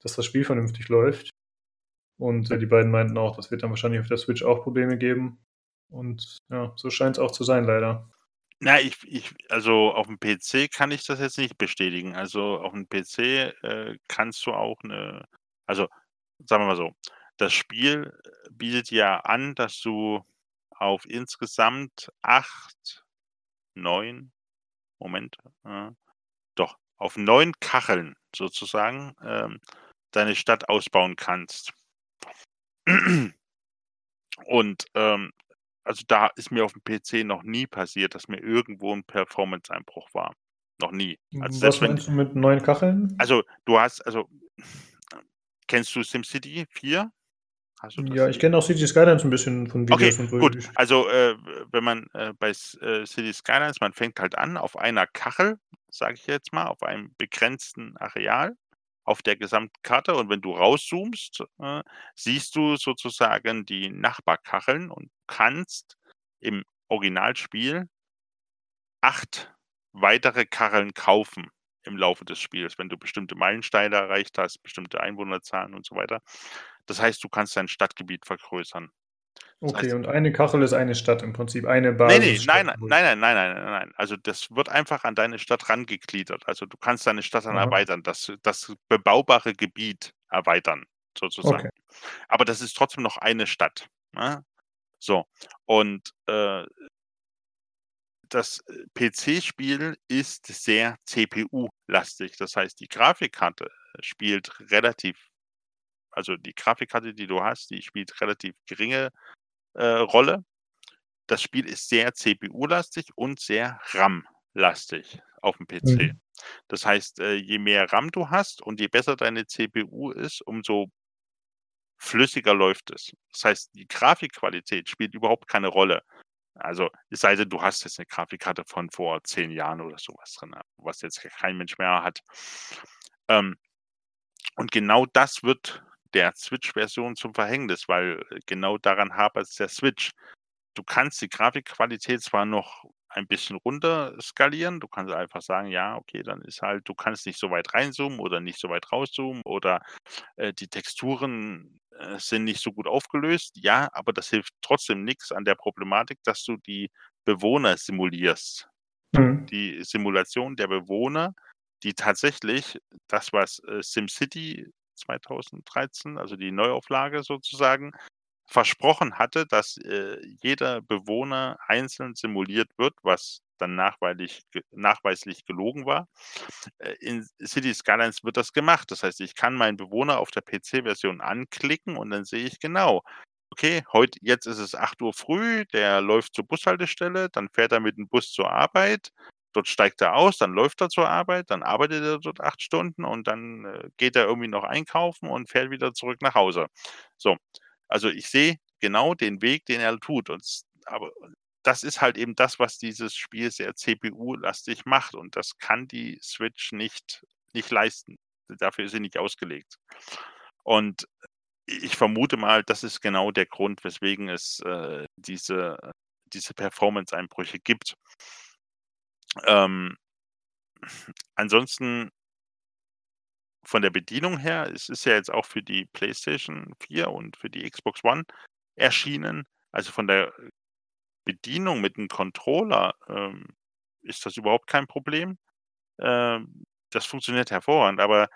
dass das Spiel vernünftig läuft. Und äh, die beiden meinten auch, das wird dann wahrscheinlich auf der Switch auch Probleme geben. Und ja, so scheint es auch zu sein, leider. Na, ich ich also auf dem PC kann ich das jetzt nicht bestätigen. Also auf dem PC, äh, kannst du auch eine also, sagen wir mal so, das Spiel bietet ja an, dass du auf insgesamt acht, neun, Moment, äh, doch, auf neun Kacheln sozusagen, ähm, deine Stadt ausbauen kannst. Und, ähm, also da ist mir auf dem PC noch nie passiert, dass mir irgendwo ein Performance-Einbruch war. Noch nie. Also Was meinst du mit neuen Kacheln? Also du hast, also kennst du SimCity 4? ja, ich kenne auch City Skylines ein bisschen von Videos okay, und gut. Also äh, wenn man äh, bei äh, City Skylines, man fängt halt an auf einer Kachel, sage ich jetzt mal, auf einem begrenzten Areal auf der gesamten Karte und wenn du rauszoomst, äh, siehst du sozusagen die Nachbarkacheln und kannst im Originalspiel acht weitere Kacheln kaufen im Laufe des Spiels, wenn du bestimmte Meilensteine erreicht hast, bestimmte Einwohnerzahlen und so weiter. Das heißt, du kannst dein Stadtgebiet vergrößern. Das okay, heißt, und eine Kachel ist eine Stadt im Prinzip, eine Basis. Nee, nee, nein, nein, nein, nein, nein, nein, nein. Also das wird einfach an deine Stadt rangegliedert. Also du kannst deine Stadt dann Aha. erweitern, das, das bebaubare Gebiet erweitern, sozusagen. Okay. Aber das ist trotzdem noch eine Stadt. Ne? So, und äh, das PC-Spiel ist sehr CPU-lastig. Das heißt, die Grafikkarte spielt relativ, also die Grafikkarte, die du hast, die spielt relativ geringe äh, Rolle. Das Spiel ist sehr CPU-lastig und sehr RAM-lastig auf dem PC. Mhm. Das heißt, äh, je mehr RAM du hast und je besser deine CPU ist, umso flüssiger läuft es. Das heißt, die Grafikqualität spielt überhaupt keine Rolle. Also, es sei denn, du hast jetzt eine Grafikkarte von vor zehn Jahren oder sowas drin, was jetzt kein Mensch mehr hat. Ähm, und genau das wird der Switch-Version zum Verhängnis, weil äh, genau daran hapert es der Switch. Du kannst die Grafikqualität zwar noch ein bisschen runter skalieren. Du kannst einfach sagen, ja, okay, dann ist halt, du kannst nicht so weit reinzoomen oder nicht so weit rauszoomen oder äh, die Texturen äh, sind nicht so gut aufgelöst. Ja, aber das hilft trotzdem nichts an der Problematik, dass du die Bewohner simulierst. Mhm. Die Simulation der Bewohner, die tatsächlich das, was äh, SimCity 2013, also die Neuauflage sozusagen, versprochen hatte, dass äh, jeder Bewohner einzeln simuliert wird, was dann nachweislich, nachweislich gelogen war. Äh, in City Skylines wird das gemacht. Das heißt, ich kann meinen Bewohner auf der PC-Version anklicken und dann sehe ich genau, okay, heute, jetzt ist es 8 Uhr früh, der läuft zur Bushaltestelle, dann fährt er mit dem Bus zur Arbeit, dort steigt er aus, dann läuft er zur Arbeit, dann arbeitet er dort acht Stunden und dann äh, geht er irgendwie noch einkaufen und fährt wieder zurück nach Hause. So, also ich sehe genau den Weg, den er tut. Und, aber das ist halt eben das, was dieses Spiel sehr CPU-lastig macht. Und das kann die Switch nicht, nicht leisten. Dafür ist sie nicht ausgelegt. Und ich vermute mal, das ist genau der Grund, weswegen es äh, diese, diese Performance-Einbrüche gibt. Ähm, ansonsten von der Bedienung her, es ist ja jetzt auch für die PlayStation 4 und für die Xbox One erschienen. Also von der Bedienung mit dem Controller ähm, ist das überhaupt kein Problem. Ähm, das funktioniert hervorragend, aber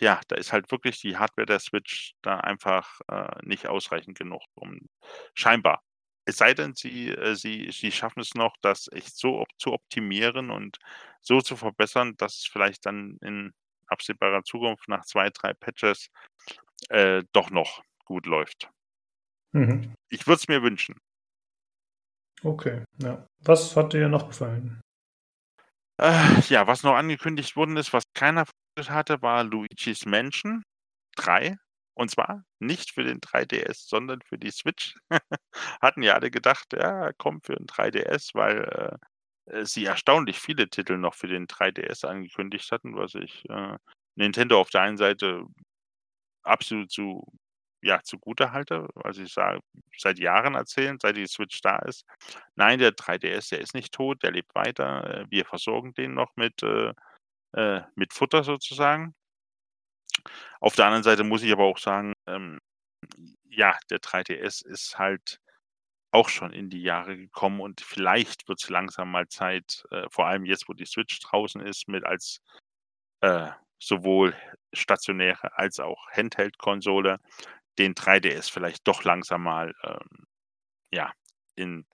ja, da ist halt wirklich die Hardware der Switch da einfach äh, nicht ausreichend genug, um scheinbar. Es sei denn, sie, äh, sie, sie schaffen es noch, das echt so op zu optimieren und so zu verbessern, dass es vielleicht dann in absehbarer Zukunft nach zwei, drei Patches äh, doch noch gut läuft. Mhm. Ich würde es mir wünschen. Okay, ja. Was hat dir noch gefallen? Äh, ja, was noch angekündigt worden ist, was keiner hatte, war Luigi's Mansion 3. Und zwar nicht für den 3DS, sondern für die Switch. Hatten ja alle gedacht, ja, kommt für den 3DS, weil äh, äh, sie erstaunlich viele Titel noch für den 3DS angekündigt hatten, was ich äh, Nintendo auf der einen Seite absolut zu, ja, zugute halte. Also ich sage, seit Jahren erzählen, seit die Switch da ist. Nein, der 3DS, der ist nicht tot, der lebt weiter. Äh, wir versorgen den noch mit, äh, äh, mit Futter sozusagen. Auf der anderen Seite muss ich aber auch sagen, ähm, ja, der 3DS ist halt auch schon in die Jahre gekommen und vielleicht wird es langsam mal Zeit, äh, vor allem jetzt, wo die Switch draußen ist, mit als äh, sowohl stationäre als auch Handheld-Konsole, den 3DS vielleicht doch langsam mal ähm, ja, in,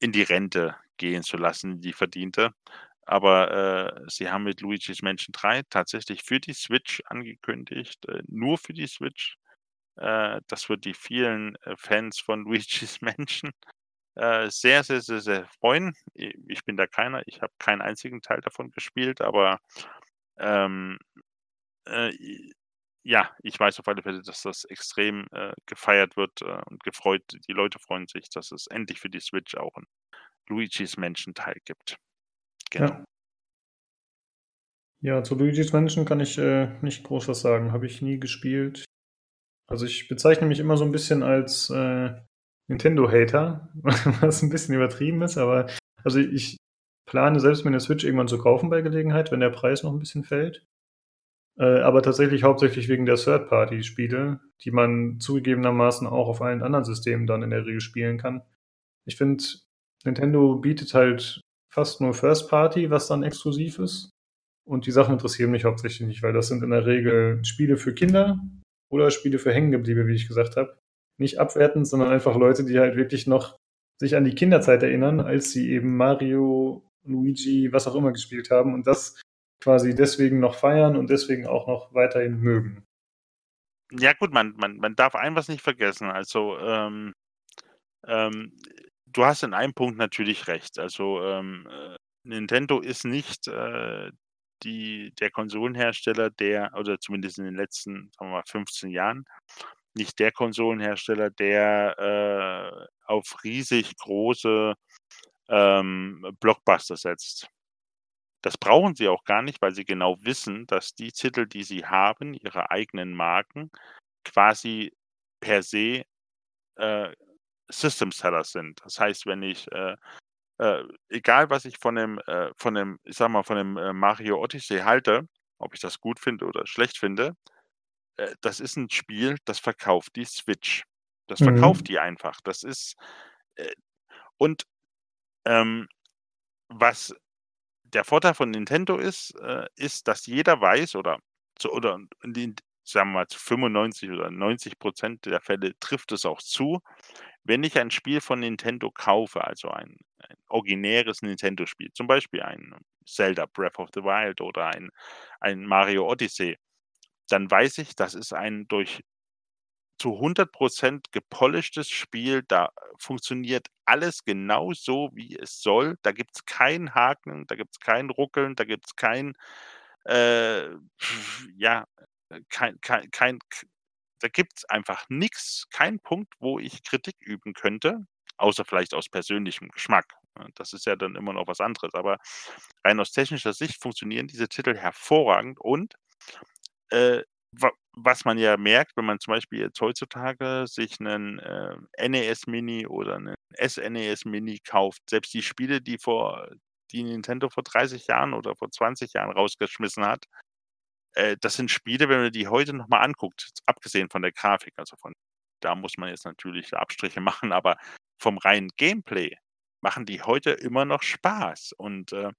in die Rente gehen zu lassen, die verdiente. Aber äh, sie haben mit Luigi's Mansion 3 tatsächlich für die Switch angekündigt, äh, nur für die Switch. Äh, das wird die vielen äh, Fans von Luigi's Mansion äh, sehr, sehr, sehr, sehr freuen. Ich bin da keiner, ich habe keinen einzigen Teil davon gespielt, aber ähm, äh, ja, ich weiß auf alle Fälle, dass das extrem gefeiert wird und gefreut. Die Leute freuen sich, dass es endlich für die Switch auch ein Luigi's Mansion Teil gibt. Genau. Ja. Ja, zu Luigi's Mansion kann ich äh, nicht groß was sagen. Habe ich nie gespielt. Also ich bezeichne mich immer so ein bisschen als äh, Nintendo-Hater, was ein bisschen übertrieben ist, aber also ich plane selbst mir eine Switch irgendwann zu kaufen bei Gelegenheit, wenn der Preis noch ein bisschen fällt. Äh, aber tatsächlich hauptsächlich wegen der Third-Party-Spiele, die man zugegebenermaßen auch auf allen anderen Systemen dann in der Regel spielen kann. Ich finde, Nintendo bietet halt fast nur First Party, was dann exklusiv ist. Und die Sachen interessieren mich hauptsächlich nicht, weil das sind in der Regel Spiele für Kinder oder Spiele für Hängengebliebe, wie ich gesagt habe. Nicht abwertend, sondern einfach Leute, die halt wirklich noch sich an die Kinderzeit erinnern, als sie eben Mario, Luigi, was auch immer gespielt haben und das quasi deswegen noch feiern und deswegen auch noch weiterhin mögen. Ja gut, man, man, man darf ein was nicht vergessen. Also ähm, ähm, du hast in einem Punkt natürlich recht. Also ähm, äh, Nintendo ist nicht äh, die, der Konsolenhersteller, der, oder zumindest in den letzten, sagen wir mal, 15 Jahren, nicht der Konsolenhersteller, der äh, auf riesig große ähm, Blockbuster setzt. Das brauchen sie auch gar nicht, weil sie genau wissen, dass die Titel, die sie haben, ihre eigenen Marken, quasi per se äh, System Sellers sind. Das heißt, wenn ich äh, äh, egal was ich von dem äh, von dem ich sage mal, von dem, äh, Mario Odyssey halte, ob ich das gut finde oder schlecht finde, äh, das ist 'n Spiel, das verkauft die Switch. Das verkauft Mhm. die einfach. Das ist, äh und, ähm, was der Vorteil von Nintendo ist, ist, dass jeder weiß oder zu oder sagen wir mal, zu 95 oder 90% der Fälle trifft es auch zu. Wenn ich ein Spiel von Nintendo kaufe, also ein ein originäres Nintendo-Spiel, zum Beispiel ein Zelda Breath of the Wild oder ein ein Mario Odyssey, dann weiß ich, das ist ein durch zu 100% gepolischtes Spiel. Da funktioniert alles genau so, wie es soll. Da gibt's keinen Haken, da gibt's kein Ruckeln, da gibt's kein, äh, ja, äh, kein kein kein da gibt's einfach nix, keinen Punkt, wo ich Kritik üben könnte, außer vielleicht aus persönlichem Geschmack? Das ist ja dann immer noch was anderes. Aber rein aus technischer Sicht funktionieren diese Titel hervorragend und, äh, wa was man ja merkt, wenn man zum Beispiel jetzt heutzutage sich 'nen, äh, NES Mini oder 'nen SNES Mini kauft, selbst die Spiele, die vor die Nintendo vor 30 Jahren oder vor 20 Jahren rausgeschmissen hat, äh, das sind Spiele, wenn man die heute noch mal anguckt, abgesehen von der Grafik, also von da muss man jetzt natürlich Abstriche machen, aber vom reinen Gameplay machen die heute immer noch Spaß. Und, äh,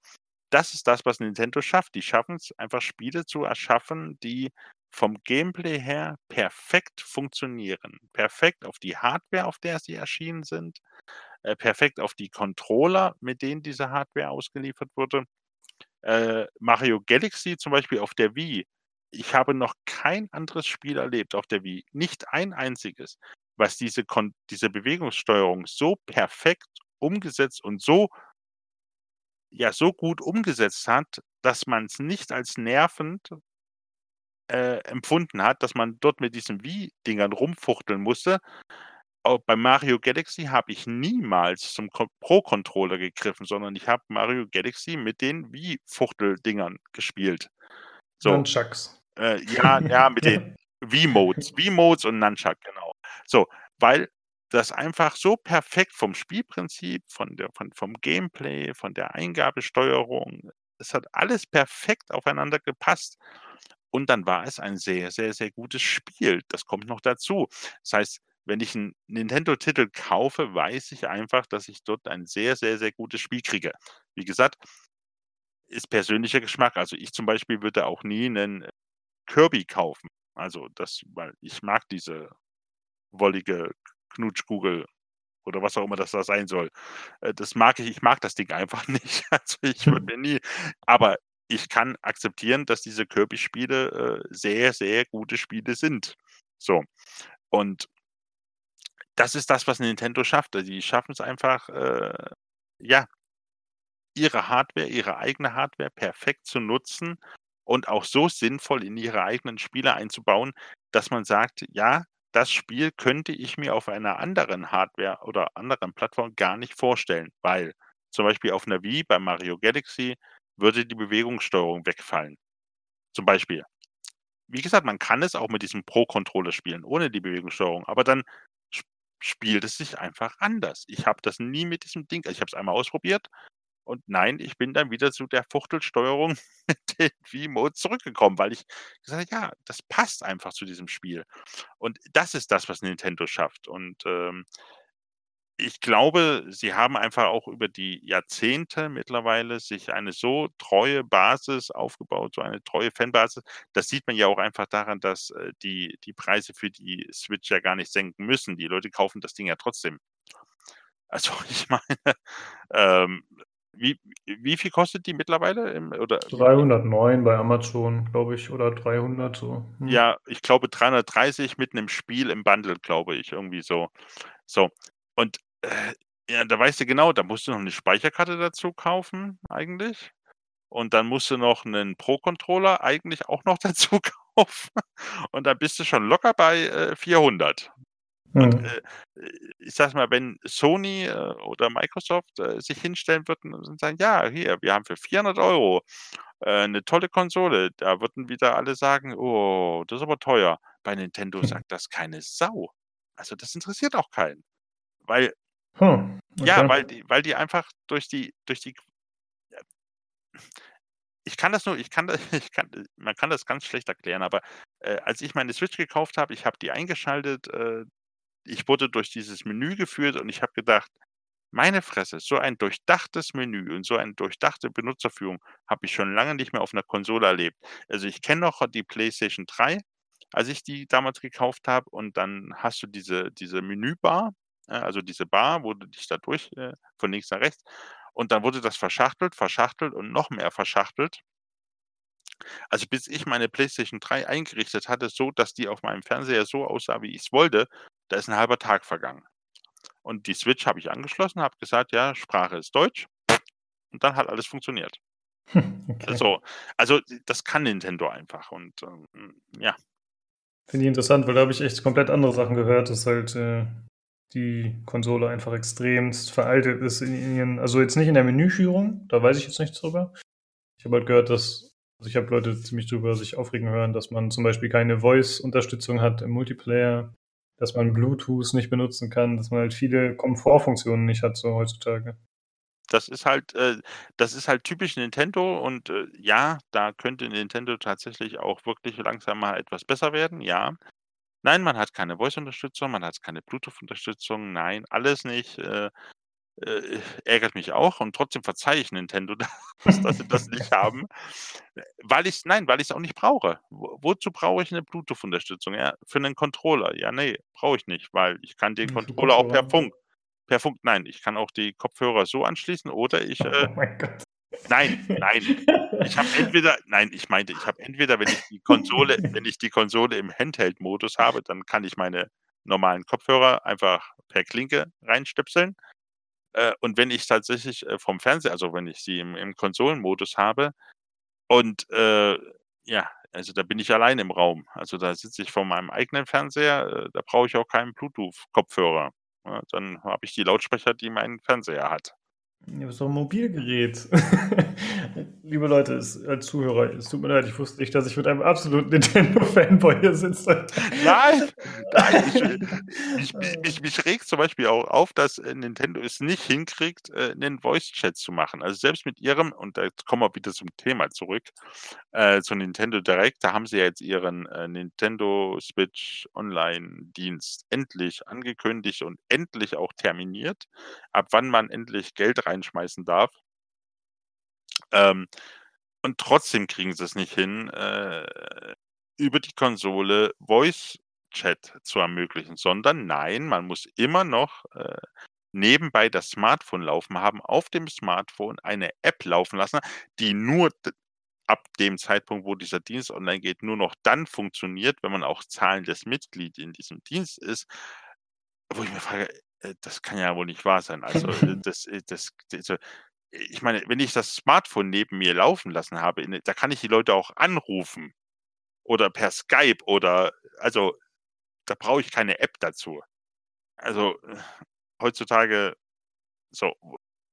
das ist das, was Nintendo schafft. Die schaffen's einfach Spiele zu erschaffen, die vom Gameplay her perfekt funktionieren. Perfekt auf die Hardware, auf der sie erschienen sind, äh, perfekt auf die Controller, mit denen diese Hardware ausgeliefert wurde. Äh, Mario Galaxy zum Beispiel auf der Wii. Ich habe noch kein anderes Spiel erlebt auf der Wii, nicht ein einziges, was diese Kon diese Bewegungssteuerung so perfekt umgesetzt und so ja, so gut umgesetzt hat, dass man's nicht als nervend äh, empfunden hat, dass man dort mit diesen Wii-Dingern rumfuchteln musste. Auch bei Mario Galaxy habe ich niemals zum Pro-Controller gegriffen, sondern ich habe Mario Galaxy mit den Wii-Fuchteldingern gespielt. So, Nunchucks. äh, ja, ja, mit den Wiimotes Wiimotes und Nunchuck, genau. So, weil das einfach so perfekt vom Spielprinzip, von der von vom Gameplay, von der Eingabesteuerung es hat alles perfekt aufeinander gepasst. Und dann war es ein sehr, sehr, sehr gutes Spiel. Das kommt noch dazu. Das heißt, wenn ich 'n Nintendo-Titel kaufe, weiß ich einfach, dass ich dort ein sehr, sehr, sehr gutes Spiel kriege. Wie gesagt ist persönlicher Geschmack. Also, ich zum Beispiel würde auch nie 'nen Kirby kaufen. Also, das weil ich mag diese wollige Knutschkugel oder was auch immer das da sein soll. Äh, das mag ich ich mag das Ding einfach nicht. Also, ich würde mir nie aber ich kann akzeptieren, dass diese Kirby-Spiele, äh, sehr, sehr gute Spiele sind. So, und das ist das, was Nintendo schafft. Also, die schaffen's einfach, äh, ja ihre Hardware ihre eigene Hardware perfekt zu nutzen und auch so sinnvoll in ihre eigenen Spiele einzubauen, dass man sagt: „Ja, das Spiel könnte ich mir auf einer anderen Hardware oder anderen Plattform gar nicht vorstellen“, weil zum Beispiel auf 'ner Wii bei Mario Galaxy würde die Bewegungssteuerung wegfallen. Zum Beispiel. Wie gesagt, man kann es auch mit diesem Pro-Controller spielen, ohne die Bewegungssteuerung, aber dann spielt es sich einfach anders. Ich habe das nie mit diesem Ding ich habe es einmal ausprobiert und nein, ich bin dann wieder zu der Fuchtelsteuerung mit den Wiimotes zurückgekommen, weil ich gesagt habe: „Ja, das passt einfach zu diesem Spiel.“ Und das ist das, was Nintendo schafft. Und, ähm ich glaube, sie haben einfach auch über die Jahrzehnte mittlerweile sich eine so treue Basis aufgebaut, so eine treue Fanbasis. Das sieht man ja auch einfach daran, dass, äh, die die Preise für die Switch ja gar nicht senken müssen. Die Leute kaufen das Ding ja trotzdem. Also, ich meine, ähm, wie wie viel kostet die mittlerweile im oder wie viel 309 bei Amazon, glaube ich, oder 300 so, hm. Ja, ich glaube 330 mit 'nem Spiel im Bundle, glaube ich, irgendwie so. So, und, äh, ja, da weißt du genau, da musst du noch 'ne Speicherkarte dazu kaufen eigentlich. Und dann musst du noch 'nen Pro-Controller eigentlich auch noch dazu kaufen. Und dann bist du schon locker bei, äh, 400. Und, Mhm. äh, ich sage mal, wenn Sony, äh, oder Microsoft, äh, sich hinstellen würden und sagen: „Ja, hier, wir haben für 400 €, äh, 'ne tolle Konsole“, da würden wieder alle sagen: „Oh, das ist aber teuer.“ Bei Nintendo Hm. sagt das keine Sau. Also, das interessiert auch keinen, weil Hm, Ja, okay. weil die weil die einfach durch die durch die ich kann das nur ich kann das ich kann man kann das ganz schlecht erklären, aber, äh, als ich meine Switch gekauft habe, ich habe die eingeschaltet, äh, ich wurde durch dieses Menü geführt und ich habe gedacht: „Meine Fresse, so ein durchdachtes Menü und so eine durchdachte Benutzerführung habe ich schon lange nicht mehr auf 'ner Konsole erlebt.“ Also, ich kenne noch die PlayStation 3, als ich die damals gekauft habe und dann hast du diese diese Menübar, also diese Bar, du dich da durch äh, von links nach rechts und dann wurde das verschachtelt, verschachtelt und noch mehr verschachtelt. Also, bis ich meine PlayStation 3 eingerichtet hatte, so dass die auf meinem Fernseher so aussah, wie ich's wollte, da ist 'n halber Tag vergangen. Und die Switch habe ich angeschlossen, habe gesagt: „Ja, Sprache ist Deutsch.“ Und dann hat alles funktioniert. Okay. So, also, das kann Nintendo einfach und, ähm, ja. Finde ich interessant, weil da habe ich echt komplett andere Sachen gehört, dass halt, äh, die Konsole einfach extremst veraltet ist in ihren also, jetzt nicht in der Menüführung, da weiß ich jetzt nichts drüber. Ich habe halt gehört, dass also, ich habe Leute ziemlich drüber sich aufregen hören, dass man zum Beispiel keine Voice-Unterstützung hat im Multiplayer, dass man Bluetooth nicht benutzen kann, dass man halt viele Komfortfunktionen nicht hat so heutzutage. Das ist halt äh, das ist halt typisch Nintendo und, äh, ja, da könnte Nintendo tatsächlich auch wirklich langsam mal etwas besser werden, ja. Nein, man hat keine Voice-Unterstützung, man hat keine Bluetooth-Unterstützung, nein, alles nicht, äh, äh, ärgert mich auch und trotzdem verzeihe ich Nintendo das, dass sie das nicht haben, äh, weil ich's nein, weil ich's auch nicht brauche. Wo wozu brauche ich 'ne Bluetooth-Unterstützung, ja? Für 'nen Controller? Ja, ne, brauche ich nicht, weil ich kann den Controller auch per. Funk per Funk nein, ich kann auch die Kopfhörer so anschließen oder ich, äh Oh mein Gott. Nein, nein. Ich habe entweder nein, ich meinte, ich habe entweder, wenn ich die Konsole wenn ich die Konsole im Handheld-Modus habe, dann kann ich meine normalen Kopfhörer einfach per Klinke reinstöpseln. Äh, und wenn ich tatsächlich, äh, vom Fernseher also, wenn ich sie im im Konsolenmodus habe und, äh, ja, also, da bin ich allein im Raum. Also, da sitze ich vor meinem eigenen Fernseher, äh, da brauche ich auch keinen Bluetooth-Kopfhörer? Dann habe ich die Lautsprecher, die mein Fernseher hat. Ja, aber doch 'n Mobilgerät. Liebe Leute, es als Zuhörer, es tut mir leid, ich wusste nicht, dass ich mit einem absoluten Nintendo-Fanboy hier sitze. Nein, nein, ich, äh mich mich regt's zum Beispiel auch auf, dass, äh, Nintendo es nicht hinkriegt, äh, 'nen Voice-Chat zu machen. Also, selbst mit ihrem und da jetzt kommen wir wieder zum Thema zurück, äh, zu Nintendo Direct, da haben sie ja jetzt ihren, äh, Nintendo Switch Online-Dienst endlich angekündigt und endlich auch terminiert, ab wann man endlich Geld reinschmeißen darf. Ähm, und trotzdem kriegen sie's nicht hin, äh, über die Konsole Voice-Chat zu ermöglichen, sondern nein, man muss immer noch, äh, nebenbei das Smartphone laufen haben, auf dem Smartphone eine App laufen lassen, die nur ab dem Zeitpunkt, wo dieser Dienst online geht, nur noch dann funktioniert, wenn man auch zahlendes Mitglied in diesem Dienst ist. Wo ich mir frage, äh, das kann ja wohl nicht wahr sein. Also, das äh, das also, ich meine, wenn ich das Smartphone neben mir laufen lassen habe, da kann ich die Leute auch anrufen oder per Skype oder also, da brauche ich keine App dazu. Also, heutzutage so,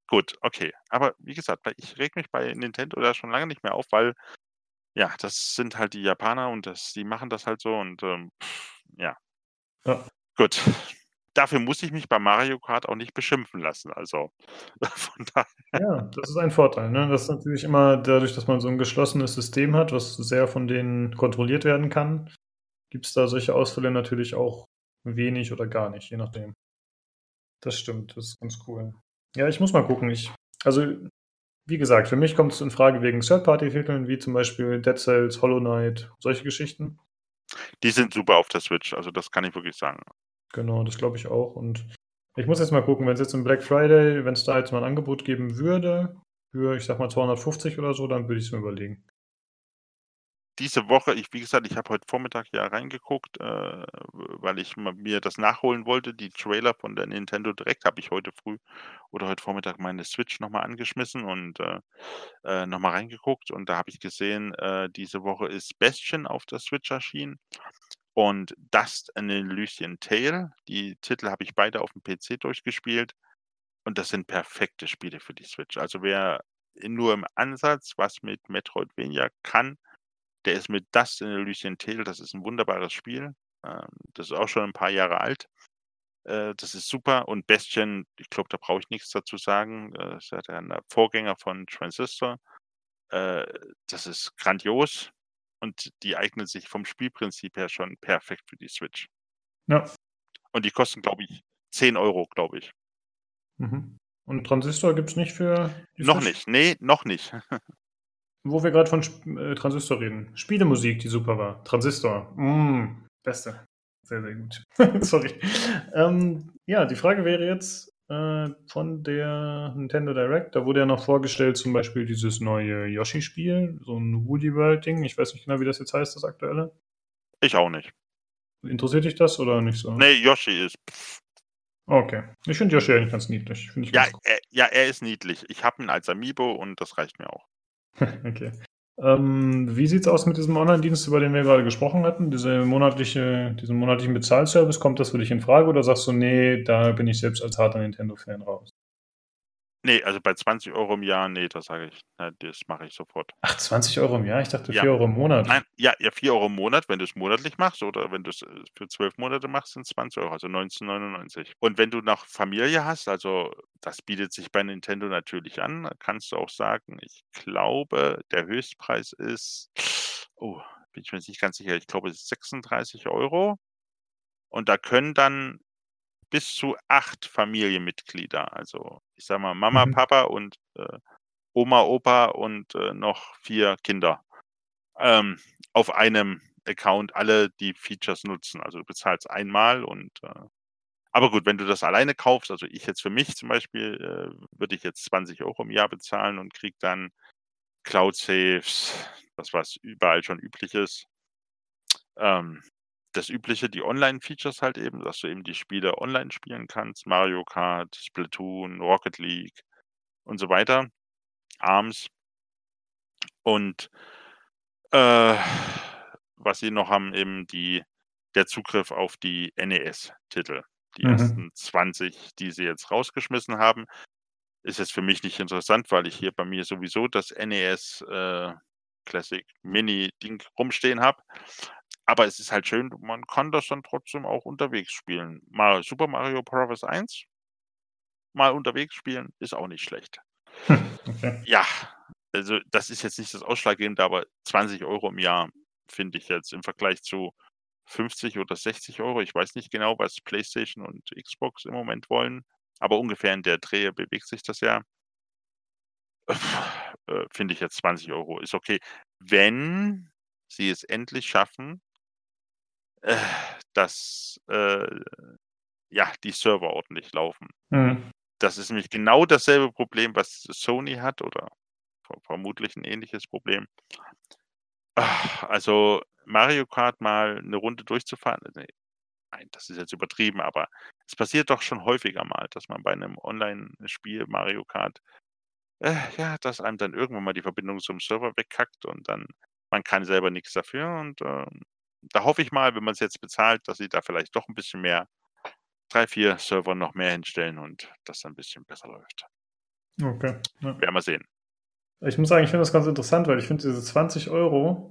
gut, okay. Aber wie gesagt, ich rege mich bei Nintendo da schon lange nicht mehr auf, weil ja, das sind halt die Japaner und das die machen das halt so und, ähm, ja. Ja. Gut. Dafür muss ich mich bei Mario Kart auch nicht beschimpfen lassen, also, von daher. Ja, das ist ein Vorteil, ne? Das ist natürlich immer dadurch, dass man so 'n geschlossenes System hat, was sehr von denen kontrolliert werden kann, gibt's da solche Ausfälle natürlich auch wenig oder gar nicht, je nachdem. Das stimmt, das ist ganz cool. Ja, ich muss mal gucken. Ich also, wie gesagt, für mich kommt's infrage wegen Third-Party-Titeln wie zum Beispiel Dead Cells, Hollow Knight, solche Geschichten. Die sind super auf der Switch, also, das kann ich wirklich sagen. Genau, das glaube ich auch und ich muss jetzt mal gucken, wenn's jetzt im Black Friday wenn's da jetzt mal 'n Angebot geben würde für, ich sage mal, 250 oder so, dann würde ich's mir überlegen. Diese Woche ich wie gesagt, ich habe heute Vormittag ja reingeguckt, äh, weil ich mir das nachholen wollte. Die Trailer von der Nintendo Direct habe ich heute früh oder heute Vormittag meine Switch noch mal angeschmissen und, äh, äh, noch mal reingeguckt und da habe ich gesehen, äh, diese Woche ist Bastion auf der Switch erschienen und Dust: An Elysian Tale. Die Titel habe ich beide aufm PC durchgespielt und das sind perfekte Spiele für die Switch. Also, wer nur im Ansatz was mit Metroidvania kann, der ist mit Dust: An Elysian Tale das ist 'n wunderbares Spiel. Ähm, das ist auch schon 'n paar Jahre alt. Äh, das ist super. Und Bastion, ich glaube, da brauche ich nichts dazu sagen. Äh, ist ja der Vorgänger von Transistor. Äh, das ist grandios und die eignen sich vom Spielprinzip her schon perfekt für die Switch. Ja. Und die kosten, glaube ich, 10 Euro, glaube ich. Mhm. Und Transistor gibt es nicht für die Noch Switch? nicht, nee, noch nicht. Wo wir gerade von äh, Transistor reden. Spielemusik, die super war. Transistor. Mm, beste. Sehr, sehr gut. Sorry. Ähm, ja, die Frage wäre jetzt äh, von der Nintendo Direct. Da wurde ja noch vorgestellt, zum Beispiel dieses neue Yoshi-Spiel, so ein Woody World-Ding. Ich weiß nicht genau, wie das jetzt heißt, das aktuelle. Ich auch nicht. Interessiert dich das oder nicht so? Nee, Yoshi ist. Pff. Okay. Ich finde Yoshi eigentlich ganz niedlich. Ich ja, er, ja, er ist niedlich. Ich habe ihn als Amiibo und das reicht mir auch. okay. Ähm, wie es aus mit diesem Online-Dienst, über den wir gerade gesprochen hatten? Diese monatliche, diesen monatlichen Bezahlservice, kommt das für dich in Frage oder sagst du, nee, da bin ich selbst als harter Nintendo-Fan raus? Nee, also bei 20 Euro im Jahr, nee, das sage ich, das mache ich sofort. Ach, 20 Euro im Jahr? Ich dachte Ja. 4 Euro im Monat. Nein, ja, ja, 4 Euro im Monat, wenn du es monatlich machst oder wenn du es äh, für 12 Monate machst, sind es 20 Euro, also 19,99. Und wenn du noch Familie hast, also das bietet sich bei Nintendo natürlich an, kannst du auch sagen, ich glaube, der Höchstpreis ist, oh, bin ich mir nicht ganz sicher, ich glaube, es ist 36 Euro. Und da können dann bis zu acht Familienmitglieder. Also ich sage mal Mama, Mhm. Papa und äh, Oma, Opa und äh, noch vier Kinder ähm, auf einem Account alle die Features nutzen. Also du bezahlst einmal und äh, aber gut, wenn du das alleine kaufst, also ich jetzt für mich zum Beispiel, äh, würde ich jetzt 20 Euro im Jahr bezahlen und krieg dann Cloud Saves, das was überall schon üblich ist. Ähm, das Übliche, die Online-Features halt eben, dass du eben die Spiele online spielen kannst. Mario Kart, Splatoon, Rocket League und so weiter. ARMS. Und äh, was sie noch haben, eben die, der Zugriff auf die NES-Titel. Die mhm. ersten 20, die sie jetzt rausgeschmissen haben, ist jetzt für mich nicht interessant, weil ich hier bei mir sowieso das NES äh, Classic Mini Ding rumstehen habe. Aber es ist halt schön, man kann das dann trotzdem auch unterwegs spielen. Mal Super Mario Bros. 1 mal unterwegs spielen, ist auch nicht schlecht. Okay. Ja, also das ist jetzt nicht das Ausschlaggebende, aber 20 Euro im Jahr finde ich jetzt im Vergleich zu 50 oder 60 Euro. Ich weiß nicht genau, was PlayStation und Xbox im Moment wollen, aber ungefähr in der Drehe bewegt sich das ja. Äh, finde ich jetzt 20 Euro ist okay. Wenn sie es endlich schaffen, äh, dass äh, ja, die Server ordentlich laufen. Mhm. Das ist nämlich genau dasselbe Problem, was Sony hat oder vermutlich ein ähnliches Problem. Also Mario Kart mal eine Runde durchzufahren, nee, nein, das ist jetzt übertrieben, aber es passiert doch schon häufiger mal, dass man bei einem Online-Spiel Mario Kart, äh, ja, dass einem dann irgendwann mal die Verbindung zum Server wegkackt und dann man kann selber nichts dafür und ähm, da hoffe ich mal, wenn man es jetzt bezahlt, dass sie da vielleicht doch ein bisschen mehr, drei, vier Server noch mehr hinstellen und das dann ein bisschen besser läuft. Okay. Ja. Werden wir sehen. Ich muss sagen, ich finde das ganz interessant, weil ich finde diese 20 Euro,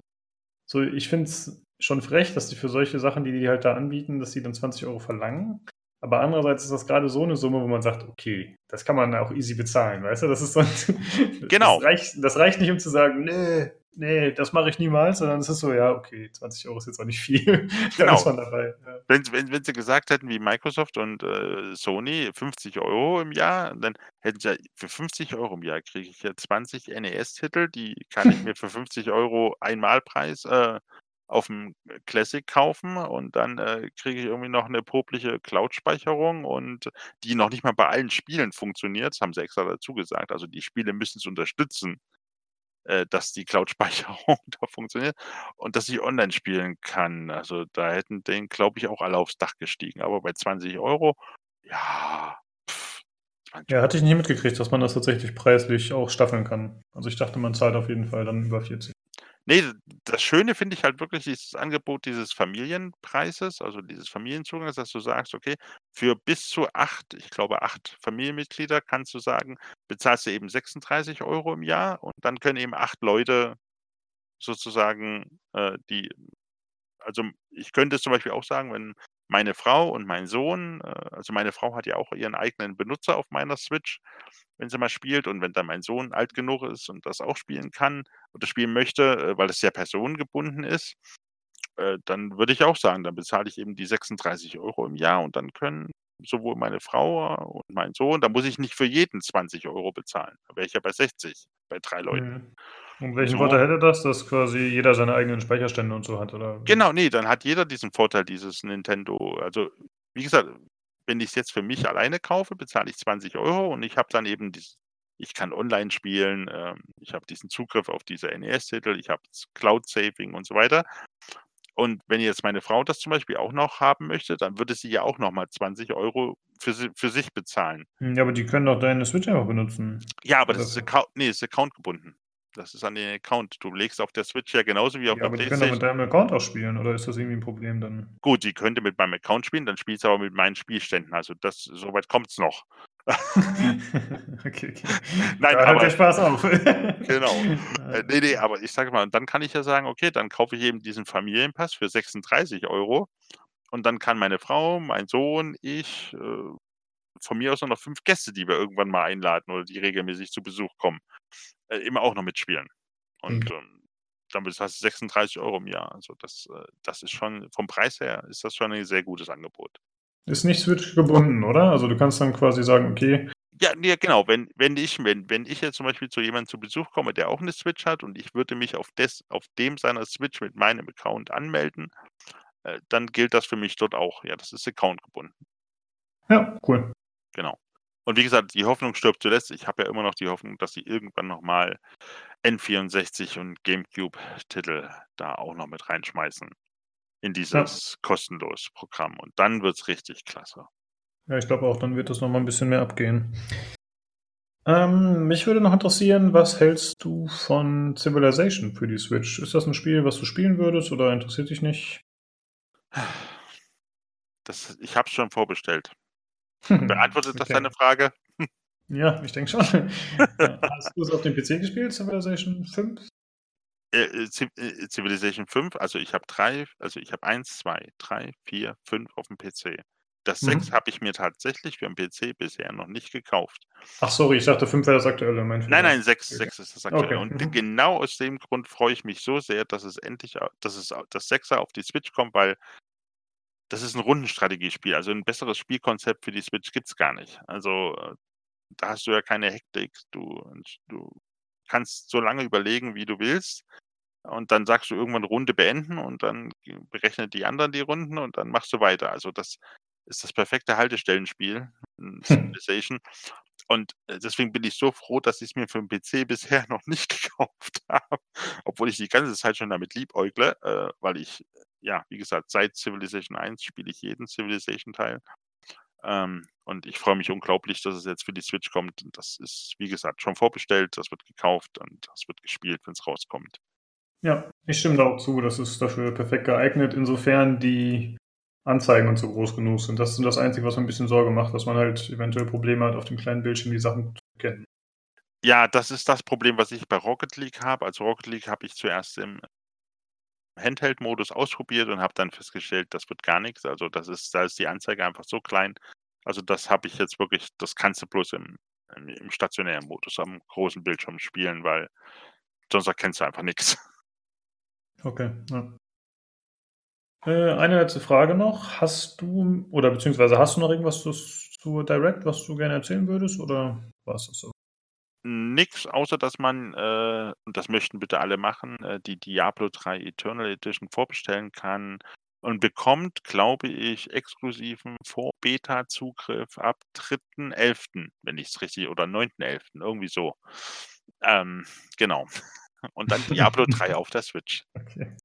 so ich finde es schon frech, dass die für solche Sachen, die die halt da anbieten, dass sie dann 20 Euro verlangen. Aber andererseits ist das gerade so eine Summe, wo man sagt, okay, das kann man auch easy bezahlen, weißt du? Das ist so genau. Das reicht, das reicht nicht, um zu sagen, nee, nee, das mache ich niemals, sondern es ist so, ja, okay, 20 Euro ist jetzt auch nicht viel. da genau. ist man dabei. Ja. Wenn, wenn, wenn sie gesagt hätten, wie Microsoft und äh, Sony, 50 Euro im Jahr, dann hätten sie ja, für 50 Euro im Jahr kriege ich ja 20 NES-Titel, die kann ich mir für 50 Euro Einmalpreis äh, auf dem Classic kaufen und dann äh, kriege ich irgendwie noch eine popliche Cloud-Speicherung und die noch nicht mal bei allen Spielen funktioniert, das haben sie extra dazu gesagt. Also die Spiele müssen es unterstützen äh, dass die Cloud-Speicherung da funktioniert und dass ich online spielen kann. Also da hätten den, glaube ich, auch alle aufs Dach gestiegen. Aber bei 20 Euro, ja. Pff, ja, hatte ich nicht mitgekriegt, dass man das tatsächlich preislich auch staffeln kann. Also ich dachte, man zahlt auf jeden Fall dann über 40. Nee, das Schöne finde ich halt wirklich dieses Angebot dieses Familienpreises, also dieses Familienzugangs, dass du sagst, okay, für bis zu acht, ich glaube acht Familienmitglieder kannst du sagen, bezahlst du eben 36 Euro im Jahr und dann können eben acht Leute sozusagen, äh, die also ich könnte es zum Beispiel auch sagen, wenn meine Frau und mein Sohn, äh, also meine Frau hat ja auch ihren eigenen Benutzer auf meiner Switch, wenn sie mal spielt und wenn dann mein Sohn alt genug ist und das auch spielen kann oder spielen möchte, äh, weil es sehr personengebunden ist, äh, dann würde ich auch sagen, dann bezahle ich eben die 36 Euro im Jahr und dann können sowohl meine Frau und mein Sohn da muss ich nicht für jeden 20 Euro bezahlen. Da wäre ich ja bei 60 bei 3 Leuten. Mhm. Und welchen So. Vorteil hätte das, dass quasi jeder seine eigenen Speicherstände und so hat, oder? Genau, ne, dann hat jeder diesen Vorteil dieses Nintendo also, wie gesagt, wenn ich's jetzt für mich alleine kaufe, bezahle ich 20 Euro und ich habe dann eben dies ich kann online spielen, ähm, ich habe diesen Zugriff auf diese NES-Titel, ich habe das Cloud Saving und so weiter. Und wenn jetzt meine Frau das zum Beispiel auch noch haben möchte, dann würde sie ja auch noch mal 20 Euro für für sich bezahlen. Hm, ja, aber die können doch deine Switch einfach benutzen. Ja, aber das ist Oder Account ne, ist accountgebunden. Das ist an den Account. Du legst auf der Switch ja genauso wie auf Ja, der aber die können doch mit Playstation deinem Account auch spielen, oder ist das irgendwie 'n Problem dann? Gut, die könnte mit meinem Account spielen, dann spielt sie aber mit meinen Spielständen. Also, das so weit kommt's noch. Okay, okay. Nein, Da hört aber der Spaß auf. Genau. Äh, ne, ne, Ja. aber ich sage mal und dann kann ich ja sagen: „Okay, dann kaufe ich eben diesen Familienpass für 36 Euro und dann kann meine Frau, mein Sohn, ich, äh, von mir aus auch noch 5 Gäste, die wir irgendwann mal einladen oder die regelmäßig zu Besuch kommen, äh, immer auch noch mitspielen.“ Und, Mhm. ähm, damit hast du 36 Euro im Jahr. Also, das äh, das ist schon vom Preis her ist das schon ein sehr gutes Angebot. Ist nicht Switch gebunden, oder? Also, du kannst dann quasi sagen: „Okay“ Ja, ne, genau. Wenn wenn ich wenn wenn ich jetzt zum Beispiel zu jemandem zu Besuch komme, der auch 'ne Switch hat und ich würde mich auf des auf dem seiner Switch mit meinem Account anmelden, äh, dann gilt das für mich dort auch. Ja, das ist accountgebunden. Ja, cool. Genau. Und wie gesagt, die Hoffnung stirbt zuletzt. Ich habe ja immer noch die Hoffnung, dass sie irgendwann noch mal N64 und GameCube-Titel da auch noch mit reinschmeißen in Ja. dieses kostenlos Programm und dann wird's richtig klasse. Ja, ich glaube auch, dann wird das noch mal 'n bisschen mehr abgehen. Ähm, mich würde noch interessieren, was hältst du von Civilization für die Switch? Ist das 'n Spiel, was du spielen würdest oder interessiert dich nicht? Das ich habe es schon vorbestellt. Beantwortet das Okay. deine Frage? Ja, ich denke schon. Ja, hast du's auf dem PC gespielt, Civilization 5? Äh, äh, äh, Civilization 5, also ich habe 3 also ich habe 1, 2, 3, 4, 5 aufm PC. Das 6 Mhm. habe ich mir tatsächlich für 'n PC bisher noch nicht gekauft. Ach sorry, ich dachte 5 wäre das aktuelle, mein Nein, Fehler. nein, 6 Okay. 6 ist das aktuelle. Okay, Und mhm. genau aus dem Grund freue ich mich so sehr, dass es endlich dass es das 6er auf die Switch kommt, weil das ist 'n Rundenstrategiespiel. Also 'n besseres Spielkonzept für die Switch gibt's gar nicht. Also, äh, da hast du ja keine Hektik. Du du kannst so lange überlegen, wie du willst und dann sagst du irgendwann Runde beenden und dann g berechnen die anderen die Runden und dann machst du weiter. Also, das ist das perfekte Haltestellenspiel, hm, Civilization. Und, äh, deswegen bin ich so froh, dass ich's mir für 'n PC bisher noch nicht gekauft habe, obwohl ich die ganze Zeit schon damit liebäugle, äh, weil ich ja, wie gesagt, seit Civilization 1 spiele ich jeden Civilization-Teil. Ähm, und ich freue mich unglaublich, dass es jetzt für die Switch kommt. Und das ist, wie gesagt, schon vorbestellt, das wird gekauft und das wird gespielt, wenn's rauskommt. Ja, ich stimme da auch zu. Das ist dafür perfekt geeignet, insofern die Anzeigen und so groß genug sind. Das ist das Einzige, was mir 'n bisschen Sorge macht, dass man halt eventuell Probleme hat, auf dem kleinen Bildschirm die Sachen zu erkennen. Ja, das ist das Problem, was ich bei Rocket League habe. Also, Rocket League habe ich zuerst im Handheld-Modus ausprobiert und habe dann festgestellt, das wird gar nix. Also, das ist da ist die Anzeige einfach so klein. Also, das habe ich jetzt wirklich das kannst du bloß im im im stationären Modus am großen Bildschirm spielen, weil sonst erkennst du einfach nix. Okay, ja. Äh, eine letzte Frage noch. Hast du oder beziehungsweise hast du noch irgendwaszus zur Direct, was du gerne erzählen würdest, oder war's das so? Nix, außer dass man, äh und das möchten bitte alle machen, äh, die Diablo 3 Eternal Edition vorbestellen kann und bekommt, glaube ich, exklusiven Vor-Beta-Zugriff ab 3.11., wenn ich's richtig oder 9.11., irgendwie so. Ähm, genau. Und dann Diablo 3 auf der Switch. Okay.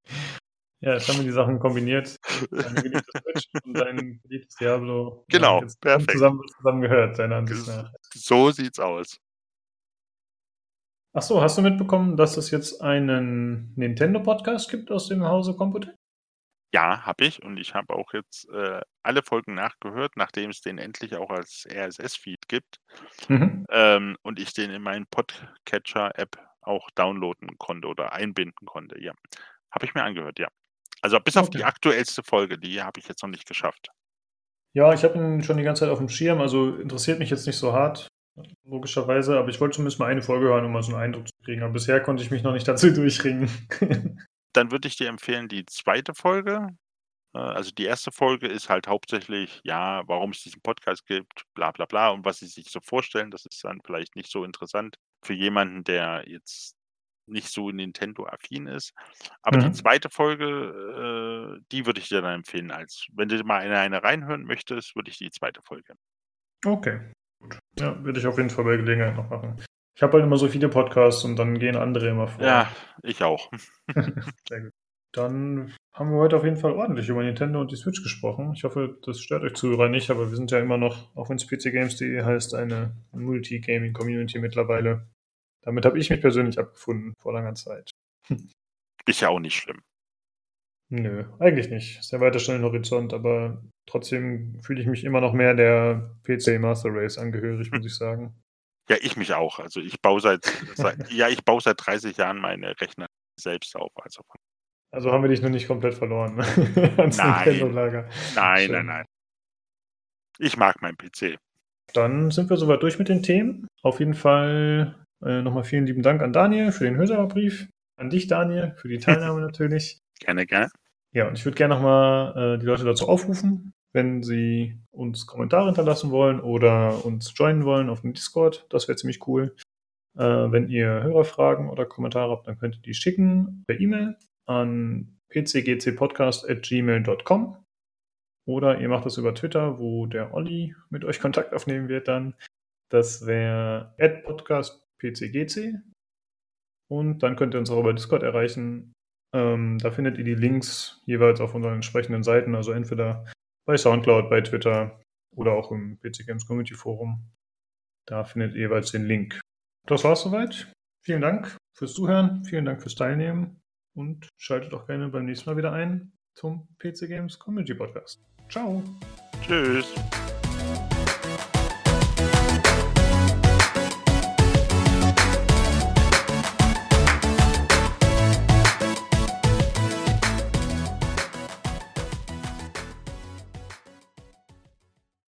Ja, jetzt haben wir die Sachen kombiniert. Deine geliebte Switch und dein geliebtes Diablo. Ja, Genau, jetzt perfekt. zusammen zusammen gehört, deiner Ansicht nach. so sieht's aus. Ach so, hast du mitbekommen, dass es jetzt einen Nintendo-Podcast gibt aus dem Hause Computec? Ja, habe ich und ich habe auch jetzt, äh, alle Folgen nachgehört, nachdem es den endlich auch als RSS-Feed gibt, Mhm. ähm, und ich den in meinen Podcatcher-App auch downloaden konnte oder einbinden konnte, ja. Habe ich mir angehört, ja. Also bis auf die aktuellste Folge, die habe ich jetzt noch nicht geschafft. Ja, ich habe ihn schon die ganze Zeit auf dem Schirm, also interessiert mich jetzt nicht so hart, logischerweise, aber ich wollte zumindest mal eine Folge hören, um mal so einen Eindruck zu kriegen. Aber bisher konnte ich mich noch nicht dazu durchringen. Dann würde ich dir empfehlen, die zweite Folge. Äh, also die erste Folge ist halt hauptsächlich, ja, warum es diesen Podcast gibt, bla bla bla und was sie sich so vorstellen. Das ist dann vielleicht nicht so interessant für jemanden, der jetzt nicht so Nintendo-affin ist. Aber die Mhm. zweite Folge, äh, die würde ich dir dann empfehlen. Als wenn du mal in eine reinhören möchtest, würde ich die zweite Folge. Okay. Ja, würde ich auf jeden Fall bei Gelegenheit noch machen. Ich habe halt immer so viele Podcasts und dann gehen andere immer vor. Ja, ich auch. Sehr gut. Dann haben wir heute auf jeden Fall ordentlich über Nintendo und die Switch gesprochen. Ich hoffe, das stört euch Zuhörer nicht, aber wir sind ja immer noch, auch wenn es pcgames.de heißt, eine Multi-Gaming-Community mittlerweile. Damit habe ich mich persönlich abgefunden vor langer Zeit. Ist ja auch nicht schlimm. Nö, eigentlich nicht. Sehr weiter schon den Horizont, aber trotzdem fühle ich mich immer noch mehr der PC Master Race angehörig, muss ich sagen. Ja, ich mich auch. Also ich baue seit, seit ja, ich baue seit 30 Jahren meine Rechner selbst auf. Also Also haben wir dich noch nicht komplett verloren. ne? Nein. Nein, nein, nein. Ich mag meinen PC. Dann sind wir soweit durch mit den Themen. Auf jeden Fall äh, nochmal vielen lieben Dank an Daniel für den Hörserbrief. An dich, Daniel, für die Teilnahme natürlich. Gerne, gerne. Ja, und ich würde gerne nochmal äh, die Leute dazu aufrufen, wenn sie uns Kommentare hinterlassen wollen oder uns joinen wollen auf dem Discord. Das wäre ziemlich cool. Äh, wenn ihr Hörerfragen oder Kommentare habt, dann könnt ihr die schicken per E-Mail an pcgcpodcast.gmail.com oder ihr macht das über Twitter, wo der Olli mit euch Kontakt aufnehmen wird dann. Das wäre podcastpcgc. Und dann könnt ihr uns auch über Discord erreichen. Ähm, da findet ihr die Links jeweils auf unseren entsprechenden Seiten, also entweder bei Soundcloud, bei Twitter oder auch im PC Games Community Forum. Da findet ihr jeweils den Link. Das war's soweit. Vielen Dank fürs Zuhören, vielen Dank fürs Teilnehmen und schaltet auch gerne beim nächsten Mal wieder ein zum PC Games Community Podcast. Ciao! Tschüss.